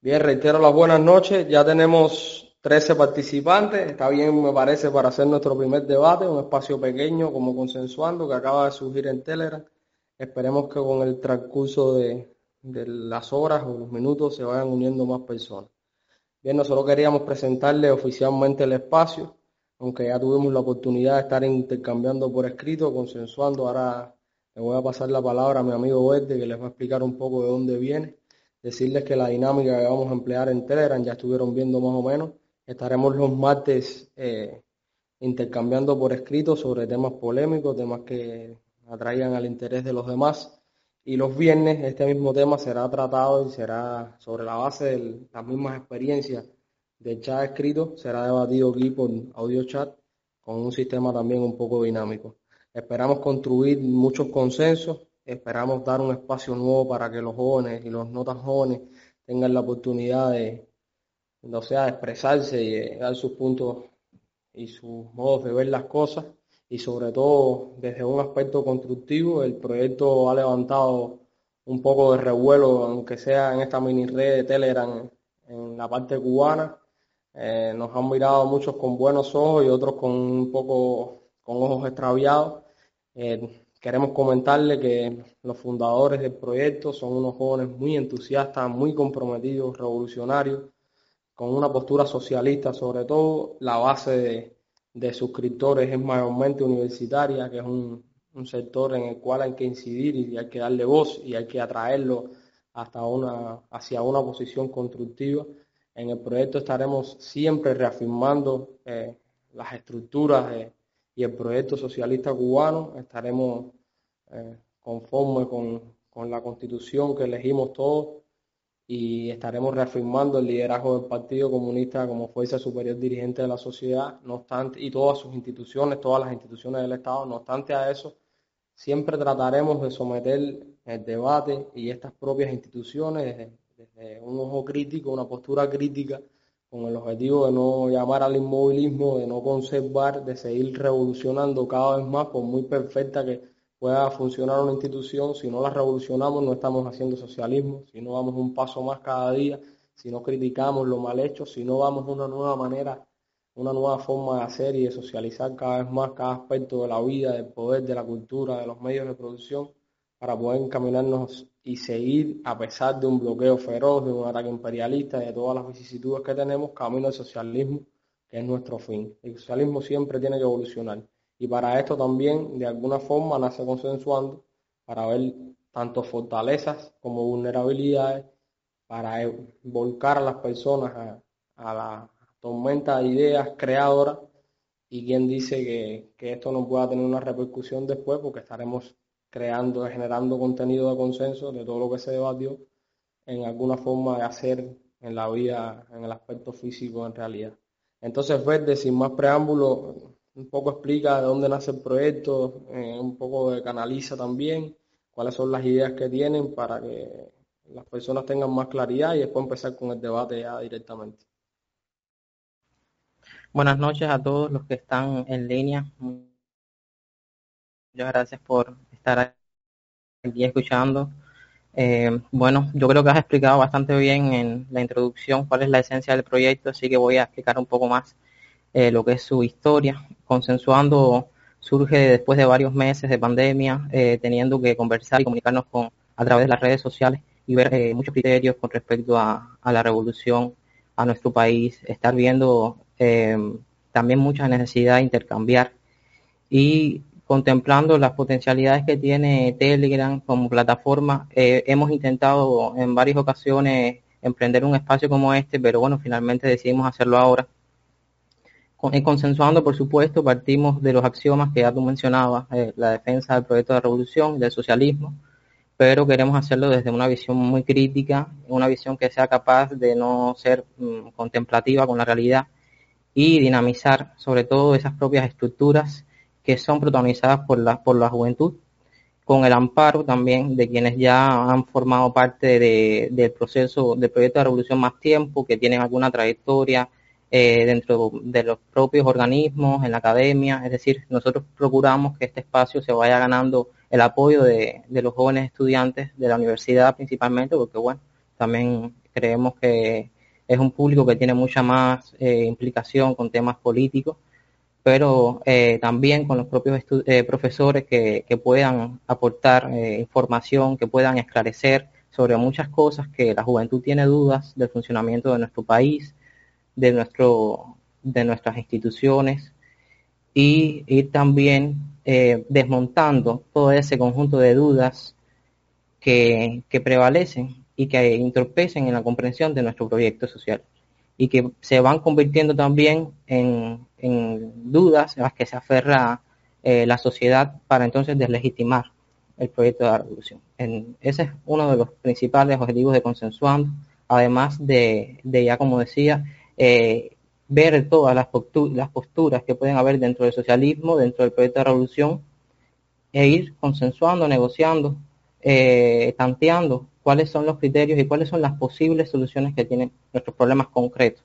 Bien, reitero las buenas noches. Ya tenemos 13 participantes. Está bien, me parece, para hacer nuestro primer debate, un espacio pequeño como consensuando que acaba de surgir en Telegram. Esperemos que con el transcurso de, las horas o los minutos se vayan uniendo más personas. Bien, nosotros queríamos presentarle oficialmente el espacio, aunque ya tuvimos la oportunidad de estar intercambiando por escrito, consensuando. Ahora le voy a pasar la palabra a mi amigo Verde que les va a explicar un poco de dónde viene Decirles que la dinámica que vamos a emplear en Telegram ya estuvieron viendo más o menos. Estaremos los martes eh, intercambiando por escrito sobre temas polémicos, temas que atraigan al interés de los demás. Y los viernes este mismo tema será tratado y será sobre la base de las mismas experiencias del chat escrito, será debatido aquí por audio chat con un sistema también un poco dinámico. Esperamos construir muchos consensos Esperamos dar un espacio nuevo para que los jóvenes y los no tan jóvenes tengan la oportunidad de, o sea, expresarse y dar sus puntos y sus modos de ver las cosas. Y sobre todo desde un aspecto constructivo el proyecto ha levantado un poco de revuelo aunque sea en esta mini red de Telegram en la parte cubana. Eh, nos han mirado muchos con buenos ojos y otros con un poco con ojos extraviados. Eh, Queremos comentarle que los fundadores del proyecto son unos jóvenes muy entusiastas, muy comprometidos, revolucionarios, con una postura socialista, sobre todo la base de, suscriptores es mayormente universitaria, que es un, sector en el cual hay que incidir y hay que darle voz y hay que atraerlo hasta una, hacia una posición constructiva. En el proyecto estaremos siempre reafirmando eh, las estructuras de y el proyecto socialista cubano. Estaremos eh, conformes con, la constitución que elegimos todos y estaremos reafirmando el liderazgo del Partido Comunista como fuerza superior dirigente de la sociedad, no obstante, y todas sus instituciones, todas las instituciones del Estado, no obstante a eso, siempre trataremos de someter el debate y estas propias instituciones desde un ojo crítico, una postura crítica con el objetivo de no llamar al inmovilismo, de no conservar, de seguir revolucionando cada vez más, por muy perfecta que pueda funcionar una institución, si no la revolucionamos no estamos haciendo socialismo, si no vamos un paso más cada día, si no criticamos lo mal hecho, si no vamos una nueva manera, una nueva forma de hacer y de socializar cada vez más cada aspecto de la vida, del poder, de la cultura, de los medios de producción, para poder encaminarnos y seguir, a pesar de un bloqueo feroz, de un ataque imperialista, de todas las vicisitudes que tenemos, camino al socialismo, que es nuestro fin. El socialismo siempre tiene que evolucionar. Y para esto también, de alguna forma, nace consensuando para ver tanto fortalezas como vulnerabilidades, para volcar a las personas a, la tormenta de ideas creadoras y quien dice que, que esto no pueda tener una repercusión después porque estaremos creando, generando contenido de consenso de todo lo que se debatió en alguna forma de hacer en la vida, en el aspecto físico en realidad. Entonces, Verde, sin más preámbulo, un poco explica de dónde nace el proyecto, eh, un poco de canaliza también, cuáles son las ideas que tienen para que las personas tengan más claridad y después empezar con el debate ya directamente. Buenas noches a todos los que están en línea. Muchas gracias por estar aquí escuchando. Eh, bueno, yo creo que has explicado bastante bien en la introducción cuál es la esencia del proyecto, así que voy a explicar un poco más eh, lo que es su historia. Consensuando surge después de varios meses de pandemia, eh, teniendo que conversar y comunicarnos con a través de las redes sociales y ver muchos criterios con respecto a, la revolución a nuestro país, estar viendo también mucha necesidad de intercambiar y contemplando las potencialidades que tiene Telegram como plataforma, eh, hemos intentado en varias ocasiones emprender un espacio como este, pero bueno, finalmente decidimos hacerlo ahora. Con, eh, consensuando, por supuesto, partimos de los axiomas que ya tú mencionabas, eh, la defensa del proyecto de revolución, del socialismo, pero queremos hacerlo desde una visión muy crítica, una visión que sea capaz de no ser mm, contemplativa con la realidad y dinamizar sobre todo esas propias estructuras que son protagonizadas por la, por la juventud, con el amparo también de quienes ya han formado parte del proceso del proyecto de revolución más tiempo, que tienen alguna trayectoria eh, dentro de los propios organismos, en la academia, es decir, nosotros procuramos que este espacio se vaya ganando el apoyo de, los jóvenes estudiantes de la universidad principalmente, porque bueno, también creemos que es un público que tiene mucha más eh, implicación con temas políticos, pero eh, también con los propios eh, profesores que, puedan aportar información, que puedan esclarecer sobre muchas cosas que la juventud tiene dudas del funcionamiento de nuestro país, de, nuestro, de nuestras instituciones y ir también desmontando todo ese conjunto de dudas que, que prevalecen y que entorpecen en la comprensión de nuestro proyecto social y que se van convirtiendo también en, dudas en las que se aferra eh, la sociedad para entonces deslegitimar el proyecto de la revolución. ese es uno de los principales objetivos de Consensuando, además de, ya como decía, eh, ver todas las, las posturas que pueden haber dentro del socialismo, dentro del proyecto de revolución, e ir consensuando, negociando, eh, tanteando cuáles son los criterios y cuáles son las posibles soluciones que tienen nuestros problemas concretos.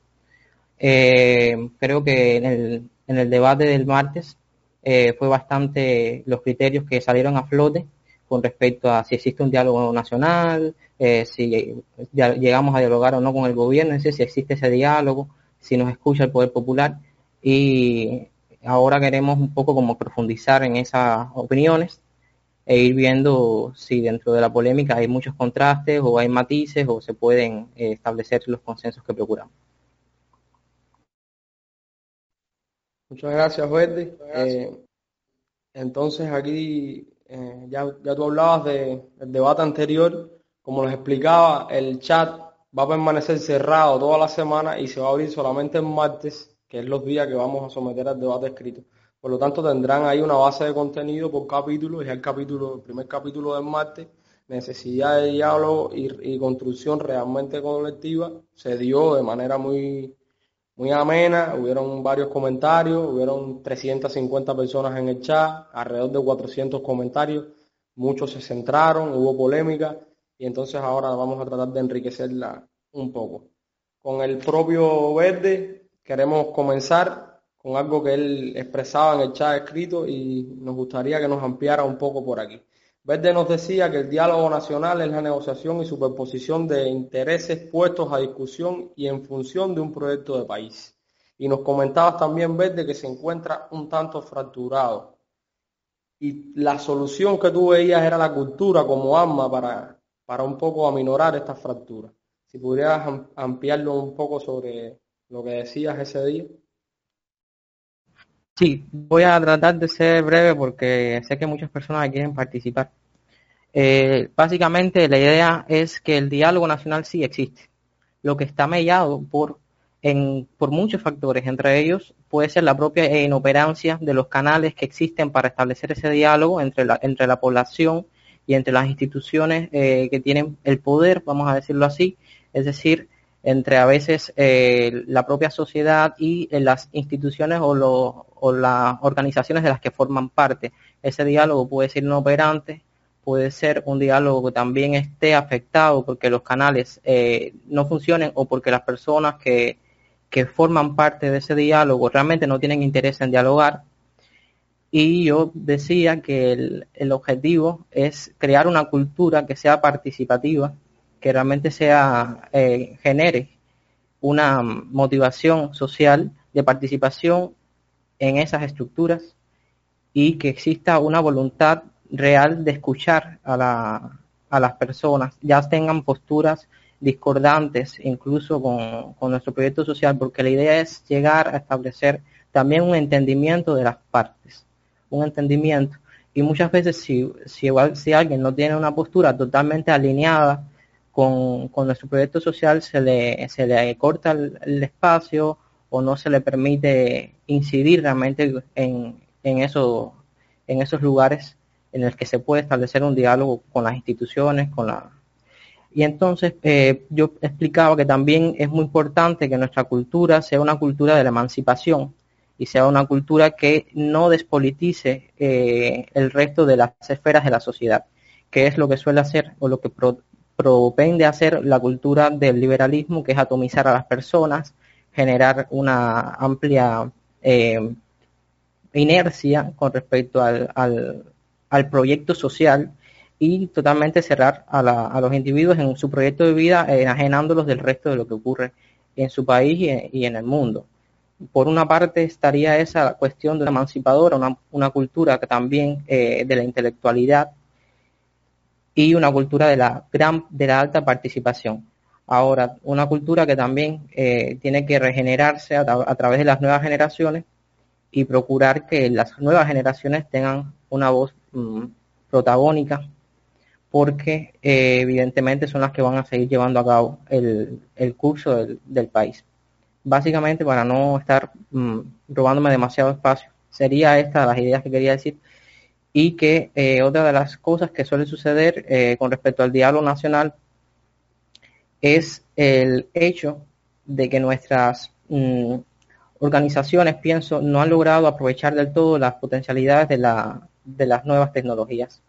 Eh, creo que en el, debate del martes eh, fue bastante los criterios que salieron a flote con respecto a si existe un diálogo nacional, eh, si llegamos a dialogar o no con el gobierno, si existe ese diálogo, si nos escucha el poder popular y ahora queremos un poco como profundizar en esas opiniones e ir viendo si dentro de la polémica hay muchos contrastes o hay matices o se pueden establecer los consensos que procuramos. Muchas gracias, Wendy. Eh, entonces aquí eh, ya, ya, tú hablabas del debate anterior, como les explicaba, el chat va a permanecer cerrado toda la semana y se va a abrir solamente el martes, que es los días que vamos a someter al debate escrito. Por lo tanto, tendrán ahí una base de contenido por capítulo, y el capítulo, el primer capítulo del martes, necesidad de diálogo y, construcción realmente colectiva, se dio de manera muy, muy amena, hubieron varios comentarios, hubieron 350 personas en el chat, alrededor de 400 comentarios, muchos se centraron, hubo polémica, y entonces ahora vamos a tratar de enriquecerla un poco. Con el propio Verde queremos comenzar con algo que él expresaba en el chat escrito y nos gustaría que nos ampliara un poco por aquí. Verde nos decía que el diálogo nacional es la negociación y superposición de intereses puestos a discusión y en función de un proyecto de país. Y nos comentabas también, Verde, que se encuentra un tanto fracturado. Y la solución que tú veías era la cultura como arma para, para un poco aminorar esta fractura. Si pudieras ampliarlo un poco sobre lo que decías ese día. Sí, voy a tratar de ser breve porque sé que muchas personas quieren participar. Eh, básicamente la idea es que el diálogo nacional sí existe. Lo que está mellado por, en, por muchos factores, entre ellos puede ser la propia inoperancia de los canales que existen para establecer ese diálogo entre la, entre la población y entre las instituciones eh, que tienen el poder, vamos a decirlo así, es decir, entre a veces eh, la propia sociedad y eh, las instituciones o, las organizaciones de las que forman parte. Ese diálogo puede ser inoperante, puede ser un diálogo que también esté afectado porque los canales eh, no funcionen o porque las personas que, que forman parte de ese diálogo realmente no tienen interés en dialogar. Y yo decía que el, el objetivo es crear una cultura que sea participativa, que realmente sea, eh, genere una motivación social de participación en esas estructuras y que exista una voluntad real de escuchar a, la, a las personas, ya tengan posturas discordantes incluso con, con, nuestro proyecto social, porque la idea es llegar a establecer también un entendimiento de las partes, un entendimiento. Y muchas veces si, si, si alguien no tiene una postura totalmente alineada con, nuestro proyecto social se le, se le corta el, espacio o no se le permite incidir realmente en, en, eso, en esos lugares en los que se puede establecer un diálogo con las instituciones, con la... Y entonces eh, yo explicaba que también es muy importante que nuestra cultura sea una cultura de la emancipación y sea una cultura que no despolitice eh, el resto de las esferas de la sociedad, que es lo que suele hacer o lo que propende a hacer la cultura del liberalismo, que es atomizar a las personas, generar una amplia eh, inercia con respecto al, al, proyecto social y totalmente cerrar a, los individuos en su proyecto de vida, eh, enajenándolos del resto de lo que ocurre en su país y, en el mundo. Por una parte estaría esa cuestión de una emancipadora, una, cultura que también eh, de la intelectualidad y una cultura de la gran, de la alta participación. Ahora, una cultura que también eh, tiene que regenerarse a, través de las nuevas generaciones y procurar que las nuevas generaciones tengan una voz mm, protagónica porque eh, evidentemente son las que van a seguir llevando a cabo el, curso del, país. Básicamente, para no estar mm, robándome demasiado espacio, sería esta las ideas que quería decir y que eh, otra de las cosas que suele suceder eh, con respecto al diálogo nacional es el hecho de que nuestras mm, organizaciones, pienso, no han logrado aprovechar del todo las potencialidades de, la, de las nuevas tecnologías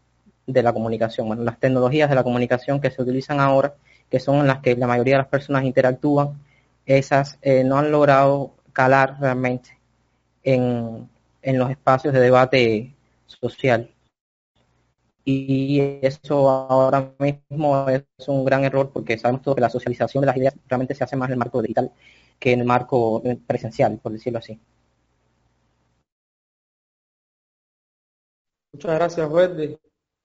de la comunicación, bueno, las tecnologías de la comunicación que se utilizan ahora, que son las que la mayoría de las personas interactúan, esas eh, no han logrado calar realmente en, en los espacios de debate social. Y eso ahora mismo es un gran error porque sabemos todo que la socialización de las ideas realmente se hace más en el marco digital que en el marco presencial, por decirlo así. Muchas gracias, Wendy.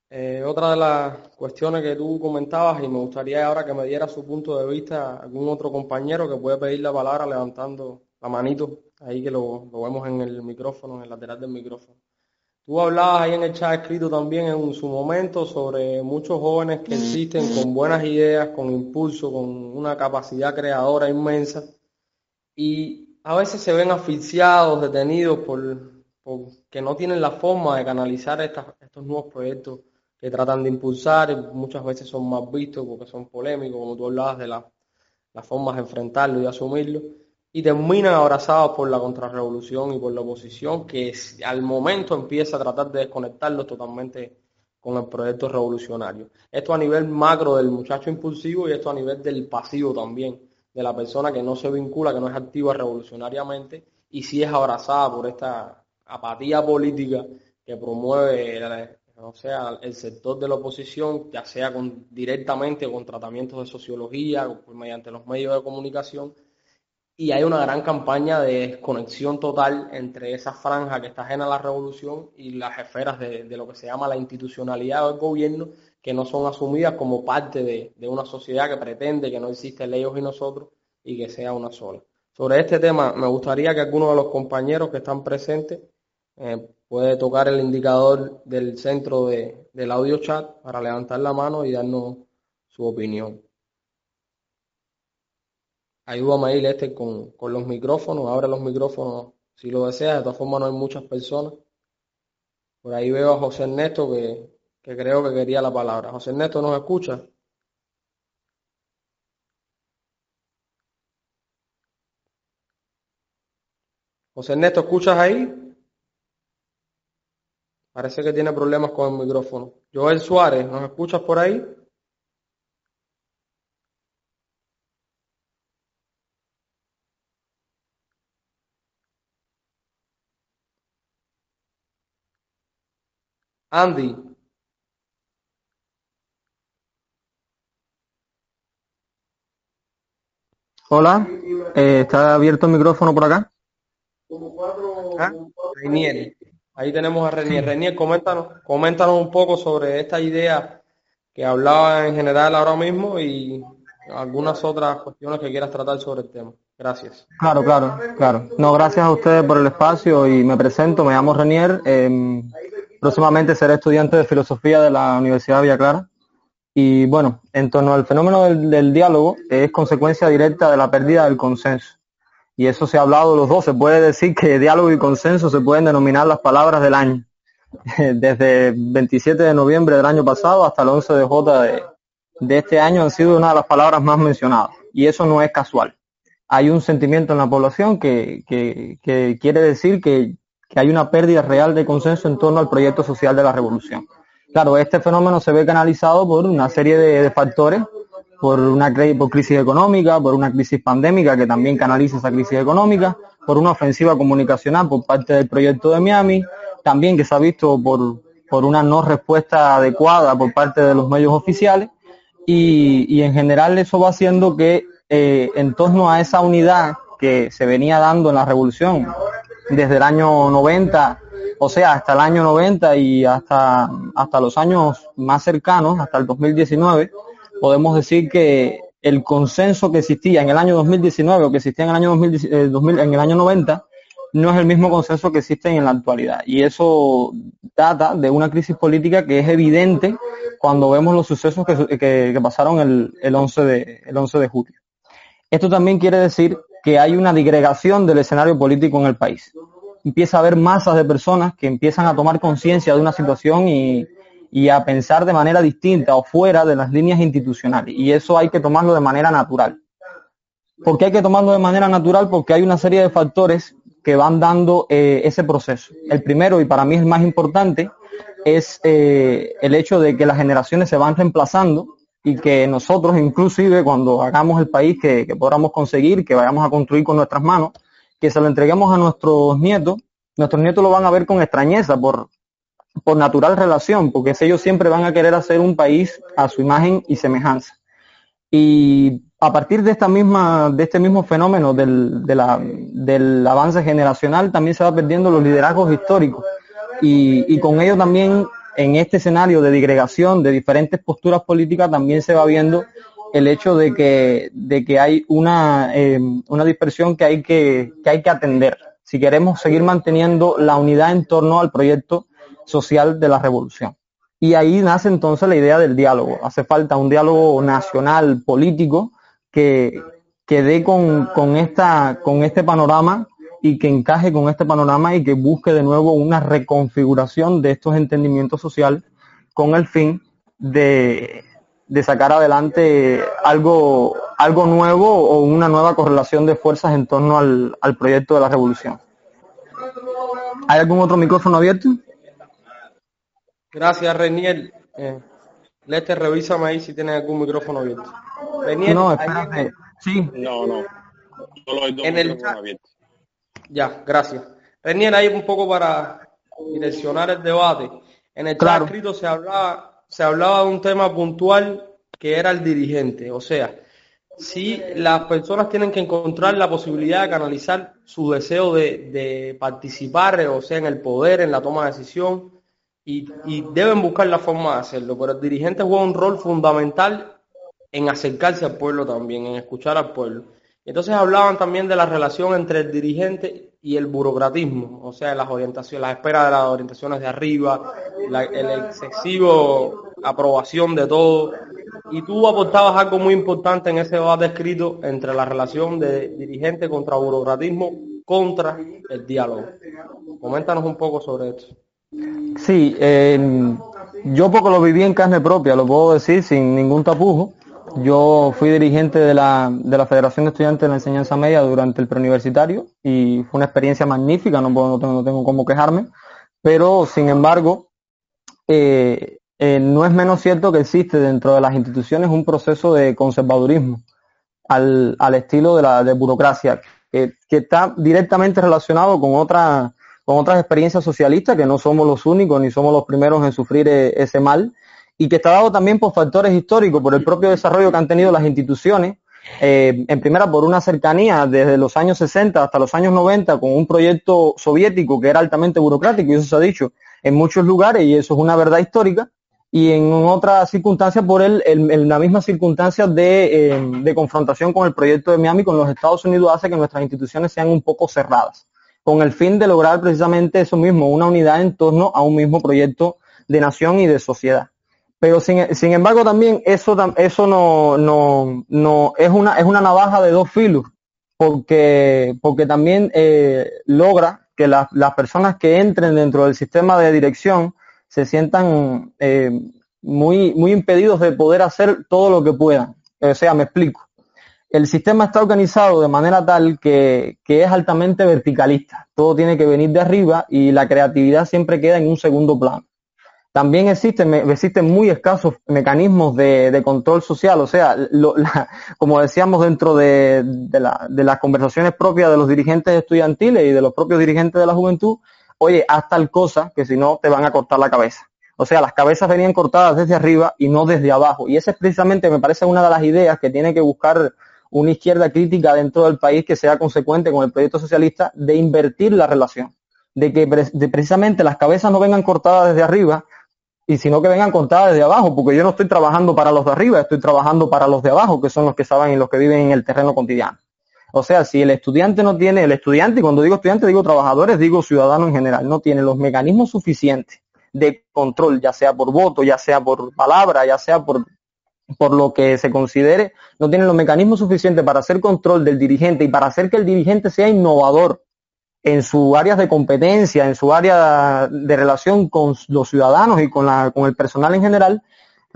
Eh, otra de las cuestiones que tú comentabas y me gustaría ahora que me diera su punto de vista algún otro compañero que puede pedir la palabra levantando la manito, ahí que lo, vemos en el micrófono, en el lateral del micrófono. Tú hablabas ahí en el chat escrito también en su momento sobre muchos jóvenes que existen con buenas ideas, con impulso, con una capacidad creadora inmensa. Y a veces se ven asfixiados, detenidos por, que no tienen la forma de canalizar estos nuevos proyectos que tratan de impulsar, muchas veces son más vistos porque son polémicos, como tú hablabas de las formas de enfrentarlo y asumirlo, y terminan abrazados por la contrarrevolución y por la oposición, que al momento empieza a tratar de desconectarlos totalmente con el proyecto revolucionario. Esto a nivel macro del muchacho impulsivo y esto a nivel del pasivo también, de la persona que no se vincula, que no es activa revolucionariamente y sí es abrazada por esta apatía política que promueve o sea, el sector de la oposición, ya sea con, directamente con tratamientos de sociología, mediante los medios de comunicación, y hay una gran campaña de desconexión total entre esa franja que está ajena a la revolución y las esferas de, lo que se llama la institucionalidad del gobierno, que no son asumidas como parte de, de una sociedad que pretende que no existe ellos y nosotros y que sea una sola. Sobre este tema, me gustaría que algunos de los compañeros que están presentes eh, puede tocar el indicador del centro de, del audio chat para levantar la mano y darnos su opinión. Ayúdame a ir este con, con los micrófonos, abre los micrófonos si lo deseas, de todas formas no hay muchas personas. Por ahí veo a José Ernesto que, que creo que quería la palabra. José Ernesto, ¿nos escucha? José Ernesto, ¿escuchas ahí? Parece que tiene problemas con el micrófono. Joel Suárez, ¿nos escuchas por ahí? Andy. Hola, eh, ¿está abierto el micrófono por acá? ¿Ah? Ahí tenemos a Renier. Renier, coméntanos, coméntanos un poco sobre esta idea que hablaba en general ahora mismo y algunas otras cuestiones que quieras tratar sobre el tema. Gracias. Claro, claro, claro. No, gracias a ustedes por el espacio y me presento, me llamo Renier. Em, próximamente seré estudiante de filosofía de la Universidad de Villa Clara. Y bueno, en torno al fenómeno del diálogo, es consecuencia directa de la pérdida del consenso y eso se ha hablado los dos, se puede decir que diálogo y consenso se pueden denominar las palabras del año. Desde el 27 de noviembre del año pasado hasta el 11 de J de, este año han sido una de las palabras más mencionadas. Y eso no es casual. Hay un sentimiento en la población que, quiere decir que, hay una pérdida real de consenso en torno al proyecto social de la revolución. Claro, este fenómeno se ve canalizado por una serie de factores por una por crisis económica, por una crisis pandémica que también canaliza esa crisis económica, por una ofensiva comunicacional por parte del proyecto de Miami, también que se ha visto por, por una no respuesta adecuada por parte de los medios oficiales y, en general eso va haciendo que eh, en torno a esa unidad que se venía dando en la revolución desde el año 90, o sea, hasta el año 90 y hasta, hasta los años más cercanos, hasta el 2019, podemos decir que el consenso que existía en el año 2019 o que existía en el año 2000, eh, en el año 90 no es el mismo consenso que existe en la actualidad. Y eso data de una crisis política que es evidente cuando vemos los sucesos que, pasaron el, el, 11 de, el 11 de julio. Esto también quiere decir que hay una digregación del escenario político en el país. Empieza a haber masas de personas que empiezan a tomar conciencia de una situación y, y a pensar de manera distinta o fuera de las líneas institucionales. Y eso hay que tomarlo de manera natural. ¿Por qué hay que tomarlo de manera natural? Porque hay una serie de factores que van dando eh, ese proceso. El primero, y para mí es más importante, es eh, el hecho de que las generaciones se van reemplazando y que nosotros inclusive cuando hagamos el país que, podamos conseguir, que vayamos a construir con nuestras manos, que se lo entreguemos a nuestros nietos, nuestros nietos lo van a ver con extrañeza por, por natural relación, porque ellos siempre van a querer hacer un país a su imagen y semejanza. Y a partir de esta misma, de este mismo fenómeno del, del avance generacional, también se va perdiendo los liderazgos históricos. Y, y con ello también, en este escenario de digregación de diferentes posturas políticas, también se va viendo el hecho de que, hay una, una dispersión que hay que, atender. Si queremos seguir manteniendo la unidad en torno al proyecto social de la revolución. Y ahí nace entonces la idea del diálogo. Hace falta un diálogo nacional, político, que, dé con este panorama y que encaje con este panorama y que busque de nuevo una reconfiguración de estos entendimientos sociales con el fin de, de sacar adelante algo, algo nuevo o una nueva correlación de fuerzas en torno al, al proyecto de la revolución. ¿Hay algún otro micrófono abierto? Gracias, Reniel. Eh, Lester, revísame ahí si tiene algún micrófono abierto. Reniel, no, espérate. Sí. No, no. Solo hay dos en el chat. abiertos. Ya, gracias. Reniel, ahí un poco para direccionar el debate. En el chat escrito se hablaba, se hablaba de un tema puntual que era el dirigente. O sea, si las personas tienen que encontrar la posibilidad de canalizar su deseo de, de participar, o sea, en el poder, en la toma de decisión, y, deben buscar la forma de hacerlo, pero el dirigente juega un rol fundamental en acercarse al pueblo también, en escuchar al pueblo. Entonces hablaban también de la relación entre el dirigente y el burocratismo, o sea, las orientaciones, la espera de las orientaciones de arriba, la, el excesivo aprobación de todo. Y tú aportabas algo muy importante en ese debate escrito entre la relación de dirigente contra burocratismo contra el diálogo. Coméntanos un poco sobre esto. Sí, eh, yo poco lo viví en carne propia, lo puedo decir sin ningún tapujo. Yo fui dirigente de la, de la Federación de Estudiantes de la Enseñanza Media durante el preuniversitario y fue una experiencia magnífica, no, puedo, no, tengo, no tengo cómo quejarme, pero sin embargo, eh, eh, no es menos cierto que existe dentro de las instituciones un proceso de conservadurismo al, al estilo de la burocracia, que, que está directamente relacionado con otra con otras experiencias socialistas, que no somos los únicos ni somos los primeros en sufrir eh, ese mal, y que está dado también por factores históricos, por el propio desarrollo que han tenido las instituciones, eh, en primera por una cercanía desde los años 60 hasta los años 90 con un proyecto soviético que era altamente burocrático, y eso se ha dicho en muchos lugares, y eso es una verdad histórica, y en otras circunstancias por el, el, la misma circunstancia eh, de confrontación con el proyecto de Miami con los Estados Unidos hace que nuestras instituciones sean un poco cerradas con el fin de lograr precisamente eso mismo, una unidad en torno a un mismo proyecto de nación y de sociedad. Pero sin, embargo también eso, es, una, navaja de dos filos, porque, porque también eh, logra que las personas que entren dentro del sistema de dirección se sientan eh, muy, muy impedidos de poder hacer todo lo que puedan. O sea, me explico el sistema está organizado de manera tal que, es altamente verticalista. Todo tiene que venir de arriba y la creatividad siempre queda en un segundo plano. También existen, existen muy escasos mecanismos de, control social, o sea, como decíamos dentro de, de las conversaciones propias de los dirigentes estudiantiles y de los propios dirigentes de la juventud, oye, haz tal cosa que si no te van a cortar la cabeza. O sea, las cabezas venían cortadas desde arriba y no desde abajo. Y esa es precisamente, me parece, una de las ideas que tiene que buscar una izquierda crítica dentro del país que sea consecuente con el proyecto socialista de invertir la relación. De que precisamente las cabezas no vengan cortadas desde arriba, y sino que vengan cortadas desde abajo, porque yo no estoy trabajando para los de arriba, estoy trabajando para los de abajo, que son los que saben y los que viven en el terreno cotidiano. O sea, si el estudiante no tiene, el estudiante, y cuando digo estudiante digo trabajadores, digo ciudadano en general, no tiene los mecanismos suficientes de control, ya sea por voto, ya sea por palabra, ya sea por, por lo que se considere, no tienen los mecanismos suficientes para hacer control del dirigente y para hacer que el dirigente sea innovador en su área de competencia, en su área de relación con los ciudadanos y con, la, con el personal en general,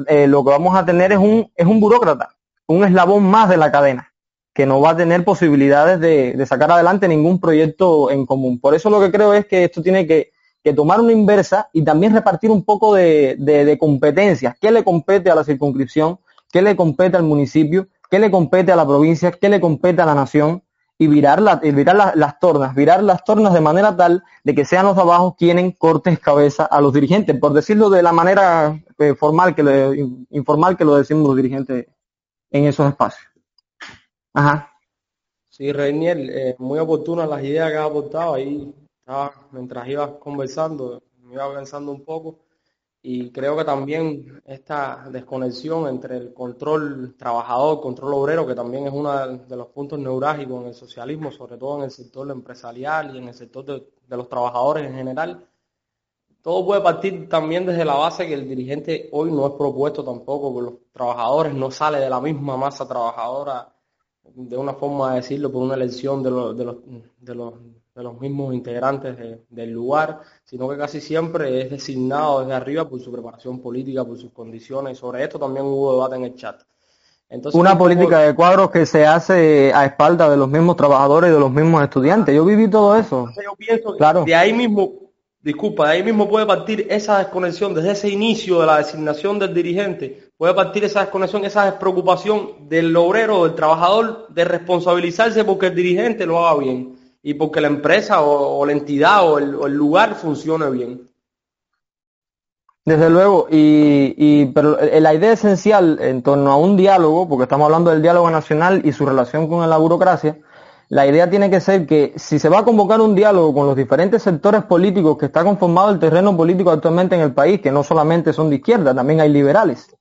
eh, lo que vamos a tener es un, es un burócrata, un eslabón más de la cadena, que no va a tener posibilidades de, de sacar adelante ningún proyecto en común. Por eso lo que creo es que esto tiene que tomar una inversa y también repartir un poco de, de, competencias. ¿Qué le compete a la circunscripción? ¿Qué le compete al municipio? ¿Qué le compete a la provincia? ¿Qué le compete a la nación? Y virar, la, virar las tornas, virar las tornas de manera tal de que sean los de abajo quienes corten cabeza a los dirigentes, por decirlo de la manera eh, formal que le, informal que lo decimos los dirigentes en esos espacios. Ajá. Sí, Reinier, eh, muy oportunas las ideas que ha aportado ahí mientras ibas conversando, me iba pensando un poco y creo que también esta desconexión entre el control trabajador, control obrero, que también es uno de los puntos neurálgicos en el socialismo, sobre todo en el sector empresarial y en el sector de, los trabajadores en general, todo puede partir también desde la base que el dirigente hoy no es propuesto tampoco por los trabajadores, no sale de la misma masa trabajadora, de una forma de decirlo, por una elección de los, de los de los mismos integrantes del lugar, sino que casi siempre es designado desde arriba por su preparación política, por sus condiciones. Sobre esto también hubo debate en el chat. Entonces, una política de cuadros que se hace a espalda de los mismos trabajadores y de los mismos estudiantes. Yo viví todo eso. Yo pienso claro. de ahí mismo, disculpa, de ahí mismo puede partir esa desconexión, desde ese inicio de la designación del dirigente, puede partir esa desconexión, esa despreocupación del obrero, del trabajador, de responsabilizarse porque el dirigente lo haga bien y porque la empresa o, la entidad o el, lugar funcione bien. Desde luego, y, y, pero la idea esencial en torno a un diálogo, porque estamos hablando del diálogo nacional y su relación con la burocracia, la idea tiene que ser que si se va a convocar un diálogo con los diferentes sectores políticos que está conformado el terreno político actualmente en el país, que no solamente son de izquierda, también hay liberales,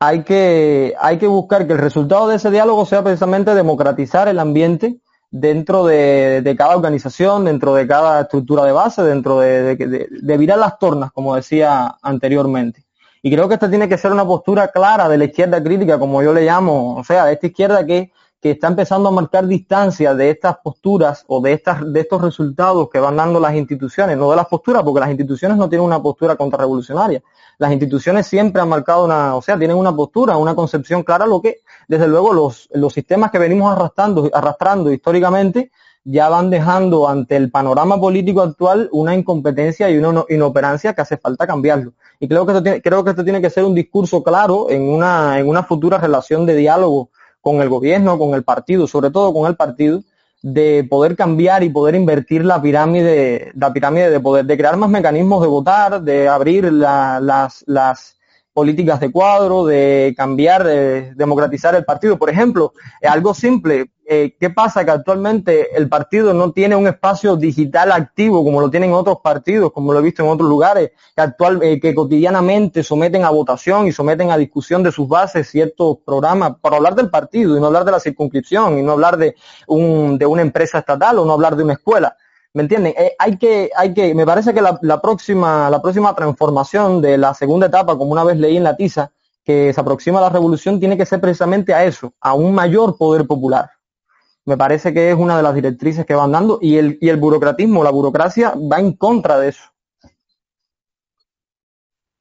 hay que, hay que buscar que el resultado de ese diálogo sea precisamente democratizar el ambiente dentro de, cada organización, dentro de cada estructura de base, dentro de, de, virar las tornas, como decía anteriormente. Y creo que esta tiene que ser una postura clara de la izquierda crítica, como yo le llamo, o sea, de esta izquierda que, que está empezando a marcar distancia de estas posturas o de, estas, de estos resultados que van dando las instituciones, no de las posturas, porque las instituciones no tienen una postura contrarrevolucionaria. Las instituciones siempre han marcado una, o sea, tienen una postura, una concepción clara, lo que desde luego los, los sistemas que venimos arrastrando, arrastrando históricamente ya van dejando ante el panorama político actual una incompetencia y una inoperancia que hace falta cambiarlo. Y creo que esto tiene, creo que esto tiene que ser un discurso claro en una, en una futura relación de diálogo con el gobierno, con el partido, sobre todo con el partido, de poder cambiar y poder invertir la pirámide, la pirámide de poder, de crear más mecanismos de votar, de abrir las, las políticas de cuadro, de cambiar, de democratizar el partido. Por ejemplo, algo simple, eh, ¿qué pasa? Que actualmente el partido no tiene un espacio digital activo como lo tienen otros partidos, como lo he visto en otros lugares, que, actual, eh, que cotidianamente someten a votación y someten a discusión de sus bases ciertos programas para hablar del partido y no hablar de la circunscripción y no hablar de, un, de una empresa estatal o no hablar de una escuela. ¿Me entienden? Eh, hay que, hay que, me parece que la, próxima, la próxima transformación de la segunda etapa, como una vez leí en la tiza, que se aproxima a la revolución, tiene que ser precisamente a eso, a un mayor poder popular. Me parece que es una de las directrices que van dando y el, y el burocratismo, la burocracia va en contra de eso.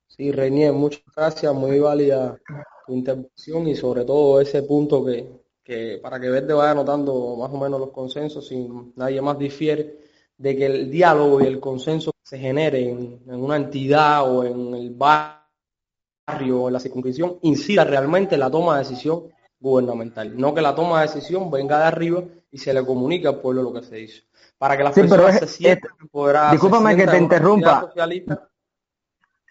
Sí, Reinier, muchas gracias, muy válida tu intervención y sobre todo ese punto que, que para que Verde vaya anotando más o menos los consensos sin nadie más difiere de que el diálogo y el consenso se genere en, una entidad o en el barrio o en la circunscripción incida realmente en la toma de decisión gubernamental. No que la toma de decisión venga de arriba y se le comunique al pueblo lo que se dice. Para que las personas se sientan Discúlpame que te interrumpa.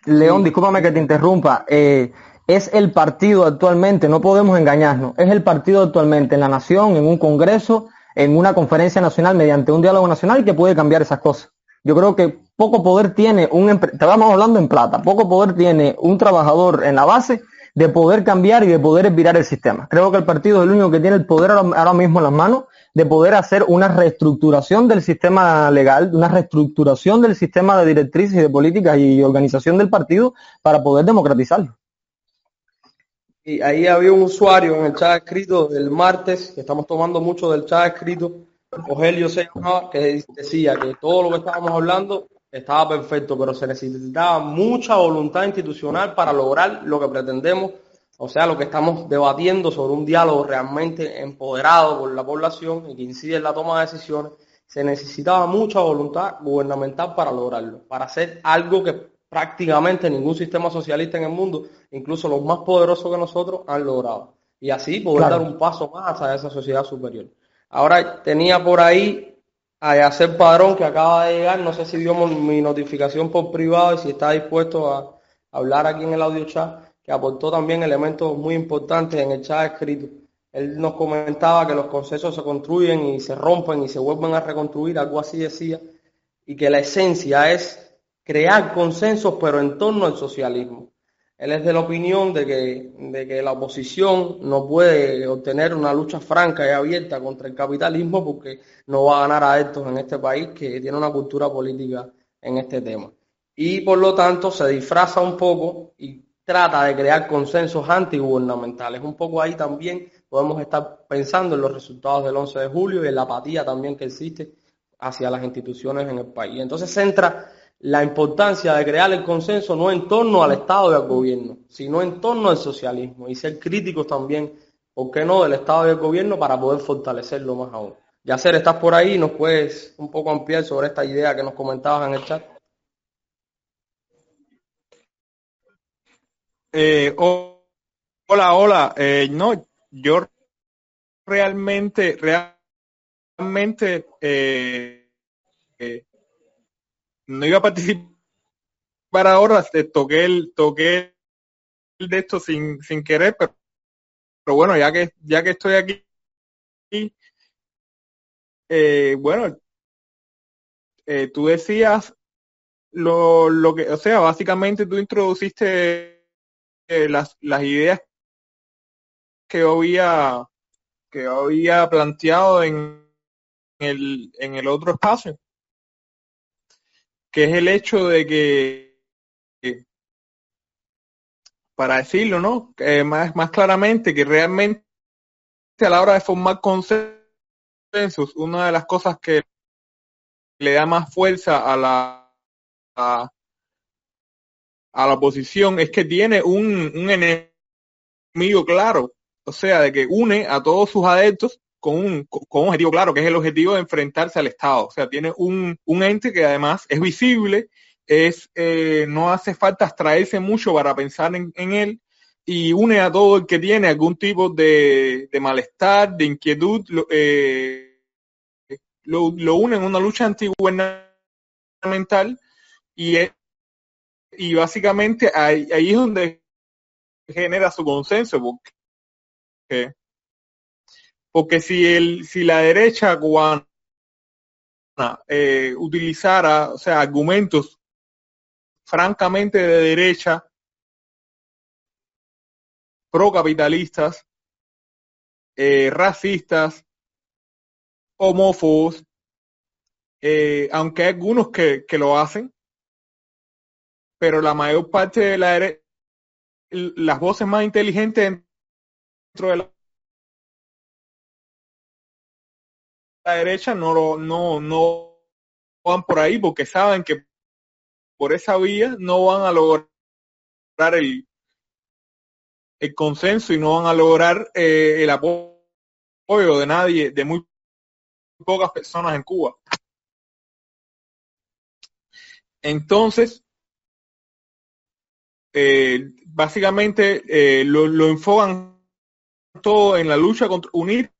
León, discúlpame que te interrumpa, eh, es el partido actualmente, no podemos engañarnos, es el partido actualmente en la nación, en un congreso, en una conferencia nacional, mediante un diálogo nacional que puede cambiar esas cosas. Yo creo que poco poder tiene un, estábamos hablando en plata, poco poder tiene un trabajador en la base de poder cambiar y de poder virar el sistema. Creo que el partido es el único que tiene el poder ahora mismo en las manos de poder hacer una reestructuración del sistema legal, una reestructuración del sistema de directrices y de políticas y organización del partido para poder democratizarlo. Y ahí había un usuario en el chat escrito del martes, que estamos tomando mucho del chat escrito, Rogelio se que decía que todo lo que estábamos hablando estaba perfecto, pero se necesitaba mucha voluntad institucional para lograr lo que pretendemos, o sea, lo que estamos debatiendo sobre un diálogo realmente empoderado por la población y que incide en la toma de decisiones, se necesitaba mucha voluntad gubernamental para lograrlo, para hacer algo que prácticamente ningún sistema socialista en el mundo, incluso los más poderosos que nosotros, han logrado. Y así poder dar un paso más hacia esa sociedad superior. Ahora tenía por ahí a hacer Padrón que acaba de llegar, no sé si dio mi notificación por privado y si está dispuesto a hablar aquí en el audio chat, que aportó también elementos muy importantes en el chat escrito. Él nos comentaba que los consensos se construyen y se rompen y se vuelven a reconstruir, algo así decía, y que la esencia es crear consensos pero en torno al socialismo. Él es de la opinión de que, de que la oposición no puede obtener una lucha franca y abierta contra el capitalismo porque no va a ganar adeptos en este país que tiene una cultura política en este tema. Y por lo tanto se disfraza un poco y trata de crear consensos antigubernamentales. Un poco ahí también podemos estar pensando en los resultados del 11 de julio y en la apatía también que existe hacia las instituciones en el país. Entonces centra la importancia de crear el consenso no en torno al Estado y al gobierno, sino en torno al socialismo y ser críticos también, ¿por qué no?, del Estado y del gobierno para poder fortalecerlo más aún. Yacer, estás por ahí, ¿nos puedes un poco ampliar sobre esta idea que nos comentabas en el chat? Eh, hola, hola. Eh, no, yo realmente, realmente eh, no iba a participar ahora, toqué el, toqué el de esto sin, sin querer, pero, bueno, ya que, ya que estoy aquí, eh, bueno, eh, tú decías lo, lo que, o sea, básicamente tú introduciste eh, las, las ideas que había, que había planteado en el, en el otro espacio que es el hecho de que, para decirlo, ¿no? más, más claramente, que realmente a la hora de formar consensos, una de las cosas que le da más fuerza a la, a, la oposición es que tiene un, un enemigo claro, o sea, de que une a todos sus adeptos con un, con un objetivo claro, que es el objetivo de enfrentarse al Estado. O sea, tiene un, un ente que además es visible, es, eh, no hace falta abstraerse mucho para pensar en, él y une a todo el que tiene algún tipo de, de malestar, de inquietud, lo, eh, lo, une en una lucha antigubernamental y, y básicamente ahí, ahí es donde genera su consenso, porque porque si, el, si la derecha cubana eh, utilizara, o sea, argumentos francamente de derecha, procapitalistas, eh, racistas, homófobos, eh, aunque hay algunos que, que, lo hacen, pero la mayor parte de la las voces más inteligentes dentro de la la derecha no, lo, no, no van por ahí porque saben que por esa vía no van a lograr el, el consenso y no van a lograr eh, el apoyo de nadie, de muy pocas personas en Cuba. Entonces, eh, básicamente eh, lo, lo enfocan todo en la lucha contra unir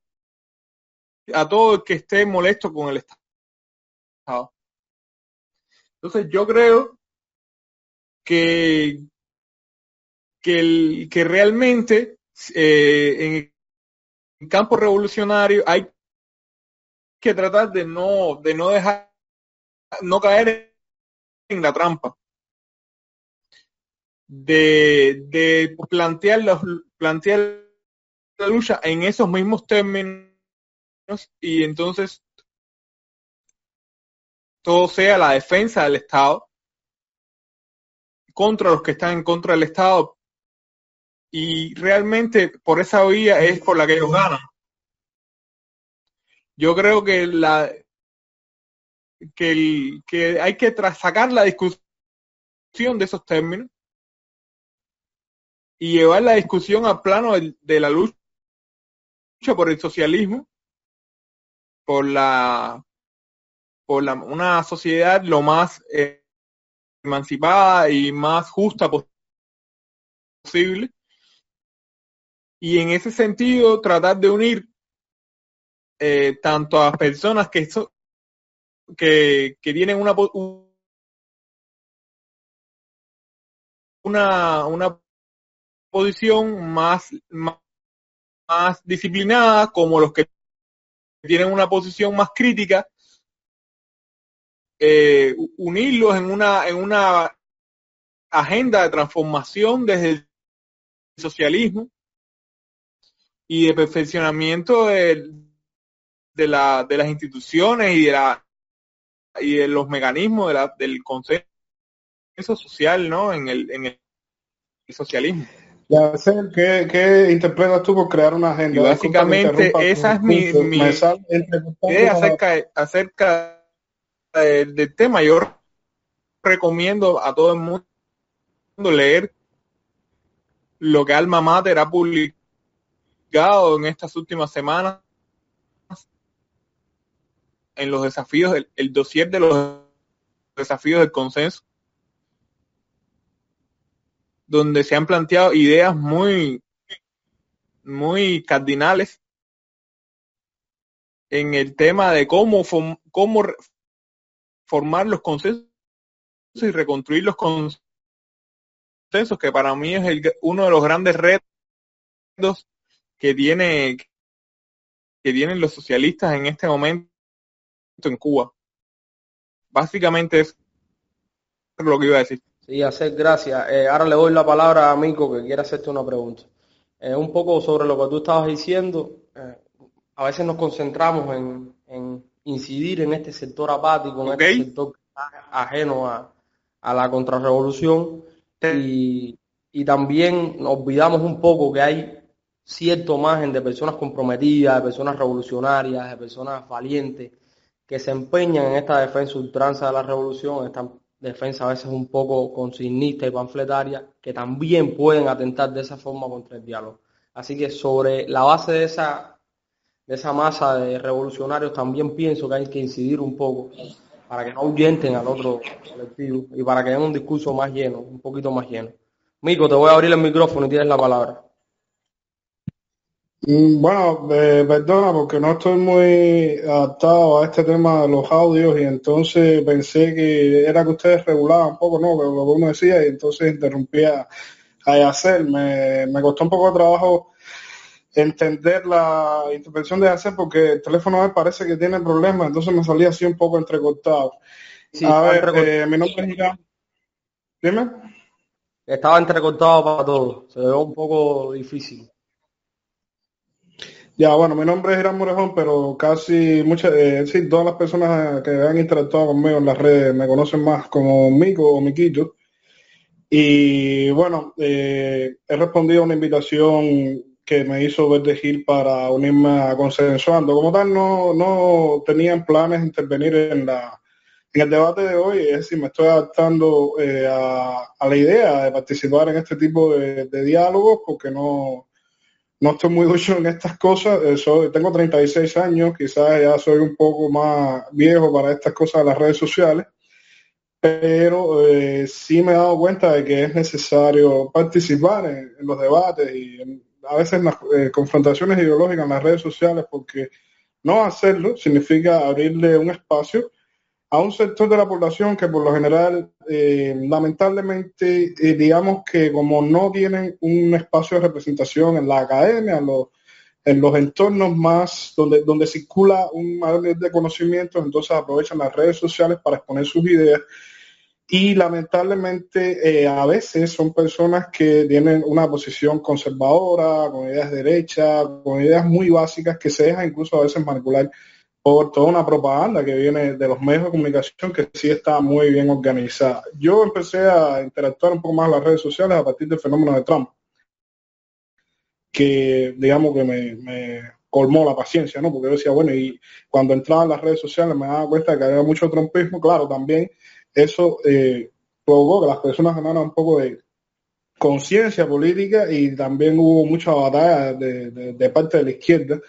a todo el que esté molesto con el Estado. Entonces yo creo que, que, el, que realmente eh, en el campo revolucionario hay que tratar de no, de no dejar, no caer en la trampa. De, de plantear, los, plantear la lucha en esos mismos términos y entonces todo sea la defensa del Estado contra los que están en contra del Estado. Y realmente por esa vía es por la que ellos ganan. Yo creo que la que, el, que hay que sacar la discusión de esos términos y llevar la discusión al plano de, la lucha por el socialismo, por la por la, una sociedad lo más eh, emancipada y más justa posible. Y en ese sentido, tratar de unir eh, tanto a personas que, que, que tienen una, una, una posición más, más, disciplinada, como los que tienen una posición más crítica, eh, unirlos en una, en una agenda de transformación desde el socialismo y de perfeccionamiento de, de, la, de las instituciones y de, la, y de los mecanismos de la, del consenso social ¿no? en, el, en el socialismo. ¿Qué, ¿Qué, interpretas tú por crear una agenda? Y básicamente esa es mi, mi idea acerca, acerca del, tema. Yo recomiendo a todo el mundo leer lo que Alma Mater ha publicado en estas últimas semanas en los desafíos, el, el dossier de los desafíos del consenso, donde se han planteado ideas muy, muy cardinales en el tema de cómo, cómo formar los consensos y reconstruir los consensos, que para mí es uno de los grandes retos que tiene que tienen los socialistas en este momento en Cuba. Básicamente es lo que iba a decir. Sí, hacer gracias. Eh, ahora le doy la palabra a Mico que quiere hacerte una pregunta. Eh, un poco sobre lo que tú estabas diciendo. Eh, a veces nos concentramos en, incidir en este sector apático, en este sector ajeno a, a la contrarrevolución y, y también nos olvidamos un poco que hay cierto margen de personas comprometidas, de personas revolucionarias, de personas valientes que se empeñan en esta defensa ultranza de la revolución, esta defensa a veces un poco consignista y panfletaria, que también pueden atentar de esa forma contra el diálogo. Así que sobre la base de esa, de esa masa de revolucionarios también pienso que hay que incidir un poco para que no ahuyenten al otro colectivo y para que den un discurso más lleno, un poquito más lleno. Mico, te voy a abrir el micrófono y tienes la palabra. Mm, bueno, eh, perdona porque no estoy muy adaptado a este tema de los audios y entonces pensé que era que ustedes regulaban un poco, ¿no? Lo que uno decía y entonces interrumpía a hacer. Me, me costó un poco de trabajo entender la intervención de hacer porque el teléfono me parece que tiene problemas, entonces me salía así un poco entrecortado. a ver, eh, mi nombre es Irán. Dime. Estaba entrecortado para todos, se ve un poco difícil. Ya, bueno, mi nombre es Irán Morejón, pero casi muchas, eh, sí, todas las personas que han interactuado conmigo en las redes me conocen más como Mico o Miquito. Y bueno, eh, he respondido a una invitación que me hizo Verde Gil para unirme a Consensuando. Como tal, no, no tenían planes de intervenir en, la, en el debate de hoy, es decir, me estoy adaptando eh, a, la idea de participar en este tipo de diálogos porque no no estoy muy ducho en estas cosas. Eh, soy, tengo 36 años, quizás ya soy un poco más viejo para estas cosas de las redes sociales, pero eh, sí me he dado cuenta de que es necesario participar en, los debates y a veces en las eh, confrontaciones ideológicas en las redes sociales, porque no hacerlo significa abrirle un espacio a un sector de la población que por lo general, eh, lamentablemente, eh, digamos que como no tienen un espacio de representación en la academia, en los, entornos más donde, donde circula un mayor de conocimiento, entonces aprovechan las redes sociales para exponer sus ideas. Y lamentablemente eh, a veces son personas que tienen una posición conservadora, con ideas derechas, con ideas muy básicas que se dejan incluso a veces manipular por toda una propaganda que viene de los medios de comunicación que sí está muy bien organizada. Yo empecé a interactuar un poco más en las redes sociales a partir del fenómeno de Trump, que digamos que me, colmó la paciencia, ¿no? Porque yo decía, bueno, y cuando entraba en las redes sociales me daba cuenta de que había mucho trumpismo, claro, también eso eh, provocó que las personas ganaran un poco de conciencia política y también hubo mucha batalla de parte de la izquierda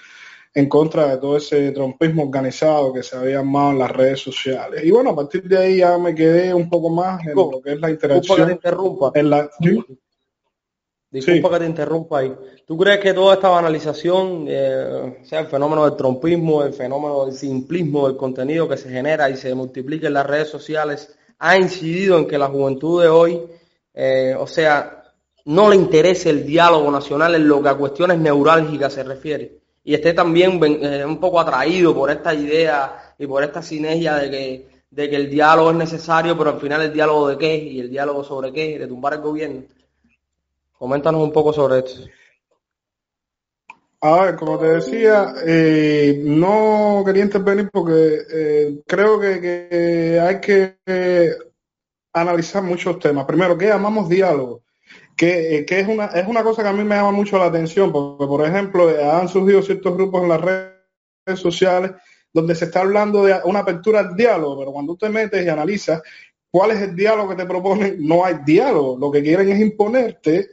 en contra de todo ese trompismo organizado que se había armado en las redes sociales. Y bueno, a partir de ahí ya me quedé un poco más en lo que es la interacción. Que te interrumpa. En la... Disculpa que te interrumpa ahí. ¿Tú crees que toda esta banalización, eh, sea el fenómeno del trompismo, el fenómeno del simplismo del contenido que se genera y se multiplica en las redes sociales, ha incidido en que la juventud de hoy, eh, o sea, no le interese el diálogo nacional en lo que a cuestiones neurálgicas se refiere? Y esté también eh, un poco atraído por esta idea y por esta sinergia de que, de que el diálogo es necesario, pero al final el diálogo de qué y el diálogo sobre qué, de tumbar el gobierno. Coméntanos un poco sobre esto. A ver, como te decía, eh, no quería intervenir porque eh, creo que, hay que analizar muchos temas. Primero, ¿qué llamamos diálogo? Que, es, una, es una cosa que a mí me llama mucho la atención, porque por ejemplo han surgido ciertos grupos en las redes sociales donde se está hablando de una apertura al diálogo, pero cuando te metes y analizas cuál es el diálogo que te proponen, no hay diálogo. Lo que quieren es imponerte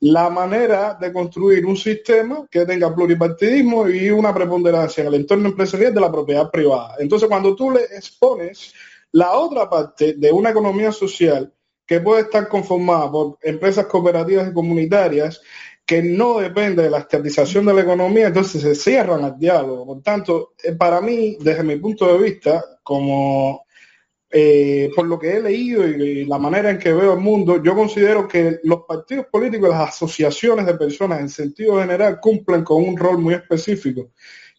la manera de construir un sistema que tenga pluripartidismo y una preponderancia en el entorno empresarial de la propiedad privada. Entonces, cuando tú le expones la otra parte de una economía social que puede estar conformada por empresas cooperativas y comunitarias que no depende de la estatización de la economía, entonces se cierran al diálogo. Por tanto, eh, para mí, desde mi punto de vista, como eh, por lo que he leído y, la manera en que veo el mundo, yo considero que los partidos políticos, las asociaciones de personas en sentido general, cumplen con un rol muy específico,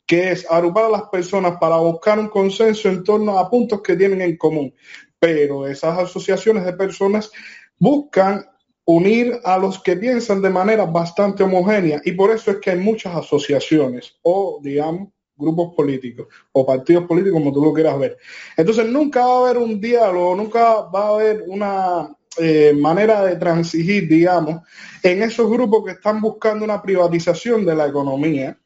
que es agrupar a las personas para buscar un consenso en torno a puntos que tienen en común pero esas asociaciones de personas buscan unir a los que piensan de manera bastante homogénea y por eso es que hay muchas asociaciones o, digamos, grupos políticos o partidos políticos, como tú lo quieras ver. Entonces nunca va a haber un diálogo, nunca va a haber una eh, manera de transigir, digamos, en esos grupos que están buscando una privatización de la economía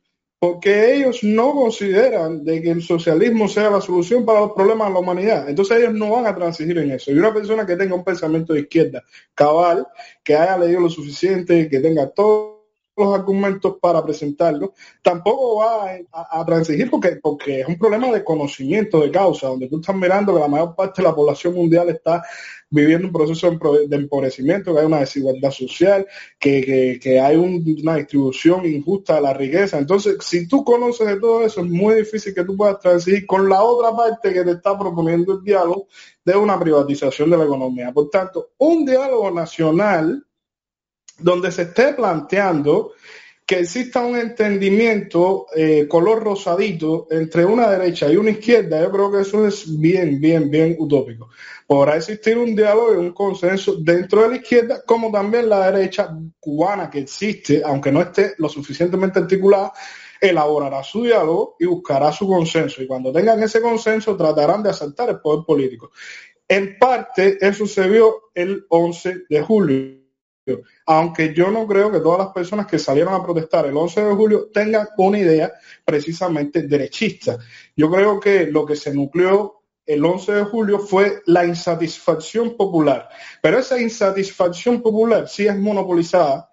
porque ellos no consideran de que el socialismo sea la solución para los problemas de la humanidad. Entonces ellos no van a transigir en eso. Y una persona que tenga un pensamiento de izquierda cabal, que haya leído lo suficiente, que tenga todos los argumentos para presentarlo, tampoco va a, transigir porque, porque es un problema de conocimiento de causa, donde tú estás mirando que la mayor parte de la población mundial está viviendo un proceso de empobrecimiento, que hay una desigualdad social, que, hay una distribución injusta de la riqueza. Entonces, si tú conoces de todo eso, es muy difícil que tú puedas transigir con la otra parte que te está proponiendo el diálogo de una privatización de la economía. Por tanto, un diálogo nacional donde se esté planteando que exista un entendimiento eh, color rosadito entre una derecha y una izquierda, yo creo que eso es bien, bien, bien utópico. Podrá existir un diálogo y un consenso dentro de la izquierda, como también la derecha cubana que existe, aunque no esté lo suficientemente articulada, elaborará su diálogo y buscará su consenso. Y cuando tengan ese consenso, tratarán de asaltar el poder político. En parte, eso se vio el 11 de julio aunque yo no creo que todas las personas que salieron a protestar el 11 de julio tengan una idea precisamente derechista. Yo creo que lo que se nucleó el 11 de julio fue la insatisfacción popular, pero esa insatisfacción popular sí es monopolizada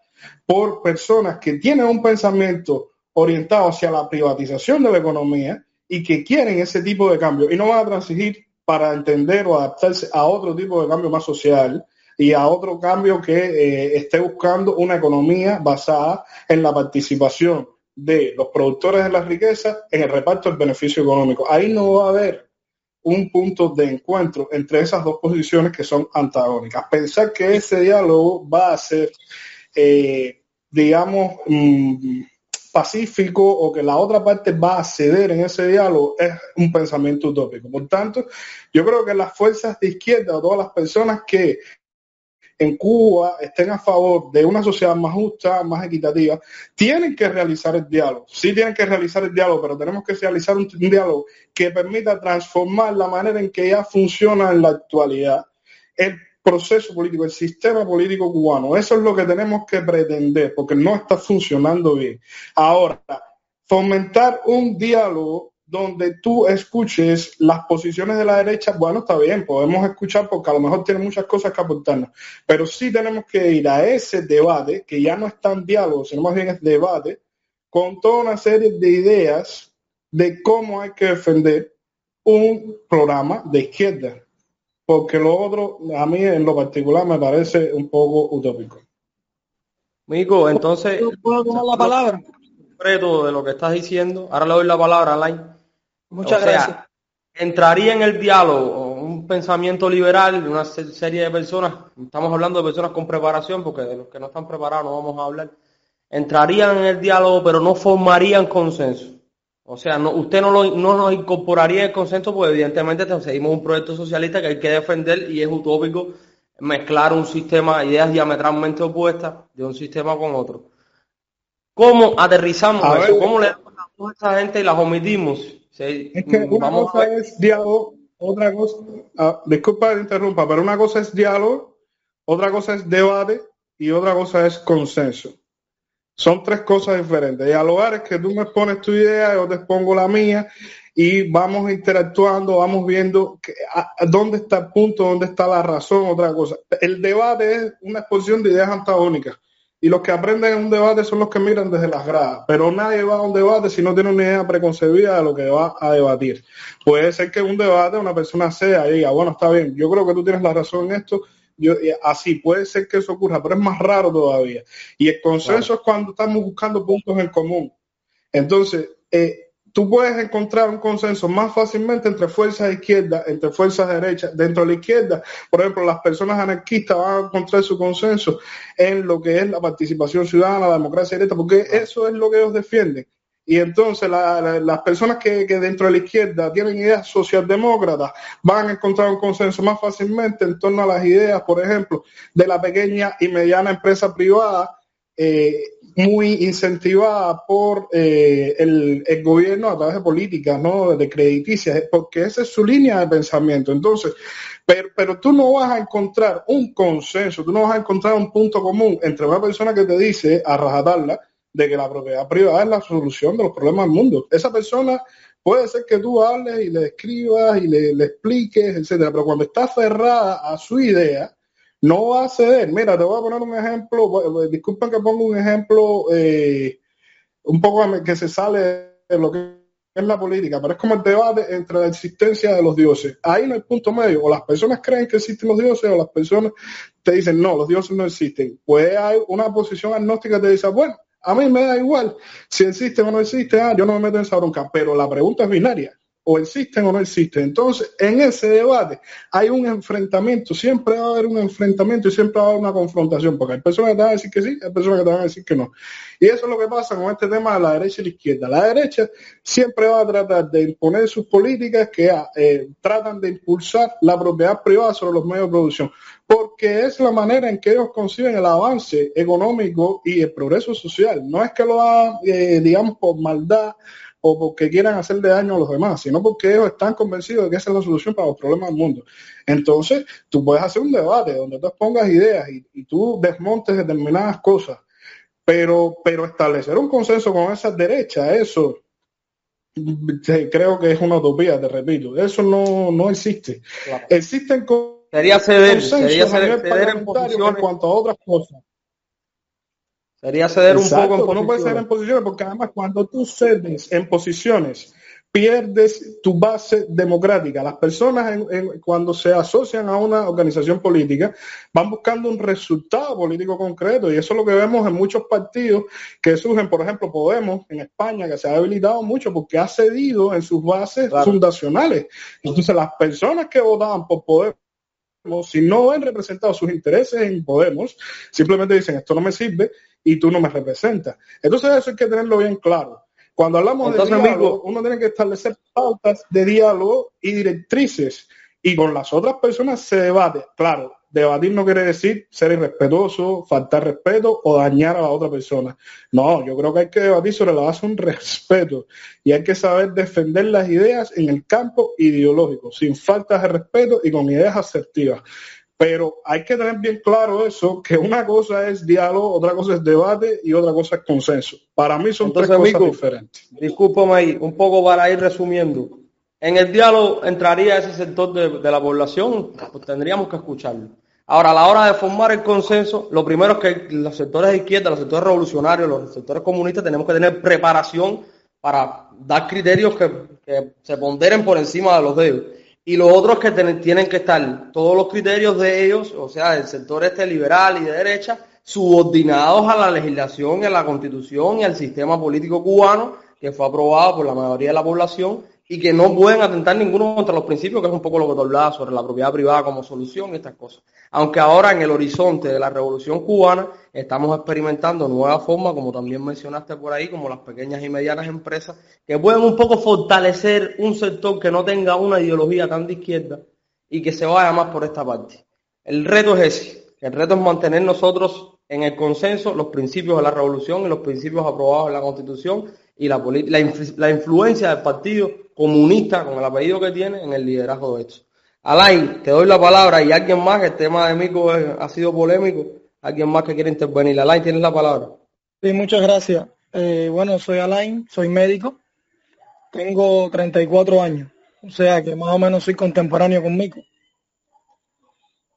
por personas que tienen un pensamiento orientado hacia la privatización de la economía y que quieren ese tipo de cambio. Y no van a transigir para entender o adaptarse a otro tipo de cambio más social, y a otro cambio que eh, esté buscando una economía basada en la participación de los productores de la riqueza en el reparto del beneficio económico. Ahí no va a haber un punto de encuentro entre esas dos posiciones que son antagónicas. Pensar que ese diálogo va a ser, eh, digamos, mm, pacífico o que la otra parte va a ceder en ese diálogo es un pensamiento utópico. Por tanto, yo creo que las fuerzas de izquierda o todas las personas que en Cuba estén a favor de una sociedad más justa, más equitativa, tienen que realizar el diálogo. Sí tienen que realizar el diálogo, pero tenemos que realizar un, diálogo que permita transformar la manera en que ya funciona en la actualidad el proceso político, el sistema político cubano. Eso es lo que tenemos que pretender, porque no está funcionando bien. Ahora, fomentar un diálogo donde tú escuches las posiciones de la derecha, bueno, está bien, podemos escuchar porque a lo mejor tiene muchas cosas que aportarnos, pero sí tenemos que ir a ese debate, que ya no es tan diálogo, sino más bien es debate, con toda una serie de ideas de cómo hay que defender un programa de izquierda, porque lo otro, a mí en lo particular, me parece un poco utópico. Mico, entonces... ¿Puedo tomar la palabra? de lo que estás diciendo. Ahora le doy la palabra a Alain. Muchas gracias. Entraría en el diálogo un pensamiento liberal de una serie de personas, estamos hablando de personas con preparación, porque de los que no están preparados no vamos a hablar, entrarían en el diálogo, pero no formarían consenso. O sea, no, usted no, lo, no nos incorporaría el consenso, porque evidentemente seguimos un proyecto socialista que hay que defender y es utópico mezclar un sistema, ideas diametralmente opuestas de un sistema con otro. ¿Cómo aterrizamos eso? ¿Cómo le damos a esa gente y las omitimos? Es que una cosa es diálogo, otra cosa, ah, disculpa que interrumpa, pero una cosa es diálogo, otra cosa es debate y otra cosa es consenso. Son tres cosas diferentes. Dialogar es que tú me pones tu idea, yo te expongo la mía y vamos interactuando, vamos viendo dónde está el punto, dónde está la razón, otra cosa. El debate es una exposición de ideas antagónicas y los que aprenden en un debate son los que miran desde las gradas, pero nadie va a un debate si no tiene una idea preconcebida de lo que va a debatir. Puede ser que en un debate una persona sea y diga, bueno, está bien, yo creo que tú tienes la razón en esto, yo, así puede ser que eso ocurra, pero es más raro todavía. Y el consenso es cuando estamos buscando puntos en común. Entonces, eh, tú puedes encontrar un consenso más fácilmente entre fuerzas izquierdas, entre fuerzas derechas. Dentro de la izquierda, por ejemplo, las personas anarquistas van a encontrar su consenso en lo que es la participación ciudadana, la democracia directa, porque eso es lo que ellos defienden. Y entonces las personas que, que, dentro de la izquierda tienen ideas socialdemócratas van a encontrar un consenso más fácilmente en torno a las ideas, por ejemplo, de la pequeña y mediana empresa privada eh, muy incentivada por eh, el, gobierno a través de políticas, ¿no? De crediticias, porque esa es su línea de pensamiento. Entonces, pero, pero tú no vas a encontrar un consenso, tú no vas a encontrar un punto común entre una persona que te dice a rajatarla de que la propiedad privada es la solución de los problemas del mundo. Esa persona puede ser que tú hables y le escribas y le, le expliques, etcétera, pero cuando está cerrada a su idea, no va a ceder. Mira, te voy a poner un ejemplo, disculpen que ponga un ejemplo eh, un poco que se sale de lo que es la política, pero es como el debate entre la existencia de los dioses. Ahí no hay punto medio. O las personas creen que existen los dioses o las personas te dicen, no, los dioses no existen. Pues hay una posición agnóstica que te dice, bueno, a mí me da igual si existen o no existen, ah, yo no me meto en esa bronca, pero la pregunta es binaria o existen o no existen. Entonces, en ese debate hay un enfrentamiento, siempre va a haber un enfrentamiento y siempre va a haber una confrontación, porque hay personas que te van a decir que sí, hay personas que te van a decir que no. Y eso es lo que pasa con este tema de la derecha y la izquierda. La derecha siempre va a tratar de imponer sus políticas que eh, tratan de impulsar la propiedad privada sobre los medios de producción, porque es la manera en que ellos conciben el avance económico y el progreso social. No es que lo hagan, eh, digamos, por maldad o porque quieran hacerle daño a los demás, sino porque ellos están convencidos de que esa es la solución para los problemas del mundo. Entonces, tú puedes hacer un debate donde tú expongas ideas y, tú desmontes determinadas cosas, pero, pero establecer un consenso con esa derecha, eso creo que es una utopía, te repito, eso no, no existe. Existen sería ceder, sería ceder, en, en cuanto a otras cosas. Sería ceder un poco en No puede ceder en posiciones porque además cuando tú cedes en posiciones pierdes tu base democrática. Las personas cuando se asocian a una organización política van buscando un resultado político concreto y eso es lo que vemos en muchos partidos que surgen, por ejemplo, Podemos en España, que se ha debilitado mucho porque ha cedido en sus bases fundacionales. Entonces las personas que votaban por Podemos si no han representado sus intereses en Podemos, simplemente dicen esto no me sirve y tú no me representas. Entonces eso hay que tenerlo bien claro. Cuando hablamos de diálogo, uno tiene que establecer pautas de diálogo y directrices. Y con las otras personas se debate. Claro, debatir no quiere decir ser irrespetuoso, faltar respeto o dañar a la otra persona. No, yo creo que hay que debatir sobre la base de un respeto y hay que saber defender las ideas en el campo ideológico, sin faltas de respeto y con ideas asertivas. Pero hay que tener bien claro eso, que una cosa es diálogo, otra cosa es debate y otra cosa es consenso. Para mí son tres cosas diferentes. Discúlpame ahí, un poco para ir resumiendo. En el diálogo entraría ese sector de, la población, pues tendríamos que escucharlo. Ahora, a la hora de formar el consenso, lo primero es que los sectores de izquierda, los sectores revolucionarios, los sectores comunistas, tenemos que tener preparación para dar criterios que, se ponderen por encima de los de ellos. Y lo otro es que tienen que estar todos los criterios de ellos, o sea, del sector este liberal y de derecha, subordinados a la legislación a la constitución y al sistema político cubano que fue aprobado por la mayoría de la población y que no pueden atentar ninguno contra los principios, que es un poco lo que te hablaba sobre la propiedad privada como solución y estas cosas. Aunque ahora en el horizonte de la revolución cubana estamos experimentando nuevas formas, como también mencionaste por ahí, como las pequeñas y medianas empresas, que pueden un poco fortalecer un sector que no tenga una ideología tan de izquierda y que se vaya más por esta parte. El reto es ese, el reto es mantener nosotros en el consenso los principios de la revolución y los principios aprobados en la Constitución y la, la, influencia del Partido Comunista, con el apellido que tiene, en el liderazgo de esto. Alain, te doy la palabra y alguien más, el tema de Mico ha sido polémico, alguien más que quiere intervenir. Alain, tienes la palabra. Sí, muchas gracias. Eh, bueno, soy Alain, soy médico, tengo 34 años, o sea que más o menos soy contemporáneo con Mico.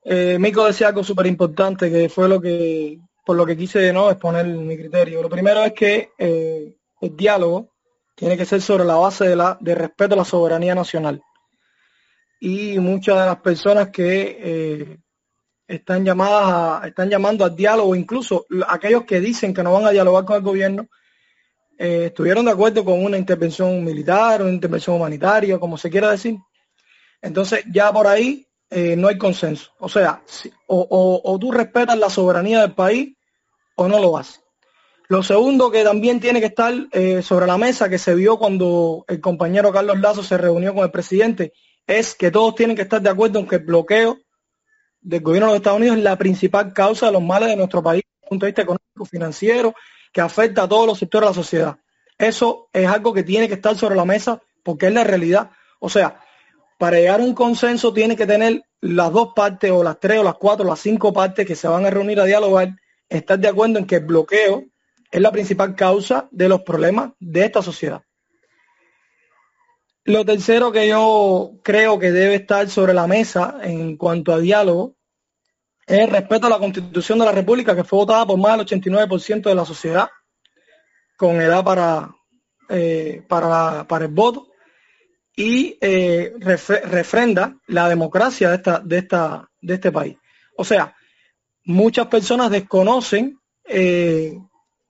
Eh, Mico decía algo súper importante que fue lo que, por lo que quise ¿no? exponer mi criterio. Lo primero es que eh, el diálogo tiene que ser sobre la base de, respeto a la soberanía nacional. Y muchas de las personas que eh, están llamadas a, están llamando al diálogo, incluso aquellos que dicen que no van a dialogar con el gobierno, eh, estuvieron de acuerdo con una intervención militar, una intervención humanitaria, como se quiera decir. Entonces ya por ahí eh, no hay consenso. O sea, o, o, tú respetas la soberanía del país o no lo haces. Lo segundo que también tiene que estar eh, sobre la mesa, que se vio cuando el compañero Carlos Lazo se reunió con el presidente, es que todos tienen que estar de acuerdo en que el bloqueo del gobierno de los Estados Unidos es la principal causa de los males de nuestro país desde el punto de vista económico, financiero, que afecta a todos los sectores de la sociedad. Eso es algo que tiene que estar sobre la mesa porque es la realidad. O sea, para llegar a un consenso tiene que tener las dos partes o las tres o las cuatro o las cinco partes que se van a reunir a dialogar, estar de acuerdo en que el bloqueo es la principal causa de los problemas de esta sociedad. Lo tercero que yo creo que debe estar sobre la mesa en cuanto a diálogo es el respeto a la Constitución de la República, que fue votada por más del 89% de la sociedad, con edad para, eh, para, para, el voto, y eh, refrenda la democracia de, esta, de, esta, de este país. O sea, muchas personas desconocen eh,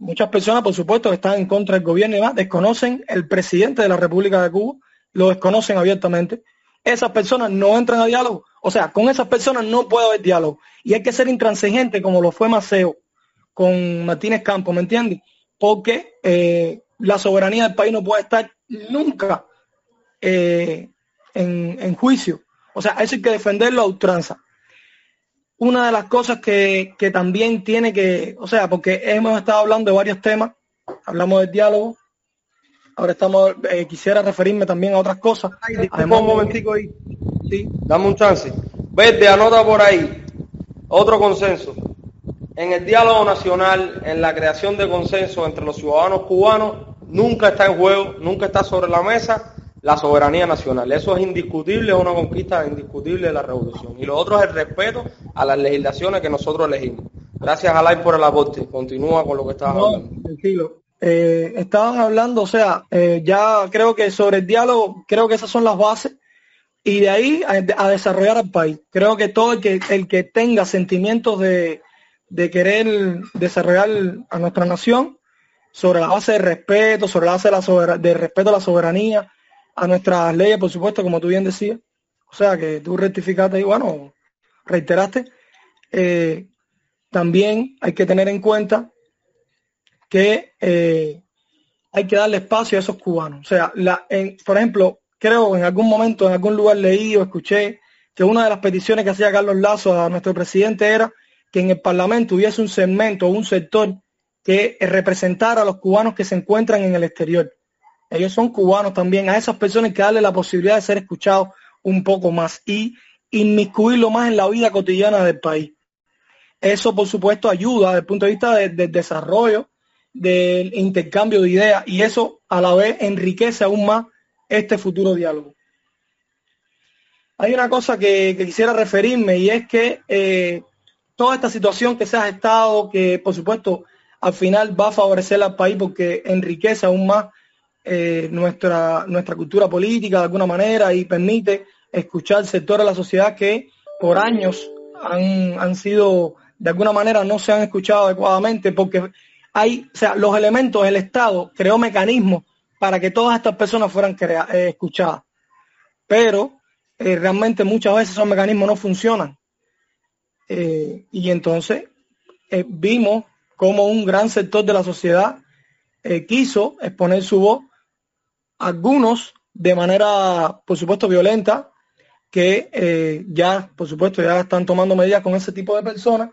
Muchas personas, por supuesto, están en contra del gobierno y más, desconocen el presidente de la República de Cuba, lo desconocen abiertamente. Esas personas no entran a diálogo. O sea, con esas personas no puede haber diálogo. Y hay que ser intransigente como lo fue Maceo con Martínez Campos, ¿me entiendes? Porque eh, la soberanía del país no puede estar nunca eh, en, en, juicio. O sea, eso hay que defenderlo a ultranza una de las cosas que, también tiene que, o sea, porque hemos estado hablando de varios temas, hablamos del diálogo, ahora estamos, eh, quisiera referirme también a otras cosas. un momentico ahí. Sí. Dame un chance. Vete, anota por ahí. Otro consenso. En el diálogo nacional, en la creación de consenso entre los ciudadanos cubanos, nunca está en juego, nunca está sobre la mesa la soberanía nacional. Eso es indiscutible, es una conquista indiscutible de la revolución. Y lo otro es el respeto a las legislaciones que nosotros elegimos. Gracias, Alain, por el aporte. Continúa con lo que estabas hablando. eh, estaban hablando, o sea, eh, ya creo que sobre el diálogo, creo que esas son las bases y de ahí a, desarrollar al país. Creo que todo el que, el que tenga sentimientos de, de querer desarrollar a nuestra nación sobre la base de respeto, sobre la base de, la de respeto a la soberanía, a nuestras leyes, por supuesto, como tú bien decías. O sea, que tú rectificaste y bueno, reiteraste. Eh, también hay que tener en cuenta que eh, hay que darle espacio a esos cubanos. O sea, la, por ejemplo, creo en algún momento, en algún lugar leí o escuché que una de las peticiones que hacía Carlos Lazo a nuestro presidente era que en el Parlamento hubiese un segmento un sector que representara a los cubanos que se encuentran en el exterior. Ellos son cubanos también. A esas personas que darle la posibilidad de ser escuchados un poco más y inmiscuirlo más en la vida cotidiana del país. Eso, por supuesto, ayuda desde el punto de vista del desarrollo del intercambio de ideas y eso a la vez enriquece aún más este futuro diálogo. Hay una cosa que, quisiera referirme y es que eh, toda esta situación que se ha estado, que por supuesto al final va a favorecer al país porque enriquece aún más eh, nuestra, nuestra cultura política de alguna manera y permite escuchar sectores de la sociedad que por años han, han sido, de alguna manera no se han escuchado adecuadamente porque hay, o sea, los elementos, el Estado creó mecanismos para que todas estas personas fueran eh, escuchadas. Pero eh, realmente muchas veces esos mecanismos no funcionan. Y entonces vimos como un gran sector de la sociedad quiso exponer su voz, algunos de manera, por supuesto, violenta, que ya, por supuesto, ya están tomando medidas con ese tipo de personas,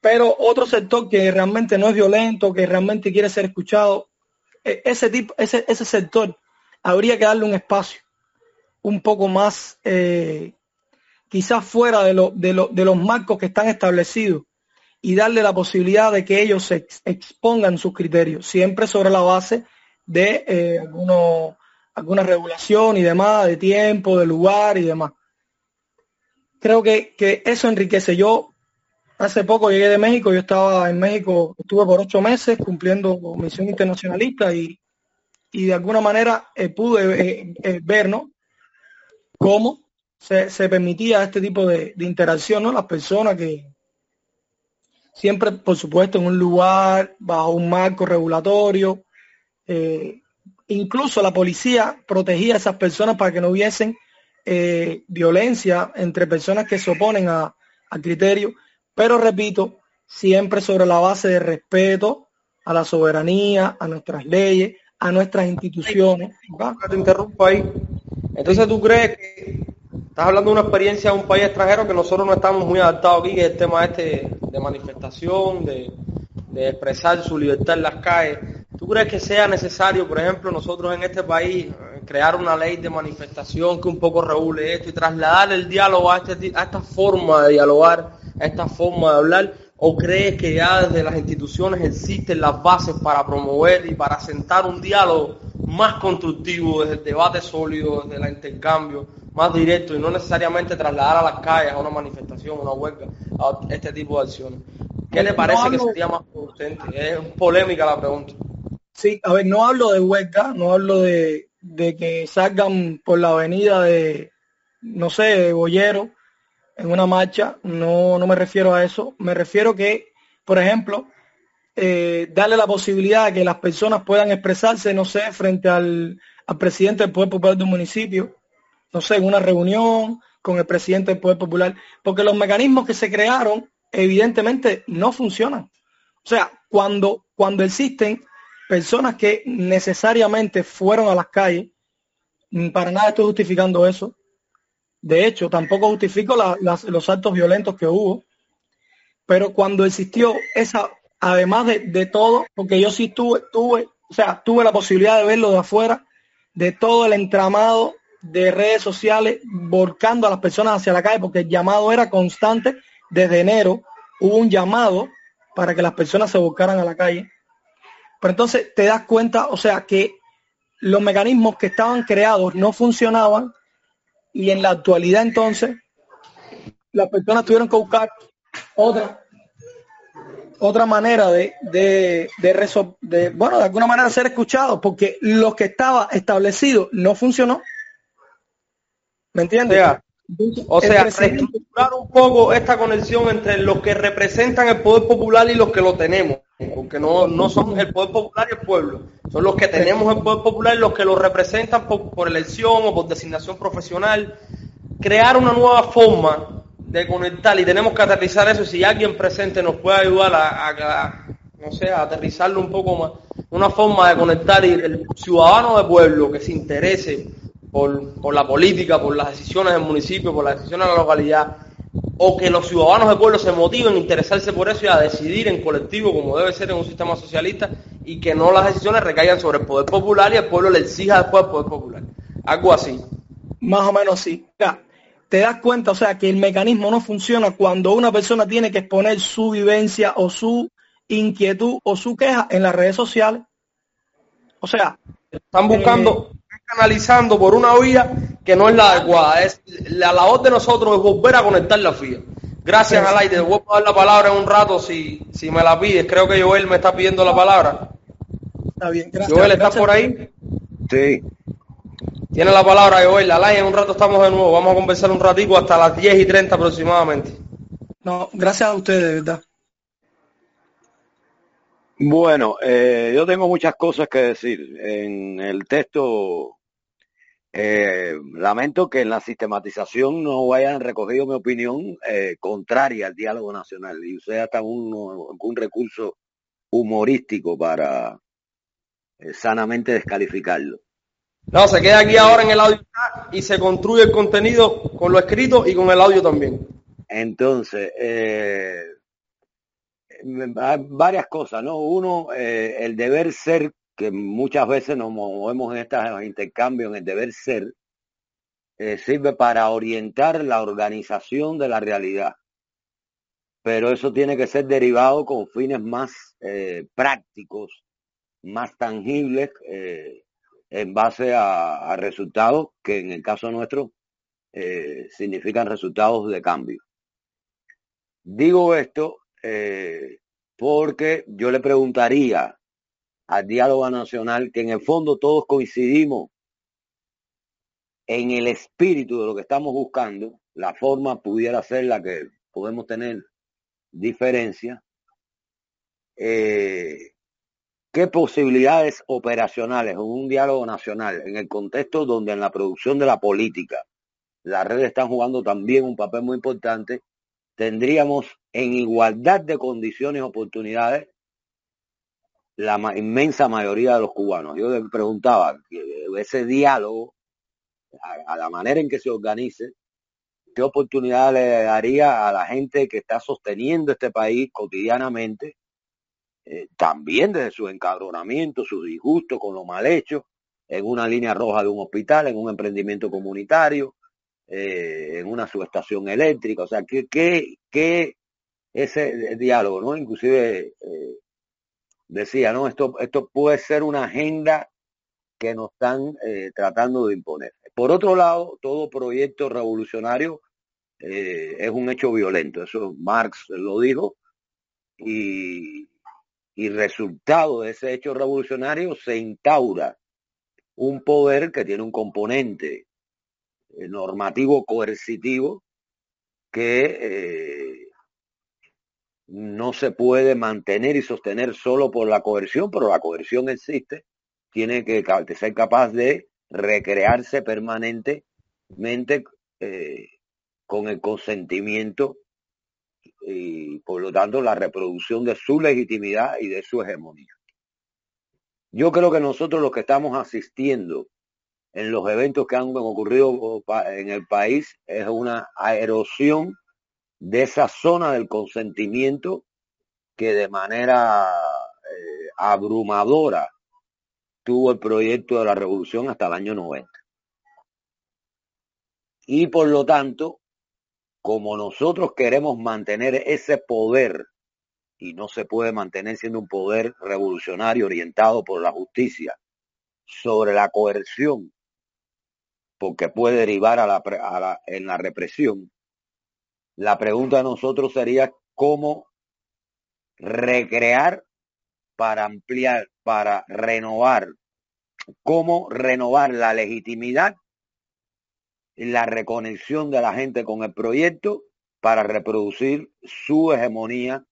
pero otro sector que realmente no es violento, que realmente quiere ser escuchado, e, ese tipo, ese, ese sector habría que darle un espacio un poco más, eh, quizás fuera de, lo, de, lo, de, los marcos que están establecidos y darle la posibilidad de que ellos expongan sus criterios, siempre sobre la base de eh, alguna regulación y demás, de tiempo, de lugar y demás. Creo que, que eso enriquece. Yo Hace poco llegué de México, yo estaba en México, estuve por ocho meses cumpliendo misión internacionalista y, de alguna manera eh, pude eh, eh, ver ¿no? cómo se, permitía este tipo de, interacción, ¿no? Las personas que siempre, por supuesto, en un lugar, bajo un marco regulatorio, incluso la policía protegía a esas personas para que no hubiesen violencia entre personas que se oponen a, a criterios pero repito, siempre sobre la base de respeto a la soberanía, a nuestras leyes, a nuestras instituciones. Te interrumpo ahí. Entonces, ¿tú crees que estás hablando de una experiencia de un país extranjero que nosotros no estamos muy adaptados aquí, que es el tema este de manifestación, de, de expresar su libertad en las calles? ¿Tú crees que sea necesario, por ejemplo, nosotros en este país crear una ley de manifestación que un poco regule esto y trasladar el diálogo a, este, a esta forma de dialogar esta forma de hablar? ¿O crees que ya desde las instituciones existen las bases para promover y para sentar un diálogo más constructivo, desde el debate sólido, desde el intercambio, más directo y no necesariamente trasladar a las calles, a una manifestación, a una huelga, a este tipo de acciones? ¿Qué le parece que sería más potente? Es polémica la pregunta. Sí, a ver, no hablo de huelga, no hablo de, de que salgan por la avenida de, no sé, de Bollero, en una marcha, no, no me refiero a eso, me refiero que, por ejemplo, eh, darle la posibilidad de que las personas puedan expresarse, no sé, frente al, presidente del Poder Popular de un municipio, no sé, en una reunión con el presidente del Poder Popular, porque los mecanismos que se crearon evidentemente no funcionan. O sea, cuando, cuando existen personas que necesariamente fueron a las calles, para nada estoy justificando eso, de hecho, tampoco justifico los actos violentos que hubo, pero cuando existió esa, además de, todo, porque yo sí tuve, tuve, o sea, tuve la posibilidad de verlo de afuera, de todo el entramado de redes sociales volcando a las personas hacia la calle, porque el llamado era constante. Desde enero, hubo un llamado para que las personas se volcaran a la calle. Pero entonces te das cuenta, o sea, que los mecanismos que estaban creados no funcionaban y en la actualidad entonces las personas tuvieron que buscar otra otra manera de, de, de, de, bueno, de alguna manera ser escuchados, porque lo que estaba establecido no funcionó. ¿Me entiendes? O sea, reestructurar un poco esta conexión entre los que representan el poder popular y los que lo tenemos, porque no, no son el poder popular y el pueblo, son los que tenemos el poder popular los que lo representan por, elección o por designación profesional. Crear una nueva forma de conectar y tenemos que aterrizar eso. Si alguien presente nos puede ayudar a, no sé, a aterrizarlo un poco más, una forma de conectar y el ciudadano de pueblo que se interese por, la política, por las decisiones del municipio, por las decisiones de la localidad, o que los ciudadanos del pueblo se motiven a interesarse por eso y a decidir en colectivo, como debe ser en un sistema socialista, y que no las decisiones recaigan sobre el poder popular y el pueblo le exija después al poder popular. Algo así. Más o menos sí. te das cuenta, o sea, que el mecanismo no funciona cuando una persona tiene que exponer su vivencia o su inquietud o su queja en las redes sociales. O sea, están buscando, eh, canalizando por una vía que no es la adecuada. Es la labor de nosotros es volver a conectar la vía. Gracias, Alay. Te voy a dar la palabra en un rato si, si me la pides. Creo que Joel me está pidiendo la palabra. Está bien, gracias. Joel, ¿estás por ahí? Sí. Tiene la palabra, Joel. Alay, en un rato estamos de nuevo. Vamos a conversar un ratico hasta las 10 y 30 aproximadamente. No, gracias a ustedes, de verdad. Bueno, eh, yo tengo muchas cosas que decir. En el texto eh, lamento que en la sistematización no hayan recogido mi opinión eh, contraria al diálogo nacional y usted hasta un, un recurso humorístico para eh, sanamente descalificarlo. No, se queda aquí ahora en el audio y se construye el contenido con lo escrito y con el audio también. Entonces, eh, varias cosas, ¿no? Uno, el deber ser que muchas veces nos movemos en estos intercambios, en el deber ser, eh, sirve para orientar la organización de la realidad. Pero eso tiene que ser derivado con fines más eh, prácticos, más tangibles, eh, en base a, resultados que en el caso nuestro significan resultados de cambio. Digo esto porque yo le preguntaría al diálogo nacional, que en el fondo todos coincidimos en el espíritu de lo que estamos buscando, la forma pudiera ser la que podemos tener diferencia, eh, ¿qué posibilidades operacionales en un diálogo nacional, en el contexto donde en la producción de la política las redes están jugando también un papel muy importante, tendríamos en igualdad de condiciones oportunidades la inmensa mayoría de los cubanos. Yo le preguntaba, ese diálogo, a, la manera en que se organice, ¿qué oportunidad le daría a la gente que está sosteniendo este país cotidianamente, eh, también desde su encabronamiento, su disgusto con lo mal hecho, en una línea roja de un hospital, en un emprendimiento comunitario, eh, en una subestación eléctrica, o sea, ¿qué, qué, qué ese diálogo, ¿no? Inclusive eh, decía, ¿no? Esto, esto puede ser una agenda que nos están eh, tratando de imponer. Por otro lado, todo proyecto revolucionario eh, es un hecho violento, eso Marx lo dijo, y, y resultado de ese hecho revolucionario se instaura un poder que tiene un componente eh, normativo coercitivo que no se puede mantener y sostener solo por la coerción, pero la coerción existe, tiene que ser capaz de recrearse permanentemente eh, con el consentimiento y por lo tanto la reproducción de su legitimidad y de su hegemonía. Yo creo que nosotros los que estamos asistiendo en los eventos que han ocurrido en el país es una erosión de esa zona del consentimiento que de manera eh, abrumadora tuvo el proyecto de la revolución hasta el año 90. Y por lo tanto, como nosotros queremos mantener ese poder, y no se puede mantener siendo un poder revolucionario orientado por la justicia sobre la coerción, porque puede derivar a la, en la represión, la pregunta de nosotros sería cómo recrear para ampliar, para renovar, cómo renovar la legitimidad, la reconexión de la gente con el proyecto para reproducir su hegemonía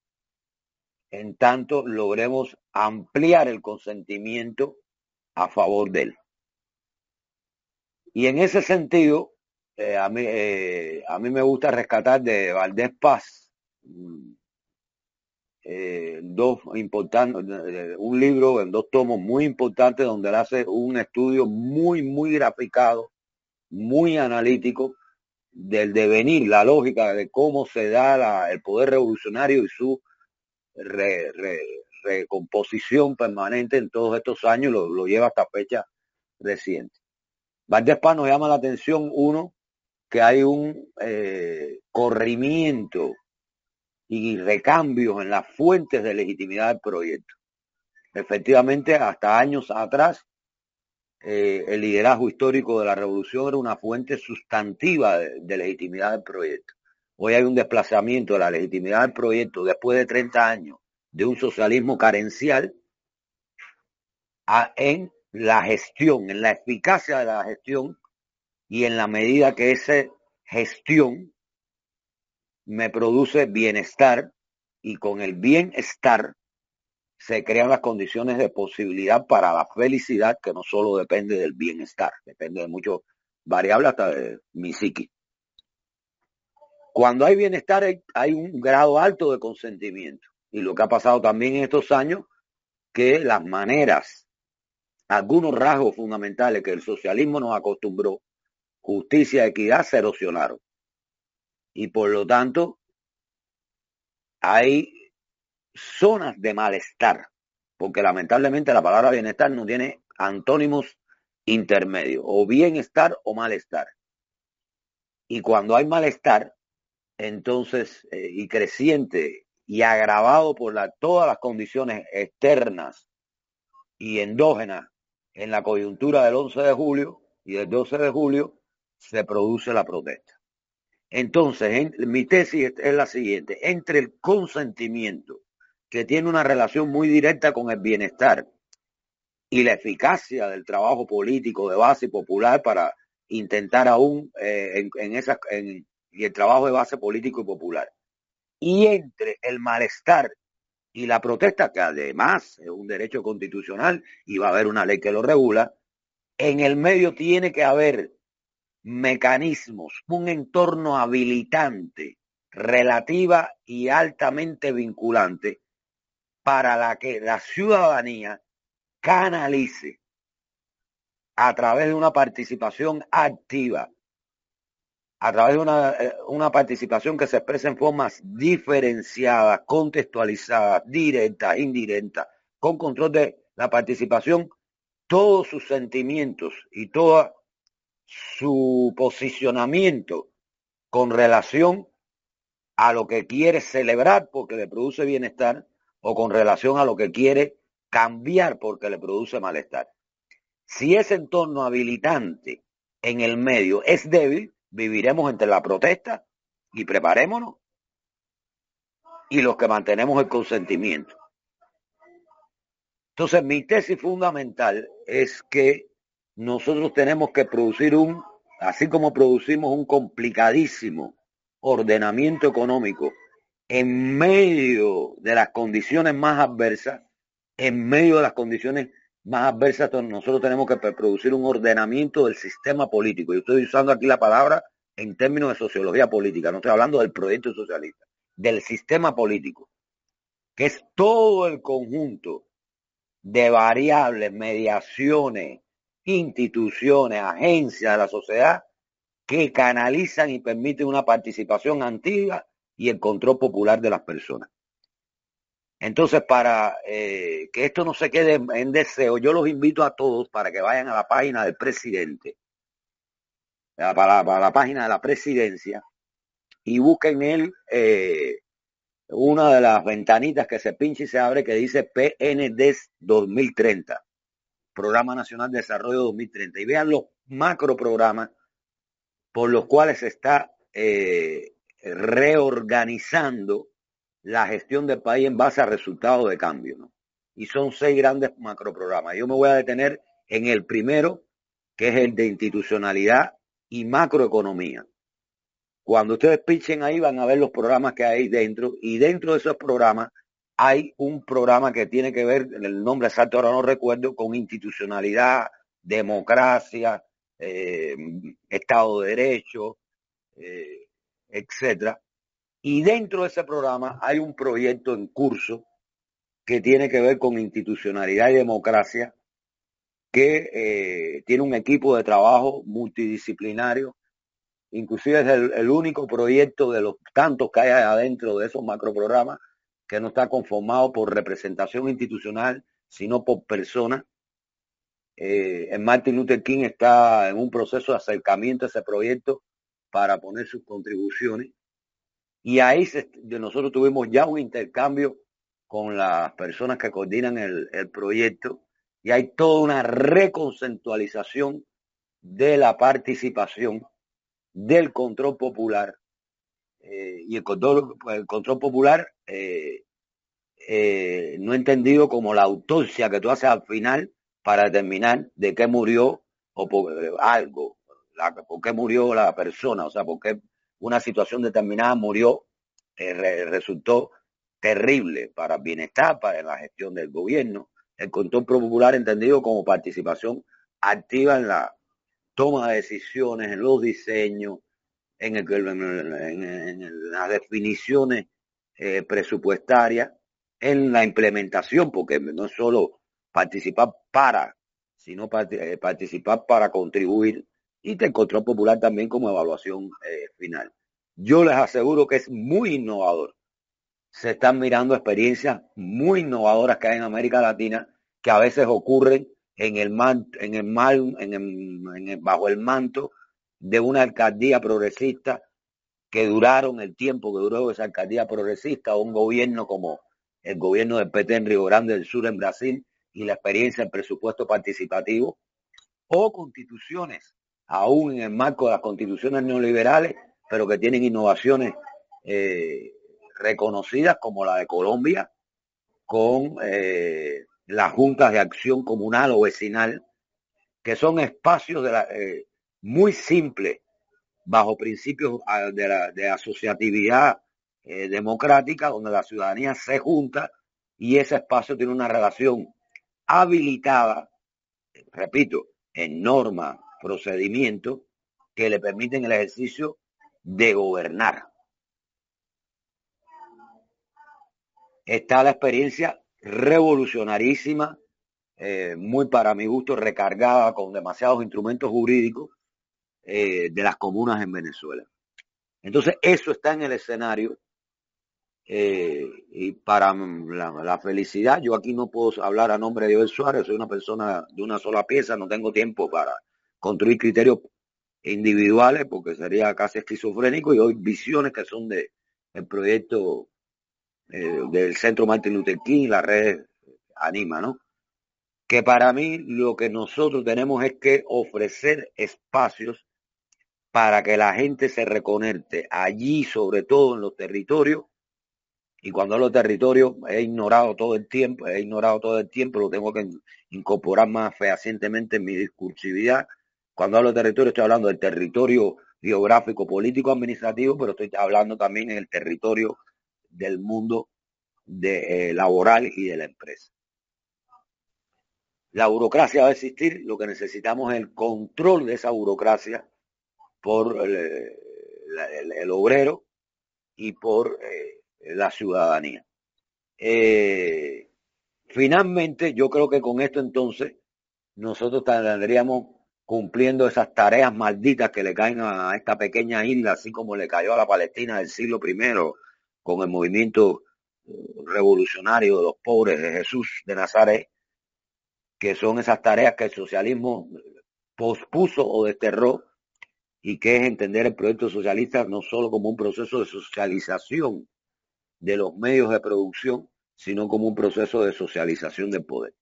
en tanto logremos ampliar el consentimiento a favor de él. Y en ese sentido, eh, a, mí, eh, a mí me gusta rescatar de Valdés Paz mm, eh, dos importantes, un libro en dos tomos muy importantes donde él hace un estudio muy, muy graficado, muy analítico del devenir, la lógica de cómo se da el poder revolucionario y su re, re, recomposición permanente en todos estos años, lo, lo lleva hasta fecha reciente. Valdés Paz nos llama la atención, uno, que hay un eh, corrimiento y recambios en las fuentes de legitimidad del proyecto. Efectivamente, hasta años atrás, eh, el liderazgo histórico de la revolución era una fuente sustantiva de, legitimidad del proyecto. Hoy hay un desplazamiento de la legitimidad del proyecto después de 30 años de un socialismo carencial en la gestión, en la eficacia de la gestión y en la medida que esa gestión me produce bienestar y con el bienestar se crean las condiciones de posibilidad para la felicidad que no solo depende del bienestar, depende de muchas variables hasta de mi psiqui. Cuando hay bienestar hay, hay un grado alto de consentimiento y lo que ha pasado también en estos años que las maneras algunos rasgos fundamentales que el socialismo nos acostumbró, justicia, equidad, se erosionaron. Y por lo tanto, hay zonas de malestar, porque lamentablemente la palabra bienestar no tiene antónimos intermedios, o bienestar o malestar. Y cuando hay malestar, entonces, eh, y creciente y agravado por la, todas las condiciones externas y endógenas en la coyuntura del 11 de julio y del 12 de julio se produce la protesta. Entonces, en, mi tesis es la siguiente, entre el consentimiento, que tiene una relación muy directa con el bienestar, y la eficacia del trabajo político de base popular para intentar aún eh, en, en esas y el trabajo de base político y popular y entre el malestar y la protesta, que además es un derecho constitucional y va a haber una ley que lo regula, en el medio tiene que haber mecanismos, un entorno habilitante, relativa y altamente vinculante para la que la ciudadanía canalice a través de una participación activa a través de una, eh, una participación que se expresa en formas diferenciadas, contextualizadas, directas, indirectas, con control de la participación, todos sus sentimientos y todo su posicionamiento con relación a lo que quiere celebrar porque le produce bienestar o con relación a lo que quiere cambiar porque le produce malestar. Si ese entorno habilitante en el medio es débil, viviremos entre la protesta y preparémonos y los que mantenemos el consentimiento. Entonces, mi tesis fundamental es que nosotros tenemos que producir un, así como producimos un complicadísimo ordenamiento económico en medio de las condiciones más adversas, en medio de las condiciones más adversas, nosotros tenemos que producir un ordenamiento del sistema político. Yo estoy usando aquí la palabra en términos de sociología política, no estoy hablando del proyecto socialista, del sistema político, que es todo el conjunto de variables, mediaciones, instituciones, agencias de la sociedad que canalizan y permiten una participación antigua y el control popular de las personas. Entonces, para eh, que esto no se quede en deseo, yo los invito a todos para que vayan a la página del presidente, para, para la página de la presidencia, y busquen él eh, una de las ventanitas que se pincha y se abre que dice PNDES 2030, Programa Nacional de Desarrollo 2030, y vean los macro programas por los cuales se está eh, reorganizando la gestión del país en base a resultados de cambio. ¿no? Y son seis grandes macroprogramas. Yo me voy a detener en el primero, que es el de institucionalidad y macroeconomía. Cuando ustedes pichen ahí van a ver los programas que hay dentro y dentro de esos programas hay un programa que tiene que ver, el nombre exacto ahora no recuerdo, con institucionalidad, democracia, eh, Estado de Derecho, eh, etcétera. Y dentro de ese programa hay un proyecto en curso que tiene que ver con institucionalidad y democracia, que eh, tiene un equipo de trabajo multidisciplinario, inclusive es el, el, único proyecto de los tantos que hay adentro de esos macroprogramas que no está conformado por representación institucional, sino por personas. Eh, Martin Luther King está en un proceso de acercamiento a ese proyecto para poner sus contribuciones. Y ahí se, nosotros tuvimos ya un intercambio con las personas que coordinan el, el proyecto y hay toda una reconceptualización de la participación, del control popular. Eh, y el control, el control popular eh, eh, no entendido como la autopsia que tú haces al final para determinar de qué murió o por algo, la, por qué murió la persona, o sea, por qué una situación determinada murió, re, resultó terrible para el bienestar, para la gestión del gobierno. El control popular entendido como participación activa en la toma de decisiones, en los diseños, en, el, en, en, las definiciones eh, presupuestarias, en la implementación, porque no es solo participar para, sino eh, participar para contribuir y el control popular también como evaluación eh, final. Yo les aseguro que es muy innovador. Se están mirando experiencias muy innovadoras que hay en América Latina que a veces ocurren en el manto, en el mal, en el, en el, bajo el manto de una alcaldía progresista que duraron el tiempo que duró esa alcaldía progresista o un gobierno como el gobierno del PT en Río Grande del Sur en Brasil y la experiencia en presupuesto participativo o constituciones, aún en el marco de las constituciones neoliberales, pero que tienen innovaciones eh, reconocidas como la de Colombia, con eh, las juntas de acción comunal o vecinal, que son espacios de la, eh, muy simples, bajo principios ah, de, asociatividad eh, democrática, donde la ciudadanía se junta y ese espacio tiene una relación habilitada, repito, en norma, procedimiento, que le permiten el ejercicio de gobernar. Está la experiencia revolucionarísima, eh, muy para mi gusto recargada con demasiados instrumentos jurídicos eh, de las comunas en Venezuela. Entonces, eso está en el escenario eh, y para la, felicidad, yo aquí no puedo hablar a nombre de Joel Suárez, soy una persona de una sola pieza, no tengo tiempo para construir criterios individuales porque sería casi esquizofrénico y hoy visiones que son de el proyecto eh, del Centro Martin Luther King, la red Anima, ¿no? Que para mí lo que nosotros tenemos es que ofrecer espacios para que la gente se reconecte allí, sobre todo en los territorios. Y cuando hablo de territorio, he ignorado todo el tiempo, he ignorado todo el tiempo, lo tengo que incorporar más fehacientemente en mi discursividad. Cuando hablo de territorio, estoy hablando del territorio geográfico, político, administrativo, pero estoy hablando también en el territorio del mundo de, eh, laboral y de la empresa. La burocracia va a existir, lo que necesitamos es el control de esa burocracia por el, el, el obrero y por eh, la ciudadanía. Eh, finalmente, yo creo que con esto entonces nosotros tendríamos cumpliendo esas tareas malditas que le caen a esta pequeña isla, así como le cayó a la Palestina del siglo I con el movimiento eh, revolucionario de los pobres de Jesús de Nazaret, que son esas tareas que el socialismo pospuso o desterró y que es entender el proyecto socialista no solo como un proceso de socialización de los medios de producción, sino como un proceso de socialización del poder.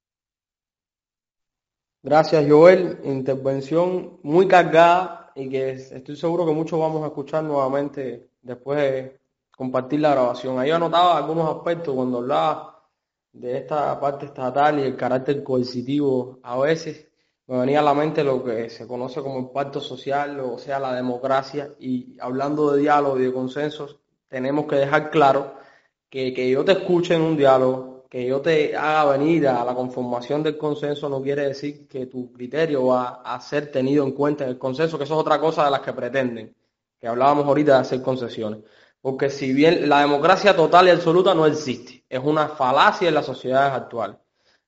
Gracias, Joel. Intervención muy cargada y que estoy seguro que muchos vamos a escuchar nuevamente después compartir la grabación. Ahí anotaba algunos aspectos cuando hablaba de esta parte estatal y el carácter coercitivo a veces me venía a la mente lo que se conoce como impacto social, o sea, la democracia, y hablando de diálogo y de consensos, tenemos que dejar claro que, que yo te escuche en un diálogo, que yo te haga venir a la conformación del consenso, no quiere decir que tu criterio va a ser tenido en cuenta en el consenso, que eso es otra cosa de las que pretenden, que hablábamos ahorita de hacer concesiones. Porque si bien la democracia total y absoluta no existe, es una falacia en las sociedades actuales.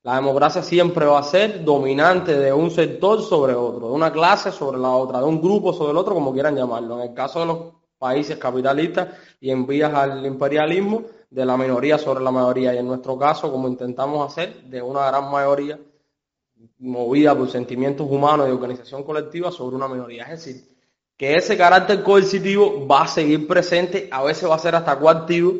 La democracia siempre va a ser dominante de un sector sobre otro, de una clase sobre la otra, de un grupo sobre el otro, como quieran llamarlo. En el caso de los países capitalistas y en vías al imperialismo, de la minoría sobre la mayoría. Y en nuestro caso, como intentamos hacer, de una gran mayoría movida por sentimientos humanos y organización colectiva sobre una minoría. Es decir, que ese carácter coercitivo va a seguir presente, a veces va a ser hasta coactivo,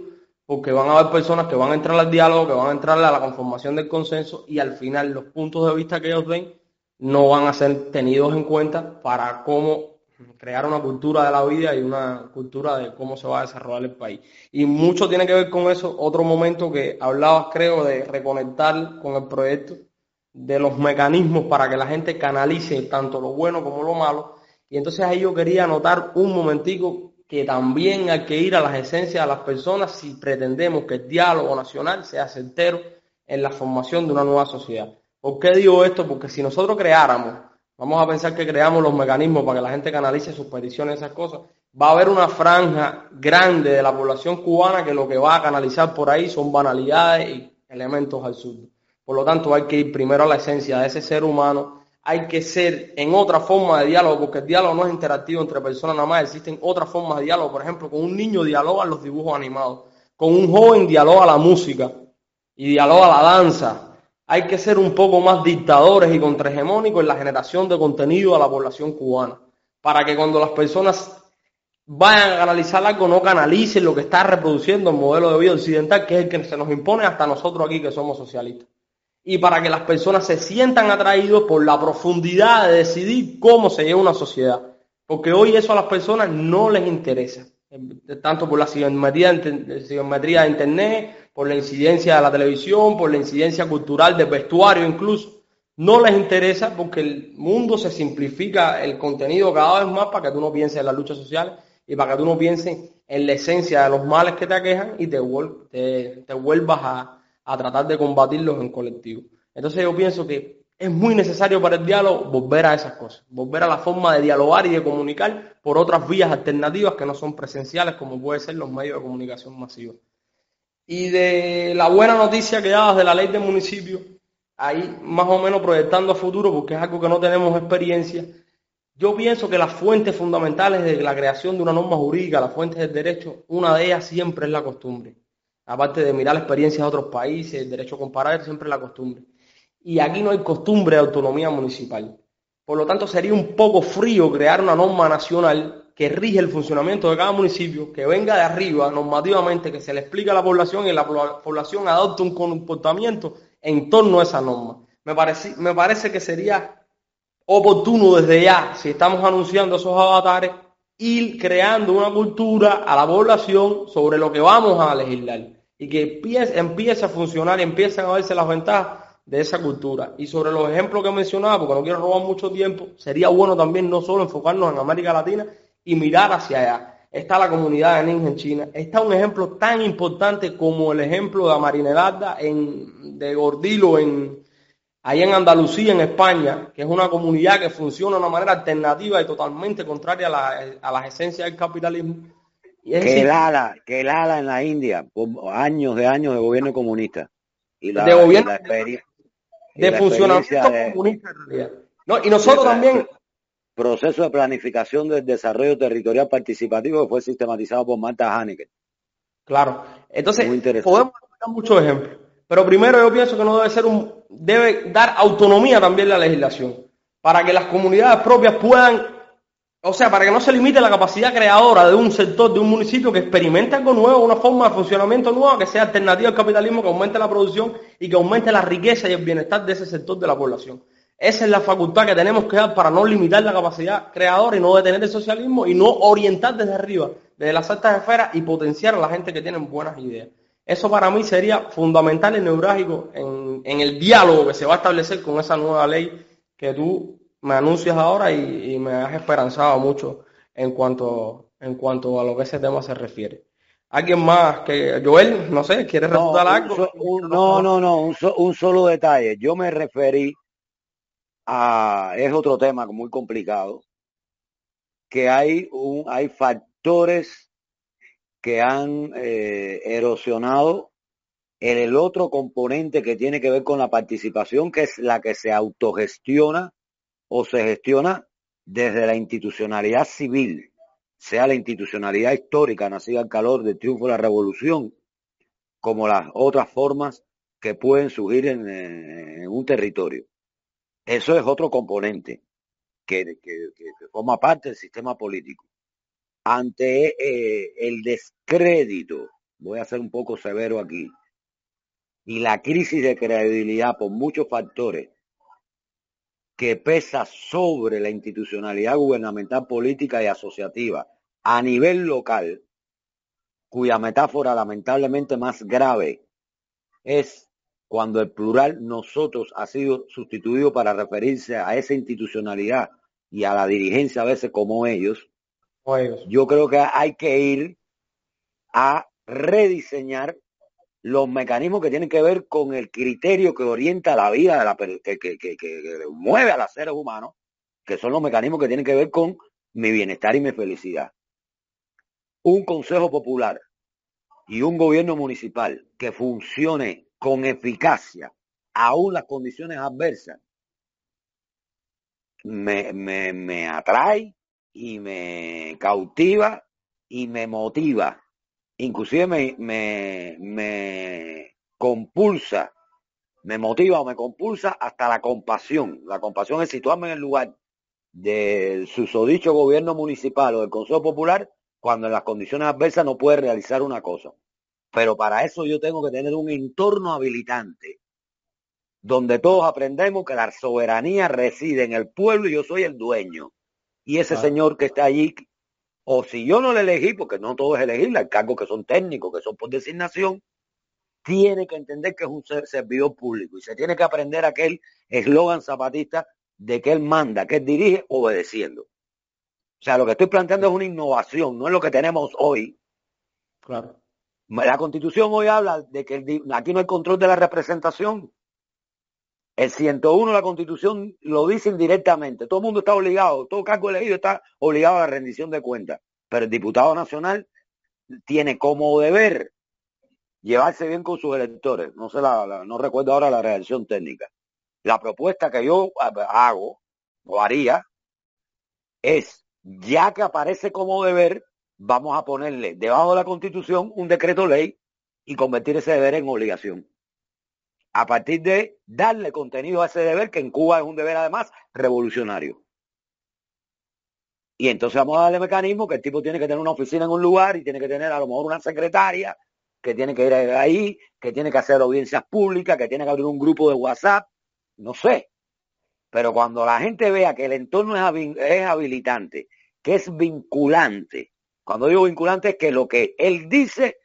porque van a haber personas que van a entrar al diálogo, que van a entrar a la conformación del consenso y al final los puntos de vista que ellos ven no van a ser tenidos en cuenta para cómo crear una cultura de la vida y una cultura de cómo se va a desarrollar el país. Y mucho tiene que ver con eso, otro momento que hablabas creo de reconectar con el proyecto, de los mecanismos para que la gente canalice tanto lo bueno como lo malo. Y entonces ahí yo quería anotar un momentico que también hay que ir a las esencias de las personas si pretendemos que el diálogo nacional sea certero en la formación de una nueva sociedad. ¿Por qué digo esto? Porque si nosotros creáramos, vamos a pensar que creamos los mecanismos para que la gente canalice sus peticiones, esas cosas, va a haber una franja grande de la población cubana que lo que va a canalizar por ahí son banalidades y elementos al sur. Por lo tanto, hay que ir primero a la esencia de ese ser humano hay que ser en otra forma de diálogo, porque el diálogo no es interactivo entre personas nada más, existen otras formas de diálogo, por ejemplo, con un niño dialoga los dibujos animados, con un joven dialoga la música y dialoga la danza. Hay que ser un poco más dictadores y contrahegemónicos en la generación de contenido a la población cubana, para que cuando las personas vayan a analizar algo no canalicen lo que está reproduciendo el modelo de vida occidental, que es el que se nos impone hasta nosotros aquí que somos socialistas y para que las personas se sientan atraídos por la profundidad de decidir cómo se lleva una sociedad. Porque hoy eso a las personas no les interesa, tanto por la geometría de Internet, por la incidencia de la televisión, por la incidencia cultural del vestuario incluso. No les interesa porque el mundo se simplifica el contenido cada vez más para que tú no pienses en las luchas sociales y para que tú no pienses en la esencia de los males que te aquejan y te, te vuelvas a, a tratar de combatirlos en colectivo. Entonces yo pienso que es muy necesario para el diálogo volver a esas cosas, volver a la forma de dialogar y de comunicar por otras vías alternativas que no son presenciales como pueden ser los medios de comunicación masivos. Y de la buena noticia que dabas de la ley del municipio, ahí más o menos proyectando a futuro, porque es algo que no tenemos experiencia, yo pienso que las fuentes fundamentales de la creación de una norma jurídica, las fuentes del derecho, una de ellas siempre es la costumbre aparte de mirar la experiencia de otros países, el derecho comparar, siempre la costumbre. Y aquí no hay costumbre de autonomía municipal. Por lo tanto, sería un poco frío crear una norma nacional que rige el funcionamiento de cada municipio, que venga de arriba normativamente, que se le explique a la población y la población adopte un comportamiento en torno a esa norma. Me parece, me parece que sería oportuno desde ya, si estamos anunciando esos avatares, ir creando una cultura a la población sobre lo que vamos a legislar y que empiece, a funcionar y empiecen a verse las ventajas de esa cultura. Y sobre los ejemplos que mencionaba, porque no quiero robar mucho tiempo, sería bueno también no solo enfocarnos en América Latina y mirar hacia allá. Está la comunidad de ninja en China. Está un ejemplo tan importante como el ejemplo de Amarinelada en, de Gordilo en, ahí en Andalucía, en España, que es una comunidad que funciona de una manera alternativa y totalmente contraria a las esencias del capitalismo que el ala, que el ala en la India, por años de años de gobierno comunista. Y la, de gobierno de funcionamiento comunista en realidad. No, y nosotros también. Proceso de planificación del desarrollo territorial participativo que fue sistematizado por Marta Haneke. Claro. Entonces, podemos dar muchos ejemplos. Pero primero yo pienso que no debe ser un, debe dar autonomía también la legislación, para que las comunidades propias puedan o sea, para que no se limite la capacidad creadora de un sector, de un municipio que experimente algo nuevo, una forma de funcionamiento nueva que sea alternativa al capitalismo, que aumente la producción y que aumente la riqueza y el bienestar de ese sector de la población. Esa es la facultad que tenemos que dar para no limitar la capacidad creadora y no detener el socialismo y no orientar desde arriba de las altas esferas y potenciar a la gente que tiene buenas ideas. Eso para mí sería fundamental y neurálgico en el diálogo que se va a establecer con esa nueva ley que tú me anuncias ahora y, me has esperanzado mucho en cuanto, en cuanto a lo que ese tema se refiere. ¿Alguien más que Joel, no sé, quiere refutar algo? no, no, no, un, un, solo detalle. Yo me referí a, es otro tema muy complicado, que hay un, hay factores que han eh, erosionado el, el otro componente que tiene que ver con la participación, que es la que se autogestiona o se gestiona desde la institucionalidad civil, sea la institucionalidad histórica nacida al calor del triunfo de la revolución, como las otras formas que pueden surgir en, en un territorio. Eso es otro componente que, forma parte del sistema político. Ante eh, el descrédito, voy a ser un poco severo aquí, y la crisis de credibilidad por muchos factores que pesa sobre la institucionalidad gubernamental, política y asociativa a nivel local, cuya metáfora lamentablemente más grave es cuando el plural nosotros ha sido sustituido para referirse a esa institucionalidad y a la dirigencia a veces como ellos, yo creo que hay que ir a rediseñar los mecanismos que tienen que ver con el criterio que orienta la vida de la que, que, mueve a los seres humanos, que son los mecanismos que tienen que ver con mi bienestar y mi felicidad. Un consejo popular y un gobierno municipal que funcione con eficacia, aún las condiciones adversas, me, me, me atrae y me cautiva y me motiva inclusive me, me, me compulsa, me motiva o me compulsa hasta la compasión. La compasión es situarme en el lugar del susodicho gobierno municipal o del Consejo Popular cuando en las condiciones adversas no puede realizar una cosa. Pero para eso yo tengo que tener un entorno habilitante donde todos aprendemos que la soberanía reside en el pueblo y yo soy el dueño. Y ese señor que está allí o si yo no le elegí, porque no todo es elegible, hay cargos que son técnicos, que son por designación, tiene que entender que es un servidor público y se tiene que aprender aquel eslogan zapatista de que él manda, que él dirige obedeciendo. O sea, lo que estoy planteando es una innovación, no es lo que tenemos hoy. Claro. La constitución hoy habla de que aquí no hay control de la representación. El 101 de la Constitución lo dice indirectamente. Todo el mundo está obligado, todo cargo elegido está obligado a la rendición de cuentas. Pero el diputado nacional tiene como deber llevarse bien con sus electores. No sé la, no recuerdo ahora la redacción técnica. La propuesta que yo hago o haría es, ya que aparece como deber, vamos a ponerle debajo de la Constitución un decreto ley y convertir ese deber en obligación a partir de darle contenido a ese deber, que en Cuba es un deber además revolucionario. Y entonces vamos a darle mecanismo que el tipo tiene que tener una oficina en un lugar y tiene que tener a lo mejor una secretaria que tiene que ir ahí, que tiene que hacer audiencias públicas, que tiene que abrir un grupo de WhatsApp, no sé. Pero cuando la gente vea que el entorno es habilitante, que es vinculante, cuando digo vinculante es que lo que él dice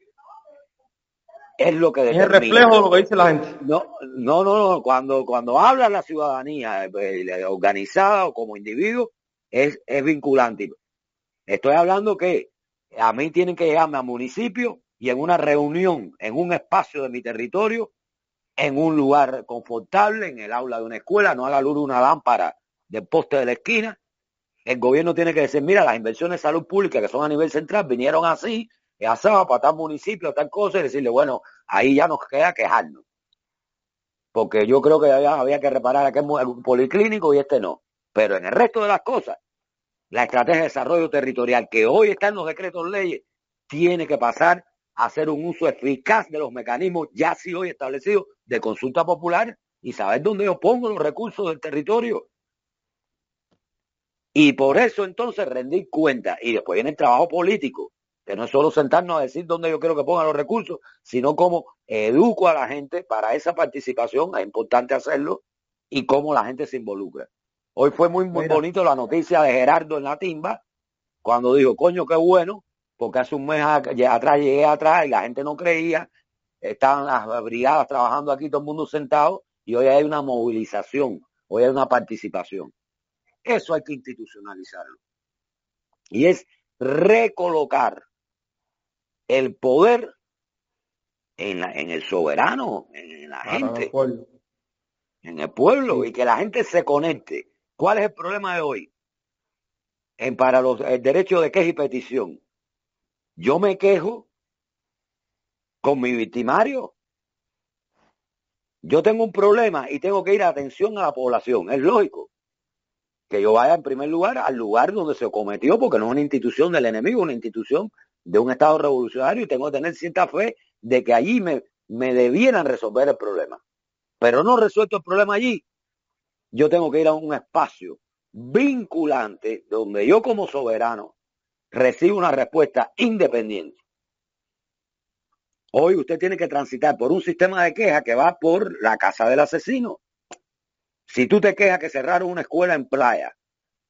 es lo que determina. Es el reflejo de lo que dice la gente. No, no, no, Cuando, cuando habla la ciudadanía eh, organizada o como individuo, es, es vinculante. Estoy hablando que a mí tienen que llegarme a municipio y en una reunión, en un espacio de mi territorio, en un lugar confortable, en el aula de una escuela, no a la luz de una lámpara del poste de la esquina. El gobierno tiene que decir, mira, las inversiones de salud pública que son a nivel central vinieron así, asaba para tal municipio, tal cosa, y decirle, bueno, ahí ya nos queda quejarnos. Porque yo creo que había, había que reparar aquel policlínico y este no. Pero en el resto de las cosas, la estrategia de desarrollo territorial que hoy está en los decretos leyes, tiene que pasar a hacer un uso eficaz de los mecanismos ya sí hoy establecidos de consulta popular y saber dónde yo pongo los recursos del territorio. Y por eso entonces rendir cuenta. Y después viene el trabajo político que no es solo sentarnos a decir dónde yo quiero que pongan los recursos, sino cómo educo a la gente para esa participación, es importante hacerlo, y cómo la gente se involucra. Hoy fue muy, muy bonito la noticia de Gerardo en la timba, cuando dijo, coño, qué bueno, porque hace un mes atrás llegué atrás y la gente no creía, estaban las brigadas trabajando aquí, todo el mundo sentado, y hoy hay una movilización, hoy hay una participación. Eso hay que institucionalizarlo. Y es recolocar el poder en, la, en el soberano, en la gente, en el pueblo, y que la gente se conecte. ¿Cuál es el problema de hoy? En, para los, el derecho de queja y petición. Yo me quejo con mi victimario. Yo tengo un problema y tengo que ir a atención a la población. Es lógico que yo vaya en primer lugar al lugar donde se cometió, porque no es una institución del enemigo, una institución de un Estado revolucionario y tengo que tener cierta fe de que allí me, me debieran resolver el problema. Pero no resuelto el problema allí, yo tengo que ir a un espacio vinculante donde yo como soberano recibo una respuesta independiente. Hoy usted tiene que transitar por un sistema de queja que va por la casa del asesino. Si tú te quejas que cerraron una escuela en playa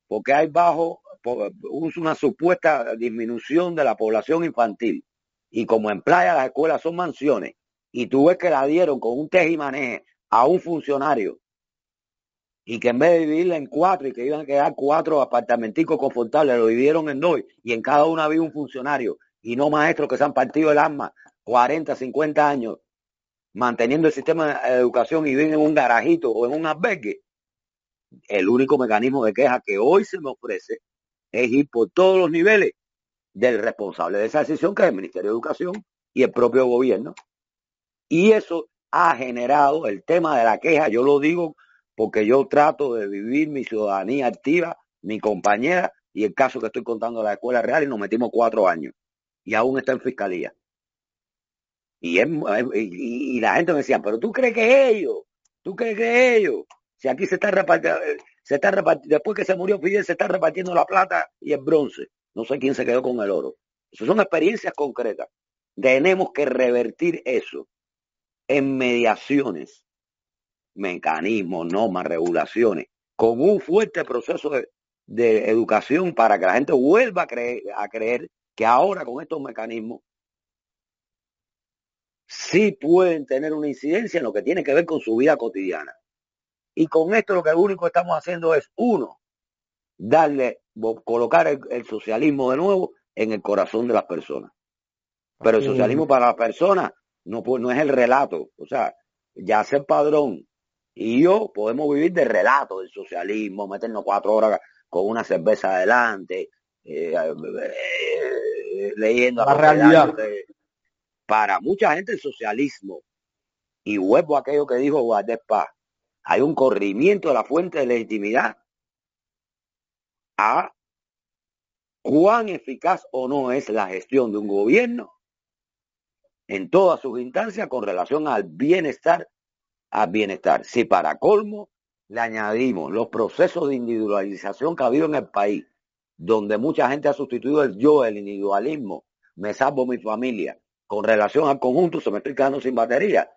porque hay bajo una supuesta disminución de la población infantil. Y como en playa las escuelas son mansiones y tú ves que la dieron con un tejimaneje a un funcionario y que en vez de dividirla en cuatro y que iban a quedar cuatro apartamenticos confortables, lo dividieron en dos y en cada una había un funcionario y no maestros que se han partido el alma 40, 50 años manteniendo el sistema de educación y viven en un garajito o en un albergue, el único mecanismo de queja que hoy se me ofrece es ir por todos los niveles del responsable de esa decisión, que es el Ministerio de Educación y el propio gobierno. Y eso ha generado el tema de la queja, yo lo digo porque yo trato de vivir mi ciudadanía activa, mi compañera, y el caso que estoy contando de la Escuela Real, y nos metimos cuatro años, y aún está en fiscalía. Y, y, la gente me decía, pero tú crees que ellos, tú crees que ellos, si aquí se está repartiendo, se está después que se murió Fidel, se está repartiendo la plata y el bronce. No sé quién se quedó con el oro. Esas son experiencias concretas. Tenemos que revertir eso en mediaciones mecanismos, normas, regulaciones, con un fuerte proceso de, educación para que la gente vuelva a creer, a creer que ahora con estos mecanismos sí pueden tener una incidencia en lo que tiene que ver con su vida cotidiana. Y con esto lo que único estamos haciendo es, uno, darle, colocar el, socialismo de nuevo en el corazón de las personas. Pero el socialismo para las personas no, no es el relato. O sea, ya ser padrón y yo podemos vivir de relato del socialismo, meternos cuatro horas con una cerveza adelante, eh, eh, leyendo la realidad. para mucha gente el socialismo, y vuelvo a aquello que dijo Guardés hay un corrimiento de la fuente de legitimidad a cuán eficaz o no es la gestión de un gobierno en todas sus instancias con relación al bienestar a bienestar. Si para colmo le añadimos los procesos de individualización que ha habido en el país, donde mucha gente ha sustituido el yo, el individualismo, me salvo mi familia, con relación al conjunto, se me estoy quedando sin batería.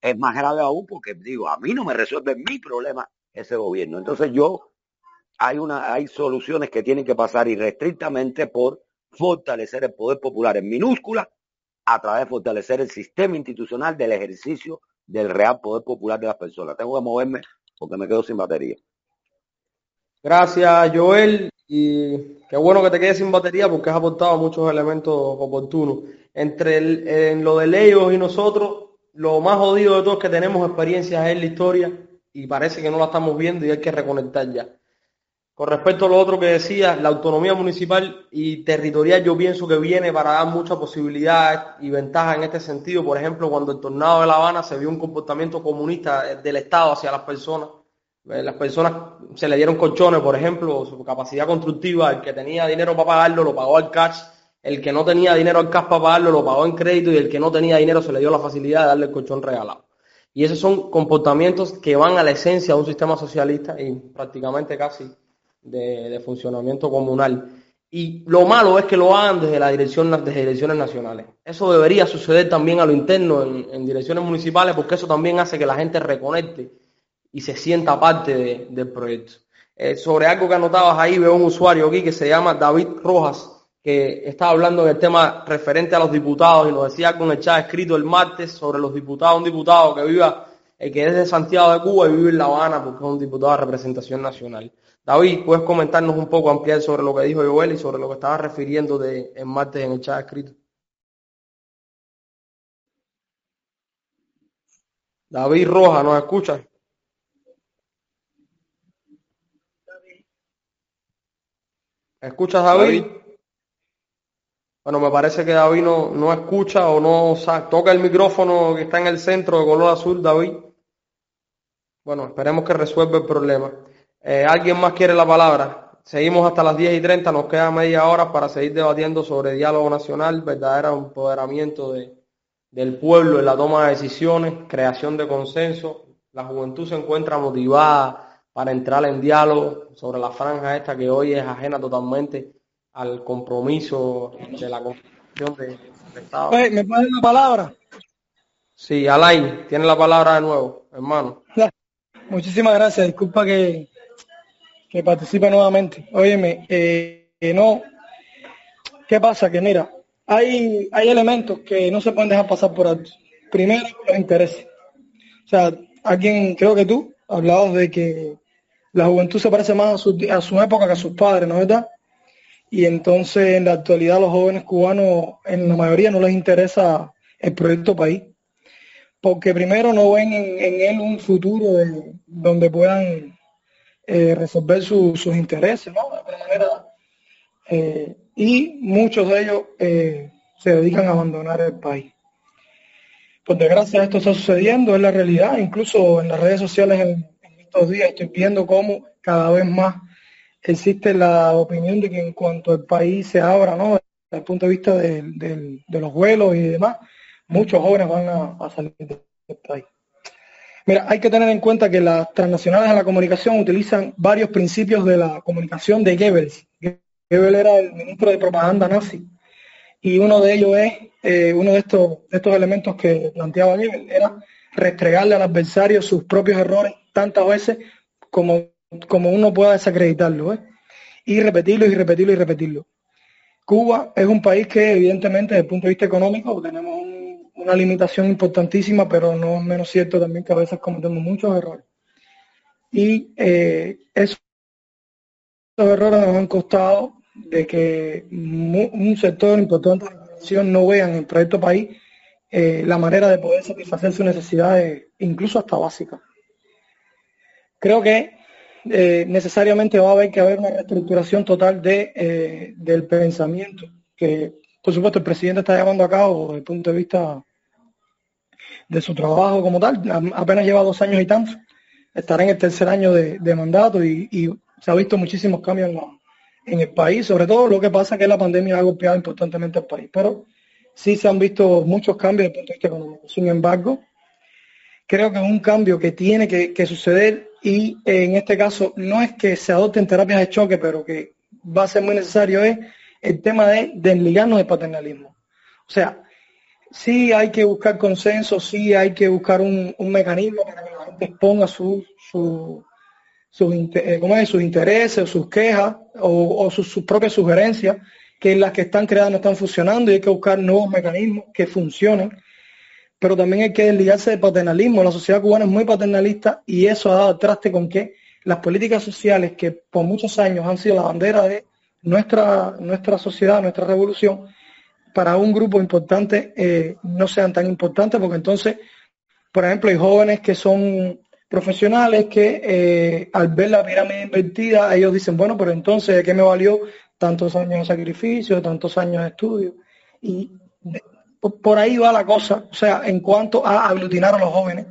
Es más grave aún porque digo, a mí no me resuelve mi problema ese gobierno. Entonces yo, hay, una, hay soluciones que tienen que pasar irrestrictamente por fortalecer el poder popular en minúscula a través de fortalecer el sistema institucional del ejercicio del real poder popular de las personas. Tengo que moverme porque me quedo sin batería. Gracias, Joel. Y qué bueno que te quedes sin batería porque has aportado muchos elementos oportunos. Entre en lo de ellos y nosotros, lo más jodido de todo es que tenemos experiencias en la historia y parece que no la estamos viendo y hay que reconectar ya. Con respecto a lo otro que decía, la autonomía municipal y territorial yo pienso que viene para dar muchas posibilidades y ventajas en este sentido. Por ejemplo, cuando el tornado de La Habana se vio un comportamiento comunista del Estado hacia las personas. Eh, las personas se le dieron colchones, por ejemplo, su capacidad constructiva, el que tenía dinero para pagarlo lo pagó al cash, el que no tenía dinero al cash para pagarlo lo pagó en crédito y el que no tenía dinero se le dio la facilidad de darle el colchón regalado. Y esos son comportamientos que van a la esencia de un sistema socialista y prácticamente casi de, funcionamiento comunal. Y lo malo es que lo hagan desde la dirección desde direcciones nacionales. Eso debería suceder también a lo interno en, direcciones municipales porque eso también hace que la gente reconecte y se sienta parte del proyecto. Eh, sobre algo que anotabas ahí, veo un usuario aquí que se llama David Rojas, que estaba hablando del tema referente a los diputados y nos decía con el chat escrito el martes sobre los diputados, un diputado que viva, eh, que es de Santiago de Cuba y vive en La Habana porque es un diputado de representación nacional. David, ¿puedes comentarnos un poco, ampliar sobre lo que dijo Joel y sobre lo que estaba refiriendo de, en martes en el chat escrito? David Roja, ¿nos escucha? ¿Escuchas, David? Bueno, me parece que David no, no escucha o no toca el micrófono que está en el centro de color azul, David. Bueno, esperemos que resuelva el problema. Eh, ¿Alguien más quiere la palabra? Seguimos hasta las 10 y 30, nos queda media hora para seguir debatiendo sobre diálogo nacional, verdadero empoderamiento de, del pueblo en la toma de decisiones, creación de consenso. La juventud se encuentra motivada para entrar en diálogo sobre la franja esta que hoy es ajena totalmente al compromiso de la Constitución de, Estado. ¿Me pones la palabra? Sí, Alain, tiene la palabra de nuevo, hermano. Muchísimas gracias, disculpa que, que participe nuevamente. Óyeme, eh, no, ¿qué pasa? Que mira, hay, hay elementos que no se pueden dejar pasar por alto. Primero, los intereses. O sea, alguien, creo que tú, hablabas de que la juventud se parece más a su, a su época que a sus padres, ¿no es verdad? Y entonces en la actualidad los jóvenes cubanos, en la mayoría no les interesa el proyecto país, porque primero no ven en, él un futuro de, donde puedan eh, resolver sus intereses, ¿no? De manera. Eh, y muchos de ellos eh, se dedican a abandonar el país. Por desgracia esto está sucediendo, es la realidad, incluso en las redes sociales en, estos días estoy viendo cómo cada vez más existe la opinión de que en cuanto el país se abra, ¿no? Desde el punto de vista de, los vuelos y demás, muchos jóvenes van a, a salir del país. Mira, hay que tener en cuenta que las transnacionales de la comunicación utilizan varios principios de la comunicación de Goebbels. Goebbels era el ministro de propaganda nazi y uno de ellos es, eh, uno de estos, estos elementos que planteaba Goebbels era restregarle al adversario sus propios errores tantas veces como, como uno pueda desacreditarlo, ¿eh? y repetirlo y repetirlo y repetirlo. Cuba es un país que evidentemente desde el punto de vista económico tenemos un una limitación importantísima, pero no es menos cierto también que a veces cometemos muchos errores. Y eh, esos errores nos han costado de que un sector importante de la población no vean en el proyecto país eh, la manera de poder satisfacer sus necesidades, incluso hasta básicas. Creo que eh, necesariamente va a haber que haber una reestructuración total de, eh, del pensamiento, que por supuesto el presidente está llamando a cabo desde el punto de vista de su trabajo como tal. Apenas lleva dos años y tanto. Estará en el tercer año de, mandato y, se ha visto muchísimos cambios en, el país. Sobre todo lo que pasa que la pandemia ha golpeado importantemente al país. Pero sí se han visto muchos cambios desde punto de vista económico. Sin embargo, creo que es un cambio que tiene que, suceder y en este caso no es que se adopten terapias de choque, pero que va a ser muy necesario es el tema de desligarnos del paternalismo. O sea, sí hay que buscar consenso, sí hay que buscar un, mecanismo para que la gente exponga su, su, sus, eh, sus intereses, sus quejas o, sus, propias sugerencias, que las que están creadas no están funcionando y hay que buscar nuevos mecanismos que funcionen. Pero también hay que desligarse del paternalismo. La sociedad cubana es muy paternalista y eso ha dado traste con que las políticas sociales que por muchos años han sido la bandera de nuestra, nuestra sociedad, nuestra revolución, para un grupo importante eh, no sean tan importantes, porque entonces, por ejemplo, hay jóvenes que son profesionales que eh, al ver la pirámide invertida, ellos dicen, bueno, pero entonces, ¿de qué me valió tantos años de sacrificio, tantos años de estudio? Y por ahí va la cosa, o sea, en cuanto a aglutinar a los jóvenes.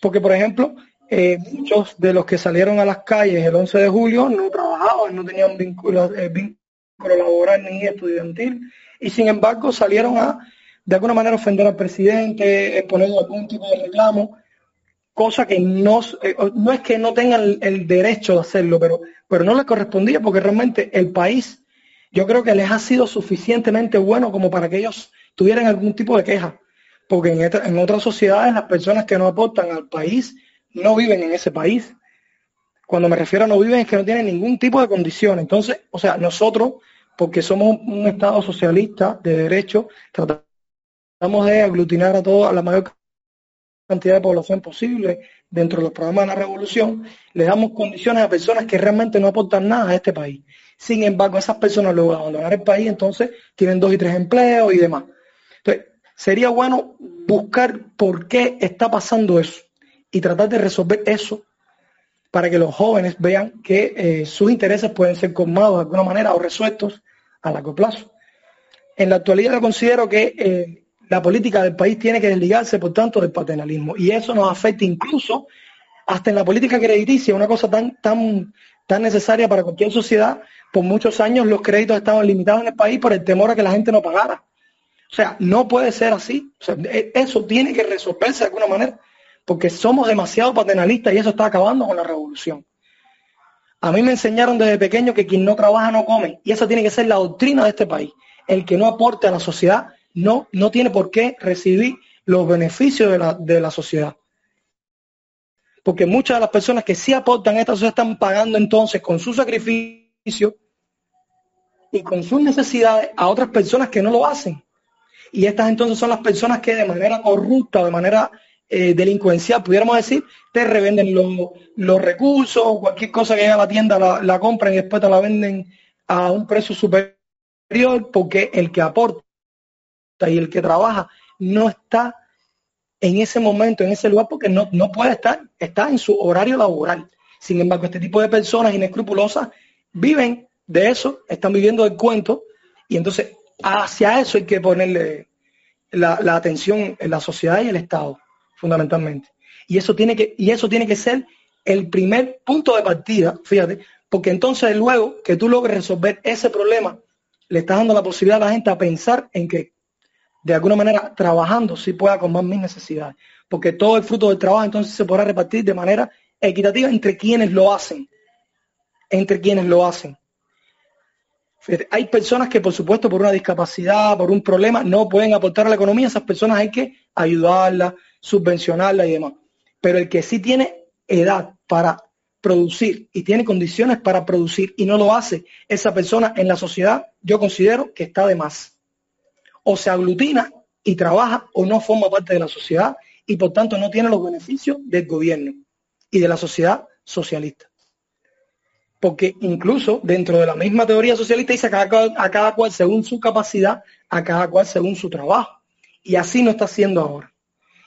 Porque, por ejemplo, eh, muchos de los que salieron a las calles el 11 de julio no trabajaban, no tenían vínculo, vínculo laboral ni estudiantil, y sin embargo salieron a de alguna manera ofender al presidente, exponer algún tipo de reclamo, cosa que no, eh, es que no tengan el, derecho de hacerlo, pero, pero no les correspondía porque realmente el país yo creo que les ha sido suficientemente bueno como para que ellos tuvieran algún tipo de queja, porque en, otras sociedades las personas que no aportan al país no viven en ese país. Cuando me refiero a no viven es que no tienen ningún tipo de condición. Entonces, o sea, nosotros porque somos un Estado socialista de derecho, tratamos de aglutinar a toda la mayor cantidad de población posible dentro de los programas de la revolución, le damos condiciones a personas que realmente no aportan nada a este país. Sin embargo, esas personas luego abandonar el país, entonces tienen dos y tres empleos y demás. Sería bueno buscar por qué está pasando eso y tratar de resolver eso para que los jóvenes vean que eh, sus intereses pueden ser colmados de alguna manera o resueltos a largo plazo. En la actualidad yo considero que eh, la política del país tiene que desligarse, por tanto, del paternalismo. Y eso nos afecta incluso hasta en la política crediticia, una cosa tan, tan, tan necesaria para cualquier sociedad. Por muchos años los créditos estaban limitados en el país por el temor a que la gente no pagara. Sea, no puede ser así. E, eso tiene que resolverse de alguna manera, porque somos demasiado paternalistas y eso está acabando con la revolución. A mí me enseñaron desde pequeño que quien no trabaja no come, y esa tiene que ser la doctrina de este país. El que no aporte a la sociedad no, no tiene por qué recibir los beneficios de la, de la sociedad. Porque muchas de las personas que sí aportan a esta sociedad están pagando entonces con su sacrificio y con sus necesidades a otras personas que no lo hacen. Y estas entonces son las personas que de manera corrupta, de manera eh, delincuencial, pudiéramos decir, te revenden los, los recursos, cualquier cosa que llega a la tienda la, compran y después te la venden a un precio superior porque el que aporta y el que trabaja no está en ese momento, en ese lugar, porque no, no puede estar, está en su horario laboral. Sin embargo, este tipo de personas inescrupulosas viven de eso, están viviendo del cuento, y entonces hacia eso hay que ponerle la, atención en la sociedad y el Estado, fundamentalmente. Y eso tiene que, y eso tiene que ser el primer punto de partida, fíjate, porque entonces luego que tú logres resolver ese problema, le estás dando la posibilidad a la gente a pensar en que de alguna manera trabajando si pueda con más mis necesidades. Porque todo el fruto del trabajo entonces se podrá repartir de manera equitativa entre quienes lo hacen. Entre quienes lo hacen. Hay personas que, por supuesto, por una discapacidad, por un problema, no pueden aportar a la economía. Esas personas hay que ayudarlas, subvencionarlas y demás. Pero el que sí tiene edad para producir y tiene condiciones para producir y no lo hace, esa persona en la sociedad, yo considero que está de más o se aglutina y trabaja o no forma parte de la sociedad y por tanto no tiene los beneficios del gobierno y de la sociedad socialista. Porque incluso dentro de la misma teoría socialista dice a cada, cual según su capacidad, a cada cual según su trabajo. Y así no está haciendo ahora.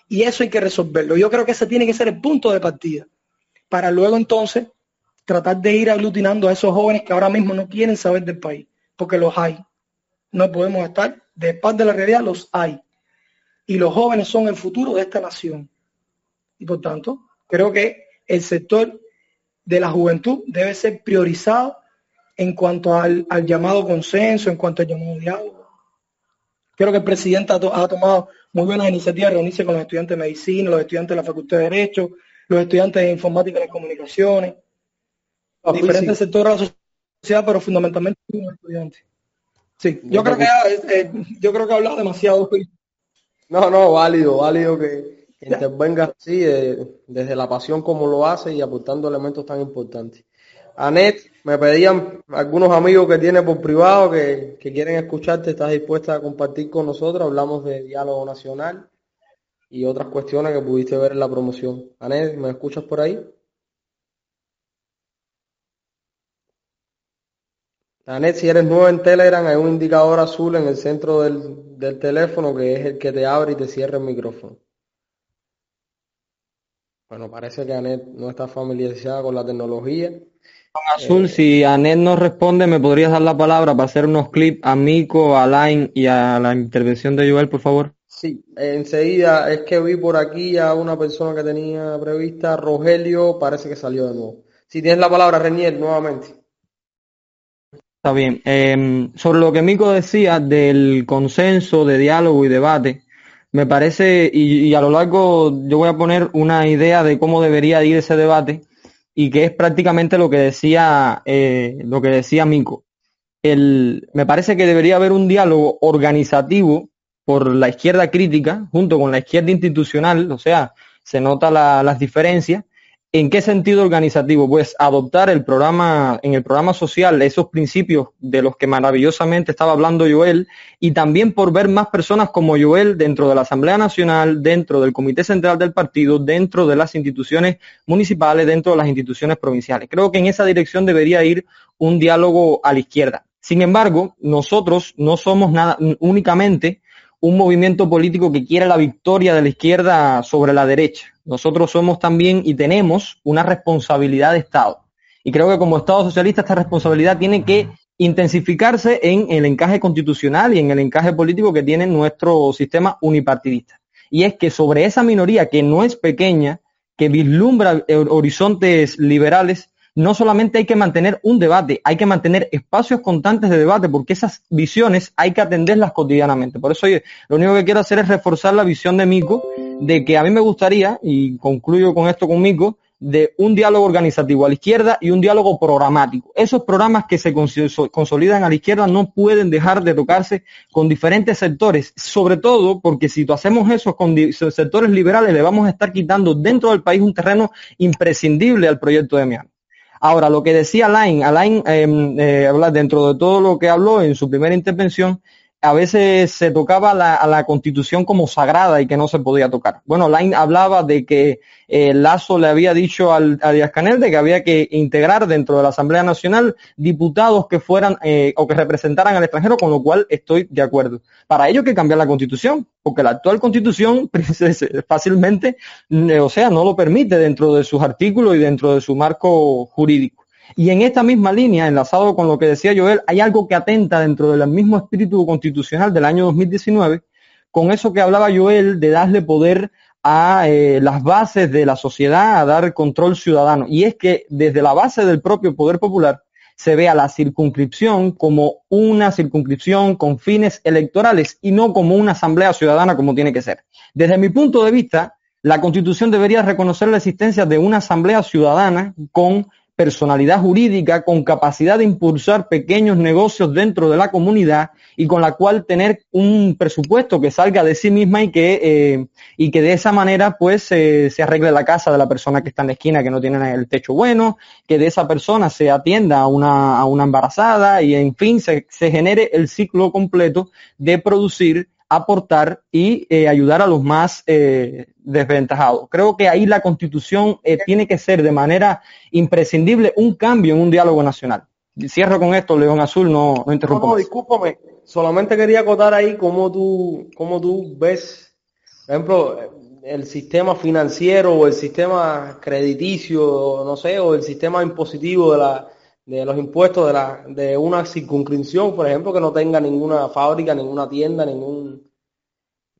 Y eso hay que resolverlo. Yo creo que ese tiene que ser el punto de partida. Para luego entonces tratar de ir aglutinando a esos jóvenes que ahora mismo no quieren saber del país. Porque los hay. No podemos estar Después de la realidad los hay. Y los jóvenes son el futuro de esta nación. Y por tanto, creo que el sector de la juventud debe ser priorizado en cuanto al, llamado consenso, en cuanto al llamado diálogo. Creo que el presidente ha, tomado muy buenas iniciativas, reunirse con los estudiantes de medicina, los estudiantes de la Facultad de Derecho, los estudiantes de informática y de comunicaciones, diferentes sectores de la sociedad, pero fundamentalmente los estudiantes. Sí, yo creo que eh, yo creo que ha hablado demasiado. No, no, válido, válido que, intervenga así eh, desde la pasión como lo hace y aportando elementos tan importantes. Anet, me pedían algunos amigos que tiene por privado que, que quieren escucharte, estás dispuesta a compartir con nosotros, hablamos de diálogo nacional y otras cuestiones que pudiste ver en la promoción. Anet, ¿me escuchas por ahí? Anet, si eres nuevo en Telegram, hay un indicador azul en el centro del, teléfono que es el que te abre y te cierra el micrófono. Bueno, parece que Anet no está familiarizada con la tecnología. Azul, eh, si Anet no responde, ¿me podrías dar la palabra para hacer unos clips a Mico, a Line y a la intervención de Joel, por favor? Sí, enseguida es que vi por aquí a una persona que tenía prevista, Rogelio, parece que salió de nuevo. Si tienes la palabra, Renier, nuevamente. Está bien. Em, sobre lo que Mico decía del consenso, de diálogo y debate, me parece, y, a lo largo yo voy a poner una idea de cómo debería ir ese debate, y que es prácticamente lo que decía, eh, lo que decía Mico. El, me parece que debería haber un diálogo organizativo por la izquierda crítica, junto con la izquierda institucional, o sea, se nota las diferencias, ¿En qué sentido organizativo? Pues adoptar el programa, en el programa social, esos principios de los que maravillosamente estaba hablando Joel, y también por ver más personas como Joel dentro de la Asamblea Nacional, dentro del Comité Central del Partido, dentro de las instituciones municipales, dentro de las instituciones provinciales. Creo que en esa dirección debería ir un diálogo a la izquierda. Sin embargo, nosotros no somos nada únicamente un movimiento político que quiere la victoria de la izquierda sobre la derecha. Nosotros somos también y tenemos una responsabilidad de Estado. Y creo que como Estado socialista esta responsabilidad tiene que intensificarse en el encaje constitucional y en el encaje político que tiene nuestro sistema unipartidista. Y es que sobre esa minoría que no es pequeña, que vislumbra horizontes liberales, no solamente hay que mantener un debate, hay que mantener espacios constantes de debate, porque esas visiones hay que atenderlas cotidianamente. Por eso lo único que quiero hacer es reforzar la visión de Mico, de que a mí me gustaría, y concluyo con esto con Mico, de un diálogo organizativo a la izquierda y un diálogo programático. Esos programas que se consolidan a la izquierda no pueden dejar de tocarse con diferentes sectores, sobre todo porque si hacemos eso con sectores liberales le vamos a estar quitando dentro del país un terreno imprescindible al proyecto de Miami. Ahora, lo que decía Alain, Alain em, eh, dentro de todo lo que habló en su primera intervención, a veces se tocaba la, a la constitución como sagrada y que no se podía tocar. Bueno, Lain hablaba de que eh, Lazo le había dicho al, a Díaz Canel de que había que integrar dentro de la Asamblea Nacional diputados que fueran eh, o que representaran al extranjero, con lo cual estoy de acuerdo. Para ello hay que cambiar la constitución, porque la actual constitución fácilmente, eh, o sea, no lo permite dentro de sus artículos y dentro de su marco jurídico. Y en esta misma línea, enlazado con lo que decía Joel, hay algo que atenta dentro del mismo espíritu constitucional del año 2019, con eso que hablaba Joel de darle poder a eh, las bases de la sociedad, a dar control ciudadano. Y es que desde la base del propio poder popular se ve a la circunscripción como una circunscripción con fines electorales y no como una asamblea ciudadana como tiene que ser. Desde mi punto de vista, la Constitución debería reconocer la existencia de una asamblea ciudadana con personalidad jurídica con capacidad de impulsar pequeños negocios dentro de la comunidad y con la cual tener un presupuesto que salga de sí misma y que, eh, y que de esa manera pues se arregle la casa de la persona que está en la esquina que no tiene el techo bueno, que de esa persona se atienda a una, a una embarazada y en fin se genere el ciclo completo de producir aportar y eh, ayudar a los más eh, desventajados. Creo que ahí la constitución eh, tiene que ser de manera imprescindible un cambio en un diálogo nacional. Cierro con esto, León Azul, no, no interrumpo. No, discúlpame, solamente quería acotar ahí cómo tú, cómo tú ves, por ejemplo, el sistema financiero o el sistema crediticio, no sé, o el sistema impositivo de la, de los impuestos de, la, de una circunscripción, por ejemplo, que no tenga ninguna fábrica, ninguna tienda, ningún...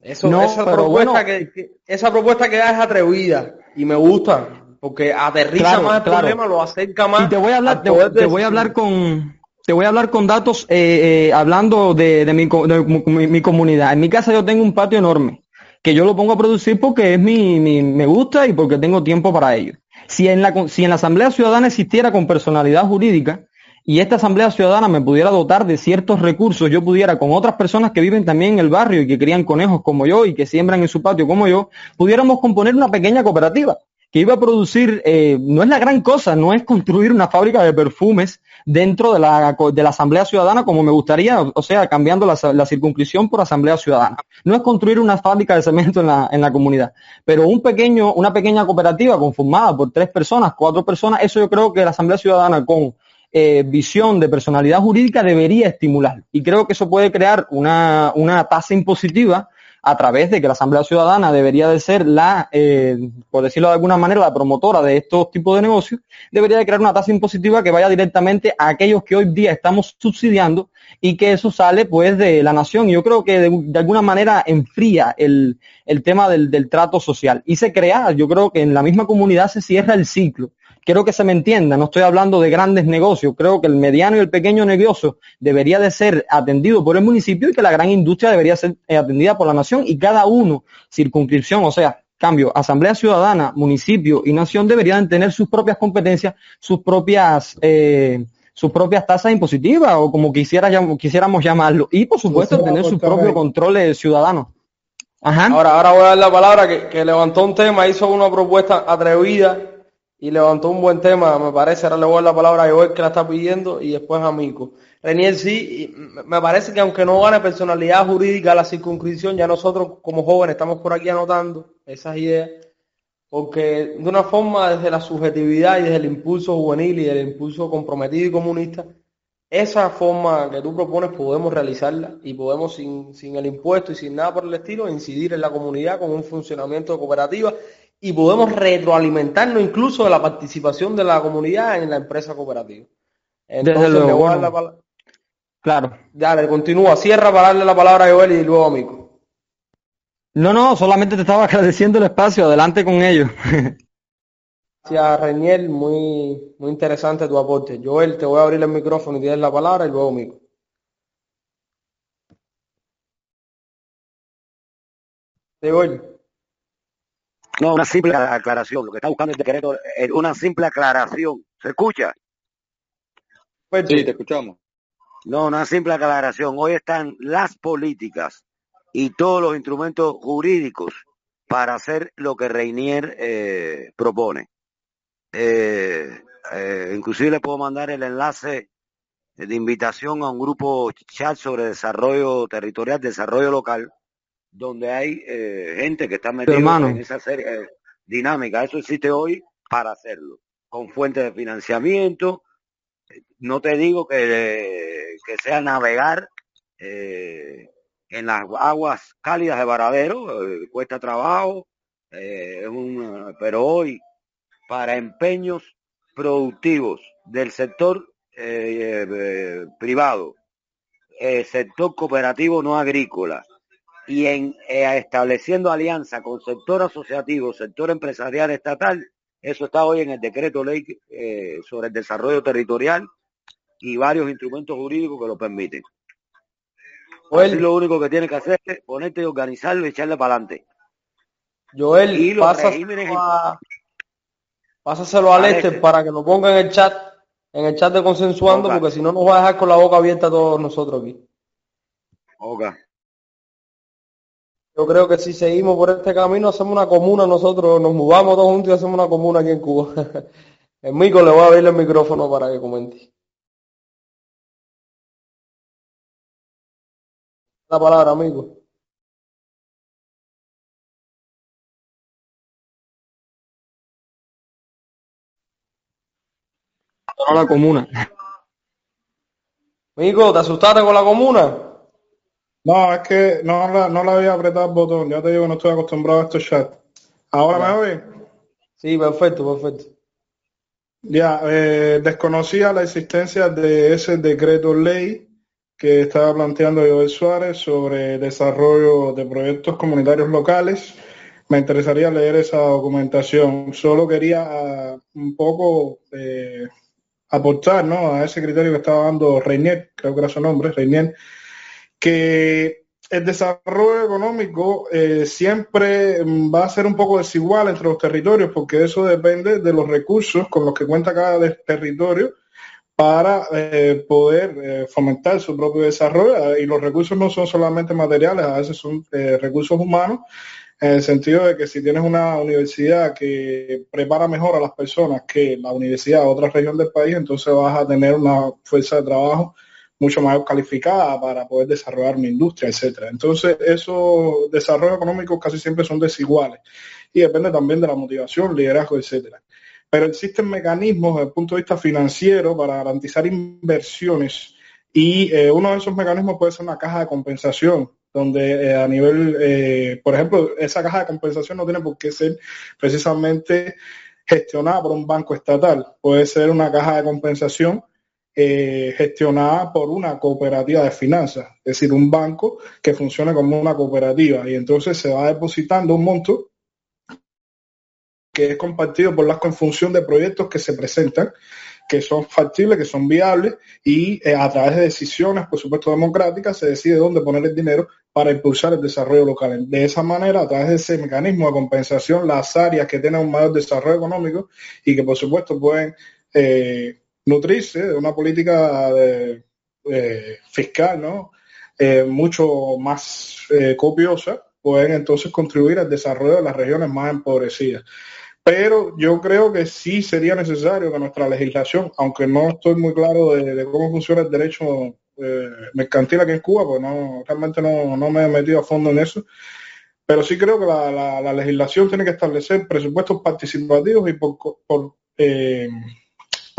Eso, esa, propuesta que, esa propuesta que da es atrevida y me gusta, porque aterriza más el problema, lo acerca más. Y te voy a hablar, te, voy a hablar con, te voy a hablar con datos eh, eh, hablando de, de, mi, de mi, comunidad. En mi casa yo tengo un patio enorme que yo lo pongo a producir porque es mi, mi me gusta y porque tengo tiempo para ello. Si en, la, si en la Asamblea Ciudadana existiera con personalidad jurídica y esta Asamblea Ciudadana me pudiera dotar de ciertos recursos, yo pudiera con otras personas que viven también en el barrio y que crían conejos como yo y que siembran en su patio como yo, pudiéramos componer una pequeña cooperativa que iba a producir, eh, no es la gran cosa, no es construir una fábrica de perfumes dentro de la, de la Asamblea Ciudadana como me gustaría, o sea, cambiando la, la, circunscripción por Asamblea Ciudadana. No es construir una fábrica de cemento en la, en la comunidad, pero un pequeño, una pequeña cooperativa conformada por tres personas, cuatro personas, eso yo creo que la Asamblea Ciudadana con eh, visión de personalidad jurídica debería estimular. Y creo que eso puede crear una, una tasa impositiva a través de que la Asamblea Ciudadana debería de ser la, eh, por decirlo de alguna manera, la promotora de estos tipos de negocios, debería de crear una tasa impositiva que vaya directamente a aquellos que hoy día estamos subsidiando y que eso sale pues de la nación. Yo creo que de, alguna manera enfría el, el tema del, del trato social y se crea, yo creo que en la misma comunidad se cierra el ciclo quiero que se me entienda, no estoy hablando de grandes negocios, creo que el mediano y el pequeño negocio debería de ser atendido por el municipio y que la gran industria debería ser eh, atendida por la nación y cada uno, circunscripción, o sea, cambio, Asamblea Ciudadana, municipio y nación deberían tener sus propias competencias, sus propias... Eh, sus propias tasas impositivas o como quisiera, quisiéramos llamarlo y por supuesto tener su propio control ciudadano. Ajá. Ahora, ahora voy a dar la palabra que, que levantó un tema, hizo una propuesta atrevida y levantó un buen tema, me parece. Ahora le voy a dar la palabra a Joel que la está pidiendo y después a Mico. Renier, sí, me parece que aunque no gane personalidad jurídica la circunscripción, ya nosotros como jóvenes estamos por aquí anotando esas ideas, porque de una forma desde la subjetividad y desde el impulso juvenil y el impulso comprometido y comunista, esa forma que tú propones podemos realizarla y podemos sin, sin el impuesto y sin nada por el estilo incidir en la comunidad con un funcionamiento de cooperativa y podemos retroalimentarnos incluso de la participación de la comunidad en la empresa cooperativa. Entonces, Desde luego, le voy a dar la Claro. Dale, continúa, cierra para darle la palabra a Joel y luego a Mico. No, no, solamente te estaba agradeciendo el espacio, adelante con ello. Gracias, Reniel, muy, muy interesante tu aporte. Joel, te voy a abrir el micrófono y tienes la palabra y luego Mico. Sí, Joel. No, una simple aclaración. Lo que está buscando el decreto es una simple aclaración. ¿Se escucha? Perfecto. Sí, te escuchamos. No, una simple aclaración. Hoy están las políticas y todos los instrumentos jurídicos para hacer lo que Reinier eh, propone. Eh, eh, inclusive le puedo mandar el enlace de invitación a un grupo chat sobre desarrollo territorial, desarrollo local, donde hay eh, gente que está metida en esa serie eh, dinámica. Eso existe hoy para hacerlo, con fuentes de financiamiento. No te digo que, que sea navegar eh, en las aguas cálidas de Varadero, eh, cuesta trabajo, eh, es un- pero hoy para empeños productivos del sector eh, eh, privado, eh, sector cooperativo no agrícola, y en eh, estableciendo alianza con sector asociativo, sector empresarial estatal, eso está hoy en el decreto ley eh, sobre el desarrollo territorial y varios instrumentos jurídicos que lo permiten. Joel. Así lo único que tienes que hacer es ponerte y organizarlo y echarle para adelante. Joel, Y los regímenes a, pásaselo a A Lester Lester. para que lo ponga en el chat, en el chat de consensuando, porque si no nos va a dejar con la boca abierta a todos nosotros aquí. Ok. Yo creo que si seguimos por este camino, hacemos una comuna nosotros, nos mudamos todos juntos y hacemos una comuna aquí en Cuba. El Mico le voy a abrir el micrófono para que comente. La palabra, amigo. La comuna. Mico, ¿te asustaste con la comuna? No, es que no la, no había apretado el botón. Ya te digo, no estoy acostumbrado a estos chats. ¿Ahora me oye? Sí, perfecto, perfecto. Ya, eh, desconocía la existencia de ese decreto ley que estaba planteando Joel Suárez sobre desarrollo de proyectos comunitarios locales. Me interesaría leer esa documentación. Solo quería ah, un poco eh, aportar ¿no? a ese criterio que estaba dando Reinier, creo que era su nombre, Reinier, que el desarrollo económico eh, siempre va a ser un poco desigual entre los territorios, porque eso depende de los recursos con los que cuenta cada territorio para eh, poder eh, fomentar su propio desarrollo. Y los recursos no son solamente materiales, a veces son recursos humanos, en el sentido de que si tienes una universidad que prepara mejor a las personas que la universidad de otra región del país, entonces vas a tener una fuerza de trabajo mucho más calificada para poder desarrollar una industria, etcétera. Entonces, esos desarrollos económicos casi siempre son desiguales y depende también de la motivación, liderazgo, etcétera. Pero existen mecanismos desde el punto de vista financiero para garantizar inversiones y eh, uno de esos mecanismos puede ser una caja de compensación, donde eh, a nivel, eh, por ejemplo, esa caja de compensación no tiene por qué ser precisamente gestionada por un banco estatal, puede ser una caja de compensación eh, gestionada por una cooperativa de finanzas, es decir, un banco que funcione como una cooperativa y entonces se va depositando un monto que es compartido por las en función de proyectos que se presentan, que son factibles, que son viables y eh, a través de decisiones, por supuesto, democráticas, se decide dónde poner el dinero para impulsar el desarrollo local. De esa manera, a través de ese mecanismo de compensación, las áreas que tienen un mayor desarrollo económico y que, por supuesto, pueden eh, nutrirse de una política fiscal ¿no? Eh, mucho más eh, copiosa, pueden entonces contribuir al desarrollo de las regiones más empobrecidas. pero yo creo que sí sería necesario que nuestra legislación, aunque no estoy muy claro de, cómo funciona el derecho eh, mercantil aquí en Cuba, pues no, realmente no, no, me he metido a fondo en eso, pero sí creo que la, la, legislación tiene que establecer presupuestos participativos y por,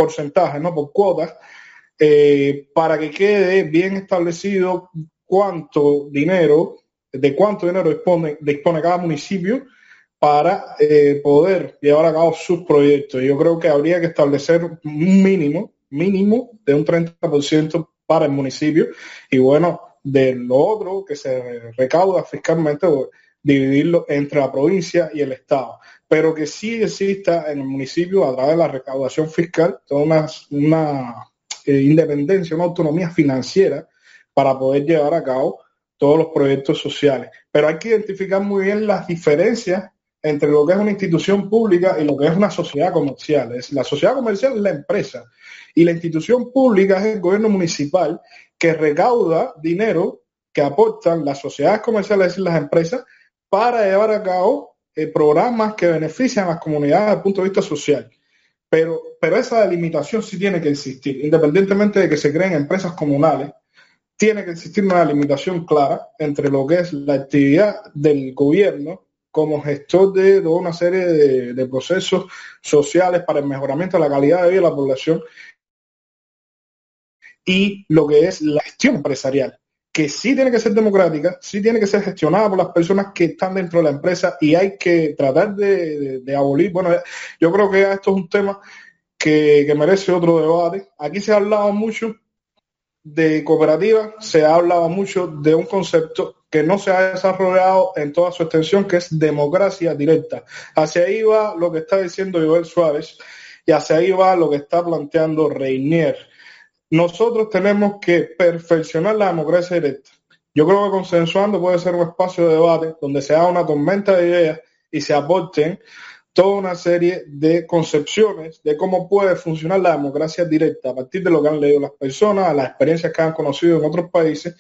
porcentajes, ¿no? por cuotas, eh, para que quede bien establecido cuánto dinero, de cuánto dinero dispone, dispone cada municipio para eh, poder llevar a cabo sus proyectos. Yo creo que habría que establecer un mínimo, mínimo de un 30% para el municipio y bueno, de lo otro que se recauda fiscalmente, pues, dividirlo entre la provincia y el Estado. Pero que sí exista en el municipio, a través de la recaudación fiscal, toda una, una eh, independencia, una autonomía financiera para poder llevar a cabo todos los proyectos sociales. Pero hay que identificar muy bien las diferencias entre lo que es una institución pública y lo que es una sociedad comercial. Es, la sociedad comercial es la empresa y la institución pública es el gobierno municipal que recauda dinero que aportan las sociedades comerciales, es decir, las empresas, para llevar a cabo eh, programas que benefician a las comunidades desde el punto de vista social. Pero, pero esa delimitación sí tiene que existir, independientemente de que se creen empresas comunales, tiene que existir una limitación clara entre lo que es la actividad del gobierno como gestor de toda una serie de, procesos sociales para el mejoramiento de la calidad de vida de la población y lo que es la gestión empresarial, que sí tiene que ser democrática, sí tiene que ser gestionada por las personas que están dentro de la empresa y hay que tratar de, abolir. Bueno, yo creo que esto es un tema que, que merece otro debate. Aquí se ha hablado mucho de cooperativa, se ha hablado mucho de un concepto que no se ha desarrollado en toda su extensión, que es democracia directa. Hacia ahí va lo que está diciendo Joel Suárez y hacia ahí va lo que está planteando Reinier. Nosotros tenemos que perfeccionar la democracia directa. Yo creo que consensuando puede ser un espacio de debate donde se haga una tormenta de ideas y se aporten toda una serie de concepciones de cómo puede funcionar la democracia directa a partir de lo que han leído las personas, las experiencias que han conocido en otros países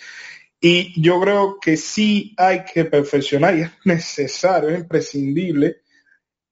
y yo creo que sí hay que perfeccionar y es necesario, es imprescindible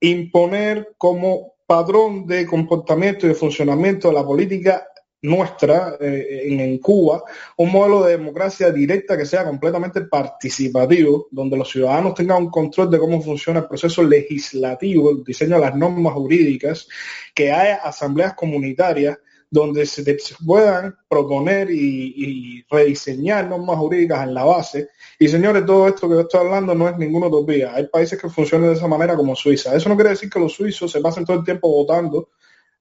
imponer como patrón de comportamiento y de funcionamiento de la política nuestra eh, en, Cuba un modelo de democracia directa que sea completamente participativo, donde los ciudadanos tengan un control de cómo funciona el proceso legislativo, el diseño de las normas jurídicas, que haya asambleas comunitarias donde se, puedan proponer y, rediseñar normas jurídicas en la base. Y señores, todo esto que yo estoy hablando no es ninguna utopía. Hay países que funcionan de esa manera como Suiza. Eso no quiere decir que los suizos se pasen todo el tiempo votando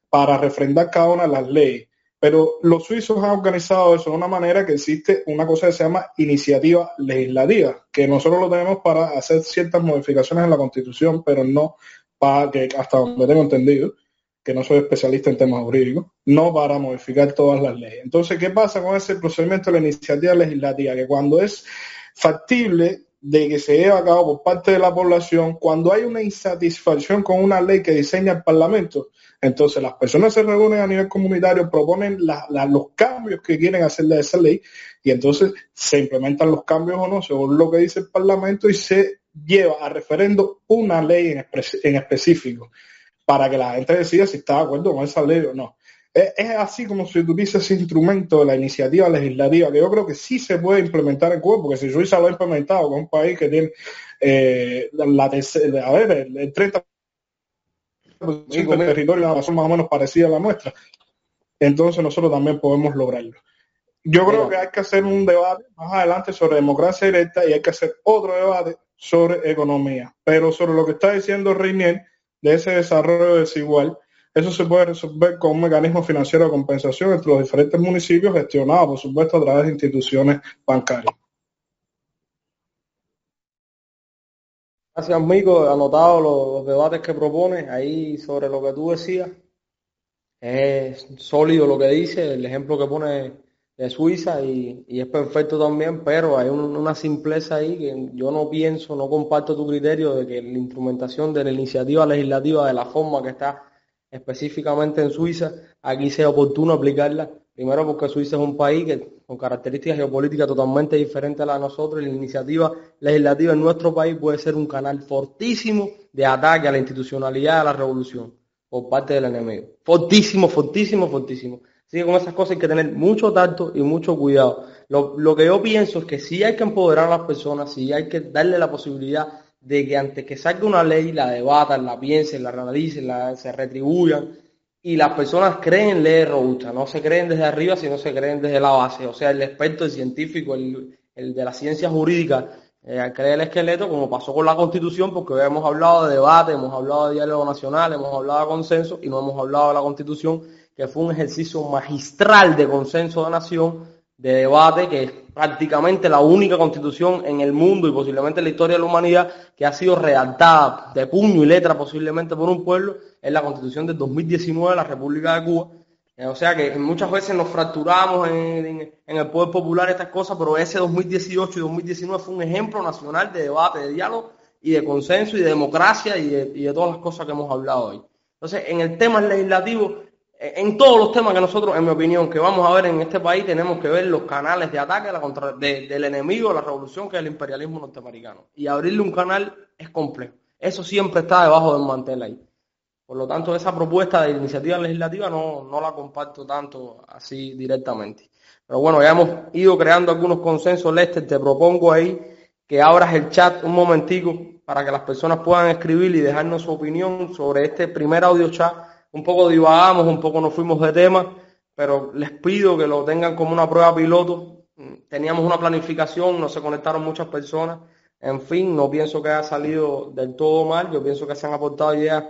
para refrendar cada una de las leyes. Pero los suizos han organizado eso de una manera que existe una cosa que se llama iniciativa legislativa, que nosotros lo tenemos para hacer ciertas modificaciones en la Constitución, pero no para que, hasta donde tengo entendido, que no soy especialista en temas jurídicos, no para modificar todas las leyes. Entonces, ¿qué pasa con ese procedimiento de la iniciativa legislativa? Que cuando es factible de que se lleve a cabo por parte de la población, cuando hay una insatisfacción con una ley que diseña el Parlamento, entonces las personas se reúnen a nivel comunitario, proponen los cambios que quieren hacerle a esa ley y entonces se implementan los cambios o no, según lo que dice el Parlamento y se lleva a referendo una ley en, específico para que la gente decida si está de acuerdo con esa ley o no. Es, así como se utiliza ese instrumento de la iniciativa legislativa, que yo creo que sí se puede implementar en Cuba, porque si Suiza lo ha implementado con un país que tiene eh, la tercera, a ver, el, 30% del territorio más o menos parecida a la nuestra, entonces nosotros también podemos lograrlo. Yo creo que hay que hacer un debate más adelante sobre democracia directa y hay que hacer otro debate sobre economía. Pero sobre lo que está diciendo Reinier, de ese desarrollo desigual, eso se puede resolver con un mecanismo financiero de compensación entre los diferentes municipios gestionado, por supuesto, a través de instituciones bancarias. Gracias, Mico. Anotado los, debates que propone ahí sobre lo que tú decías. Es sólido lo que dice, el ejemplo que pone de Suiza y, es perfecto también, pero hay una simpleza ahí que yo no pienso, no comparto tu criterio de que la instrumentación de la iniciativa legislativa de la forma que está específicamente en Suiza, aquí sea oportuno aplicarla Primero porque Suiza es un país que, con características geopolíticas totalmente diferentes a las de nosotros y la iniciativa legislativa en nuestro país puede ser un canal fortísimo de ataque a la institucionalidad de la revolución por parte del enemigo. Fortísimo, fortísimo, fortísimo. Así que con esas cosas hay que tener mucho tacto y mucho cuidado. Lo, que yo pienso es que sí hay que empoderar a las personas, sí hay que darle la posibilidad de que antes que salga una ley, la debatan, la piensen, la analicen, la, se retribuyan y las personas creen leer robusta, no se creen desde arriba, sino se creen desde la base. O sea, el experto, el científico, el, de la ciencia jurídica, eh, cree el esqueleto, como pasó con la Constitución, porque hemos hablado de debate, hemos hablado de diálogo nacional, hemos hablado de consenso y no hemos hablado de la Constitución, que fue un ejercicio magistral de consenso de nación de debate, que prácticamente la única constitución en el mundo y posiblemente en la historia de la humanidad que ha sido redactada de puño y letra posiblemente por un pueblo, es la constitución del 2019 de la República de Cuba. Eh, o sea que muchas veces nos fracturamos en, el poder popular estas cosas, pero ese 2018 y 2019 fue un ejemplo nacional de debate, de diálogo y de consenso y de democracia y de, y de todas las cosas que hemos hablado hoy. Entonces, en el tema legislativo, en todos los temas que nosotros, en mi opinión, que vamos a ver en este país, tenemos que ver los canales de ataque del enemigo de la revolución, que es el imperialismo norteamericano. Y abrirle un canal es complejo. Eso siempre está debajo del mantel ahí. Por lo tanto, esa propuesta de iniciativa legislativa no, no la comparto tanto así directamente. Pero bueno, ya hemos ido creando algunos consensos, Lester. Te propongo ahí que abras el chat un momentico para que las personas puedan escribir y dejarnos su opinión sobre este primer audio chat un poco divagamos, un poco nos fuimos de tema, pero les pido que lo tengan como una prueba piloto. Teníamos una planificación, no se conectaron muchas personas. En fin, no pienso que haya salido del todo mal, yo pienso que se han aportado ideas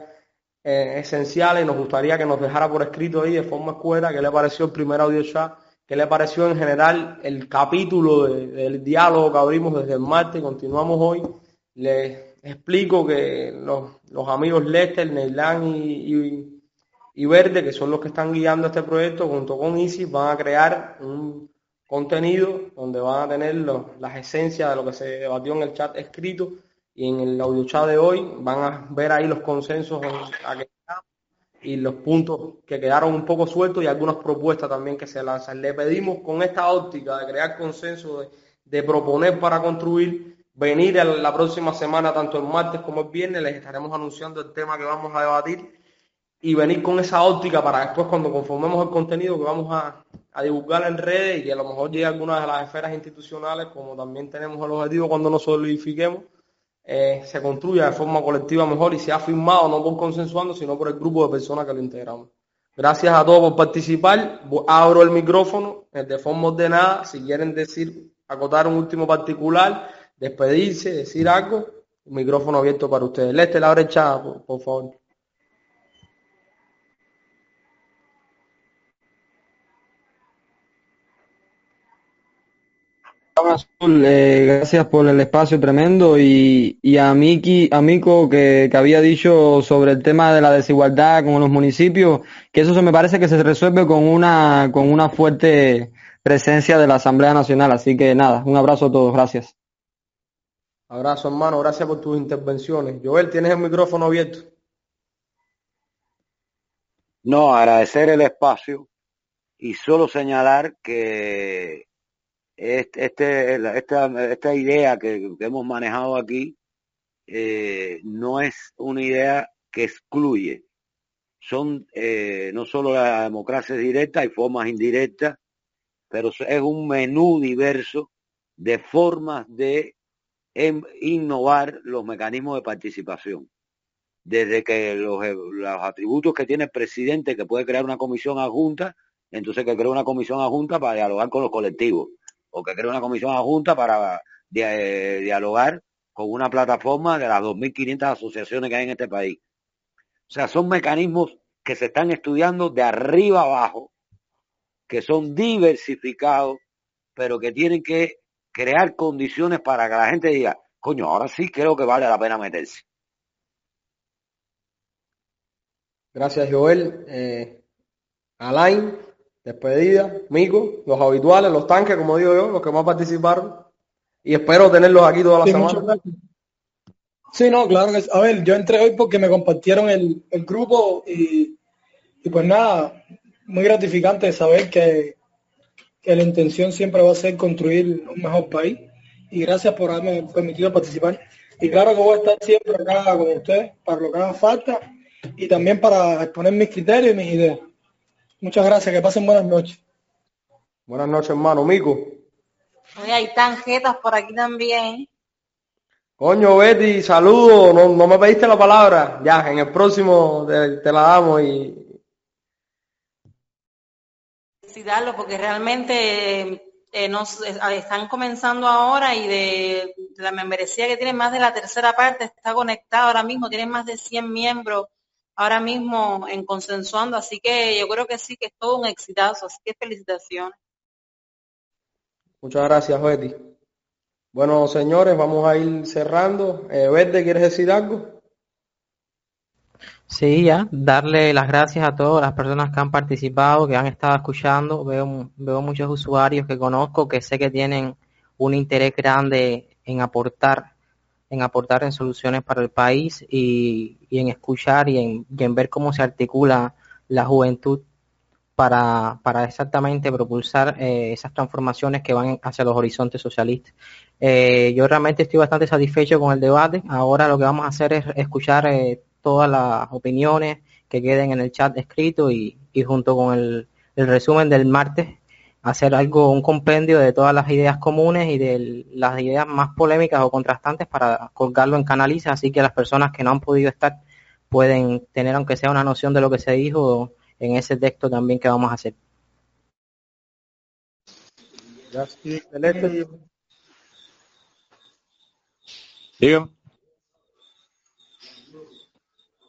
eh, esenciales. Nos gustaría que nos dejara por escrito ahí de forma escuela qué le pareció el primer audio chat, qué le pareció en general el capítulo del diálogo que abrimos desde el martes continuamos hoy. Les explico que los, amigos Lester, Neylan y Verde, que son los que están guiando este proyecto, junto con ISIS, van a crear un contenido donde van a tener las esencias de lo que se debatió en el chat escrito y en el audio chat de hoy van a ver ahí los consensos y los puntos que quedaron un poco sueltos y algunas propuestas también que se lanzan. Le pedimos con esta óptica de crear consenso, de, de proponer para construir, venir la próxima semana, tanto el martes como el viernes, les estaremos anunciando el tema que vamos a debatir y venir con esa óptica para después cuando conformemos el contenido que vamos a, divulgar en redes y que a lo mejor llegue a algunas de las esferas institucionales, como también tenemos el objetivo cuando nos solidifiquemos, eh, se construya de forma colectiva mejor y se ha firmado no por consensuando, sino por el grupo de personas que lo integramos. Gracias a todos por participar. Abro el micrófono eh, de forma ordenada. Si quieren decir, acotar un último particular, despedirse, decir algo, el micrófono abierto para ustedes. Leste, la brecha, por favor. Eh, gracias por el espacio tremendo y, a Miki, a Mico que, había dicho sobre el tema de la desigualdad con los municipios, que eso se me parece que se resuelve con una, con una fuerte presencia de la Asamblea Nacional. Así que nada, un abrazo a todos, gracias. Abrazo hermano, gracias por tus intervenciones. Joel, tienes el micrófono abierto. No, agradecer el espacio y solo señalar que este, esta, idea que, hemos manejado aquí eh, no es una idea que excluye. Son eh, no solo la democracia directa, hay formas indirectas, pero es un menú diverso de formas de em, innovar los mecanismos de participación. Desde que los, los atributos que tiene el presidente, que puede crear una comisión adjunta, entonces que crea una comisión adjunta para dialogar con los colectivos o que cree una comisión adjunta para eh, dialogar con una plataforma de las 2.500 asociaciones que hay en este país. O sea, son mecanismos que se están estudiando de arriba abajo, que son diversificados, pero que tienen que crear condiciones para que la gente diga, coño, ahora sí creo que vale la pena meterse. Gracias, Joel. Eh, Alain, despedida, Mico, los habituales, los tanques, como digo yo, los que más participaron. Y espero tenerlos aquí toda la semana. Sí, no, claro que A ver, yo entré hoy porque me compartieron el, grupo y, pues nada, muy gratificante saber que, que la intención siempre va a ser construir un mejor país. Y gracias por haberme permitido participar. Y claro que voy a estar siempre acá con ustedes para lo que haga falta y también para exponer mis criterios y mis ideas. Muchas gracias, que pasen buenas noches. Buenas noches, hermano Mico. Oye, hay tarjetas por aquí también. Coño, Betty, saludo. No, no me pediste la palabra. Ya, en el próximo te, te la damos y darlo porque realmente eh, nos eh, están comenzando ahora y de, de la membresía que tiene más de la tercera parte está conectada ahora mismo, tienen más de 100 miembros ahora mismo en consensuando, así que yo creo que sí que es todo un exitazo, así que felicitaciones. Muchas gracias, Betty. Bueno, señores, vamos a ir cerrando. Eh, Verde, ¿quieres decir algo? Sí, ya, darle las gracias a todas las personas que han participado, que han estado escuchando. Veo, veo muchos usuarios que conozco que sé que tienen un interés grande en aportar, en aportar en soluciones para el país y, y en escuchar y en, y ver cómo se articula la juventud para, para exactamente propulsar eh, esas transformaciones que van hacia los horizontes socialistas. Eh, yo realmente estoy bastante satisfecho con el debate. Ahora lo que vamos a hacer es escuchar eh, todas las opiniones que queden en el chat escrito y, y junto con el, el, resumen del martes hacer algo, un compendio de todas las ideas comunes y de las ideas más polémicas o contrastantes para colgarlo en Canaliza, así que las personas que no han podido estar pueden tener aunque sea una noción de lo que se dijo en ese texto también que vamos a hacer.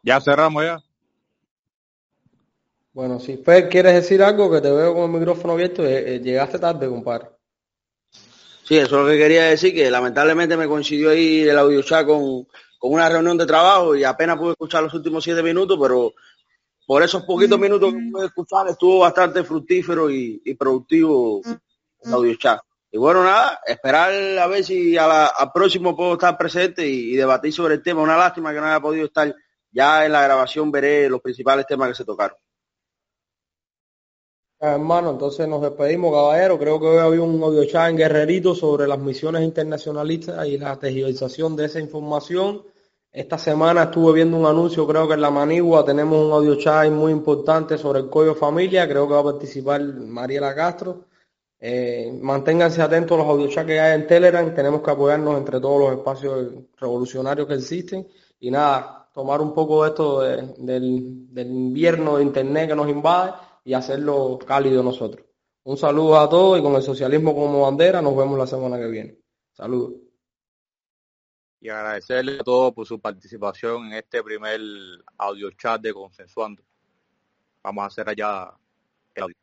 Ya cerramos ya. Bueno, si Fer, ¿quieres decir algo? Que te veo con el micrófono abierto. Eh, eh, llegaste tarde, compadre. Sí, eso es lo que quería decir, que lamentablemente me coincidió ahí el audio chat con, con una reunión de trabajo y apenas pude escuchar los últimos siete minutos, pero por esos poquitos minutos que pude escuchar estuvo bastante fructífero y, y productivo el audio chat. Y bueno, nada, esperar a ver si a la, al próximo puedo estar presente y, y debatir sobre el tema. Una lástima que no haya podido estar ya en la grabación veré los principales temas que se tocaron. Hermano, entonces nos despedimos, caballero. Creo que hoy había un audio chat en Guerrerito sobre las misiones internacionalistas y la tergiversación de esa información. Esta semana estuve viendo un anuncio, creo que en la Manigua tenemos un audio chat muy importante sobre el Coyo Familia. Creo que va a participar Mariela Castro. Eh, manténganse atentos a los audio chats que hay en Telegram. Tenemos que apoyarnos entre todos los espacios revolucionarios que existen. Y nada, tomar un poco de esto de, del, del invierno de Internet que nos invade y hacerlo cálido nosotros. Un saludo a todos y con el socialismo como bandera nos vemos la semana que viene. Saludos. Y agradecerle a todos por su participación en este primer audio chat de Consensuando. Vamos a hacer allá el audio.